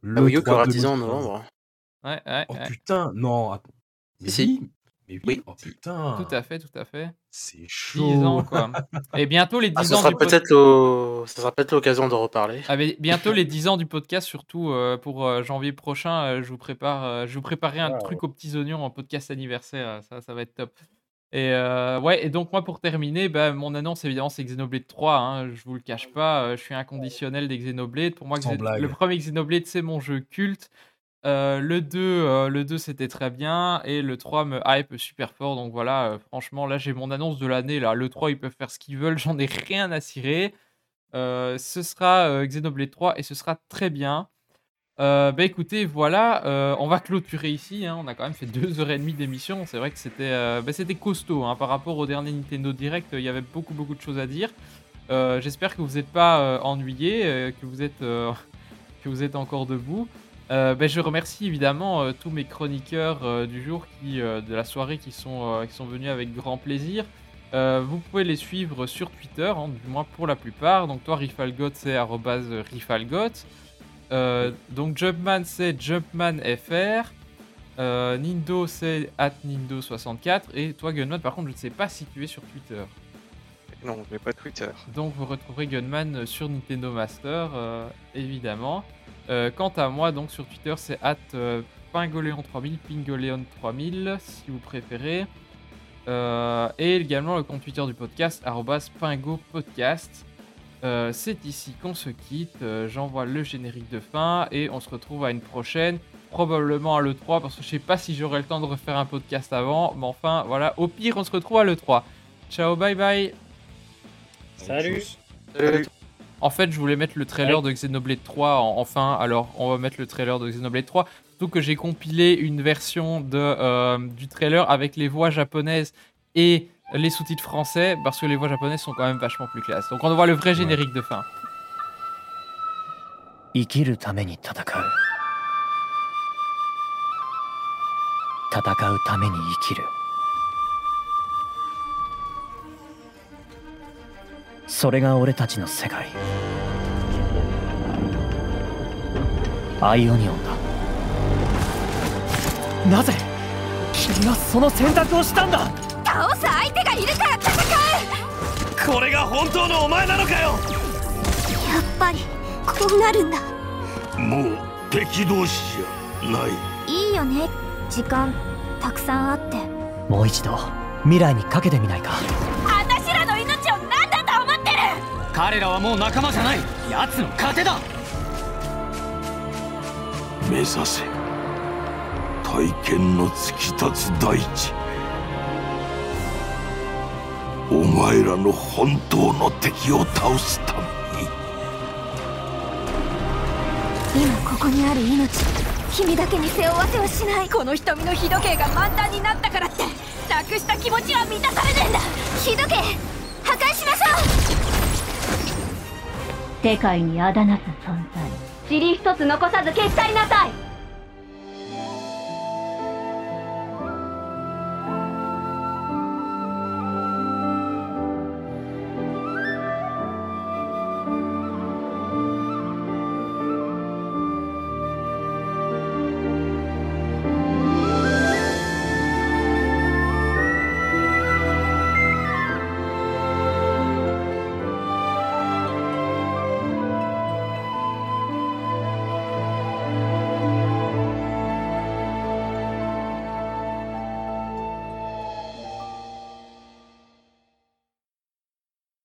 Speaker 5: Le
Speaker 3: La Wii U qui
Speaker 5: 3
Speaker 3: aura
Speaker 5: de
Speaker 3: 10 ans en
Speaker 5: 2015.
Speaker 3: novembre.
Speaker 1: Ouais, ouais,
Speaker 5: Oh
Speaker 1: ouais.
Speaker 5: putain, non, attends. Mais
Speaker 3: Si.
Speaker 5: oui, mais oui,
Speaker 3: Oui.
Speaker 5: oh putain.
Speaker 1: Tout à fait, tout à fait.
Speaker 5: C'est
Speaker 1: 10
Speaker 5: chaud.
Speaker 1: ans, quoi. Et bientôt les 10
Speaker 3: Ah,
Speaker 1: ans
Speaker 3: sera
Speaker 1: du
Speaker 3: ça sera peut-être l'occasion de reparler.
Speaker 1: Ah, mais bientôt les 10 ans du podcast, surtout euh, pour euh, janvier prochain. euh, je vous prépare, euh, je vous préparerai un
Speaker 2: Wow.
Speaker 1: truc aux petits oignons en podcast anniversaire. Ça, ça va être top. Et euh, ouais, et donc moi pour terminer, bah, mon annonce évidemment c'est Xenoblade 3. Hein, je vous le cache pas, euh, je suis inconditionnel des Xenoblade. Pour moi, Xen- le premier Xenoblade c'est mon jeu culte. Euh, le 2, euh, le 2 c'était très bien et le 3 me hype super fort. Donc voilà, euh, franchement là j'ai mon annonce de l'année là. Le 3 ils peuvent faire ce qu'ils veulent, j'en ai rien à cirer. Ce sera Xenoblade 3 et ce sera très bien. Bah écoutez, voilà, on va clôturer ici. hein. On a quand même fait deux heures et demie d'émission. C'est vrai que c'était bah, costaud hein. par rapport au dernier Nintendo Direct. Il y avait beaucoup beaucoup de choses à dire. J'espère que vous n'êtes pas ennuyés, que vous êtes encore debout. Euh, bah, je remercie évidemment euh, tous mes chroniqueurs euh, du jour qui de la soirée qui sont qui sont venus avec grand plaisir. Vous pouvez les suivre sur Twitter, hein, du moins pour la plupart. Donc toi, Rifalgot, c'est Rifalgot. Donc Jumpman, c'est JumpmanFR. Nindo, c'est at Nindo64. Et toi, Gunman, par contre, je ne sais pas si tu es sur Twitter.
Speaker 4: Non, je n'ai pas Twitter.
Speaker 1: Donc vous retrouverez Gunman sur Nintendo Master, évidemment. Euh, quant à moi, donc sur Twitter, c'est at euh, Pingoléon3000, Pingoléon3000, si vous préférez. Euh, et également le compte Twitter du podcast, arrobas Pingo Podcast. Euh, c'est ici qu'on se quitte. Euh, J'envoie le générique de fin et on se retrouve à une prochaine, probablement à l'E3, parce que je sais pas si j'aurai le temps de refaire un podcast avant. Mais enfin, voilà, au pire, on se retrouve à l'E3. Ciao, bye bye.
Speaker 2: Salut.
Speaker 3: Salut.
Speaker 1: En fait, je voulais mettre le trailer de Xenoblade 3 en, en fin, alors on va mettre le trailer de Xenoblade 3. Surtout que j'ai compilé une version de, euh, du trailer avec les voix japonaises et les sous-titres français, parce que les voix japonaises sont quand même vachement plus classe. Donc on voit le vrai générique de fin.
Speaker 6: 生きるために戦う戦うために生きる それが俺たちの世界。アイオニオンだ。なぜ君はその選択をしたんだ？
Speaker 7: 倒す相手がいるから戦
Speaker 6: これが本当のお前なのかよ？
Speaker 7: うやっぱりこうなるんだ。
Speaker 8: もう敵同士じゃない。
Speaker 7: いいよね。時間たくさんあって。
Speaker 6: もう一度未来にかけてみないか？
Speaker 7: 私らの
Speaker 6: 彼らはもう仲間じゃない。奴の糧だ。
Speaker 8: 目指せ。体験の突き立つ大地。お前らの本当の敵を倒すために。
Speaker 7: 今ここにある命君だけに背負わせはしない。この瞳の日時計が満タンになったからって。なくした気持ちは満たされねえんだ。日時計破壊しましょう世界にあだなす存在。塵一つ残さず消し去りなさい。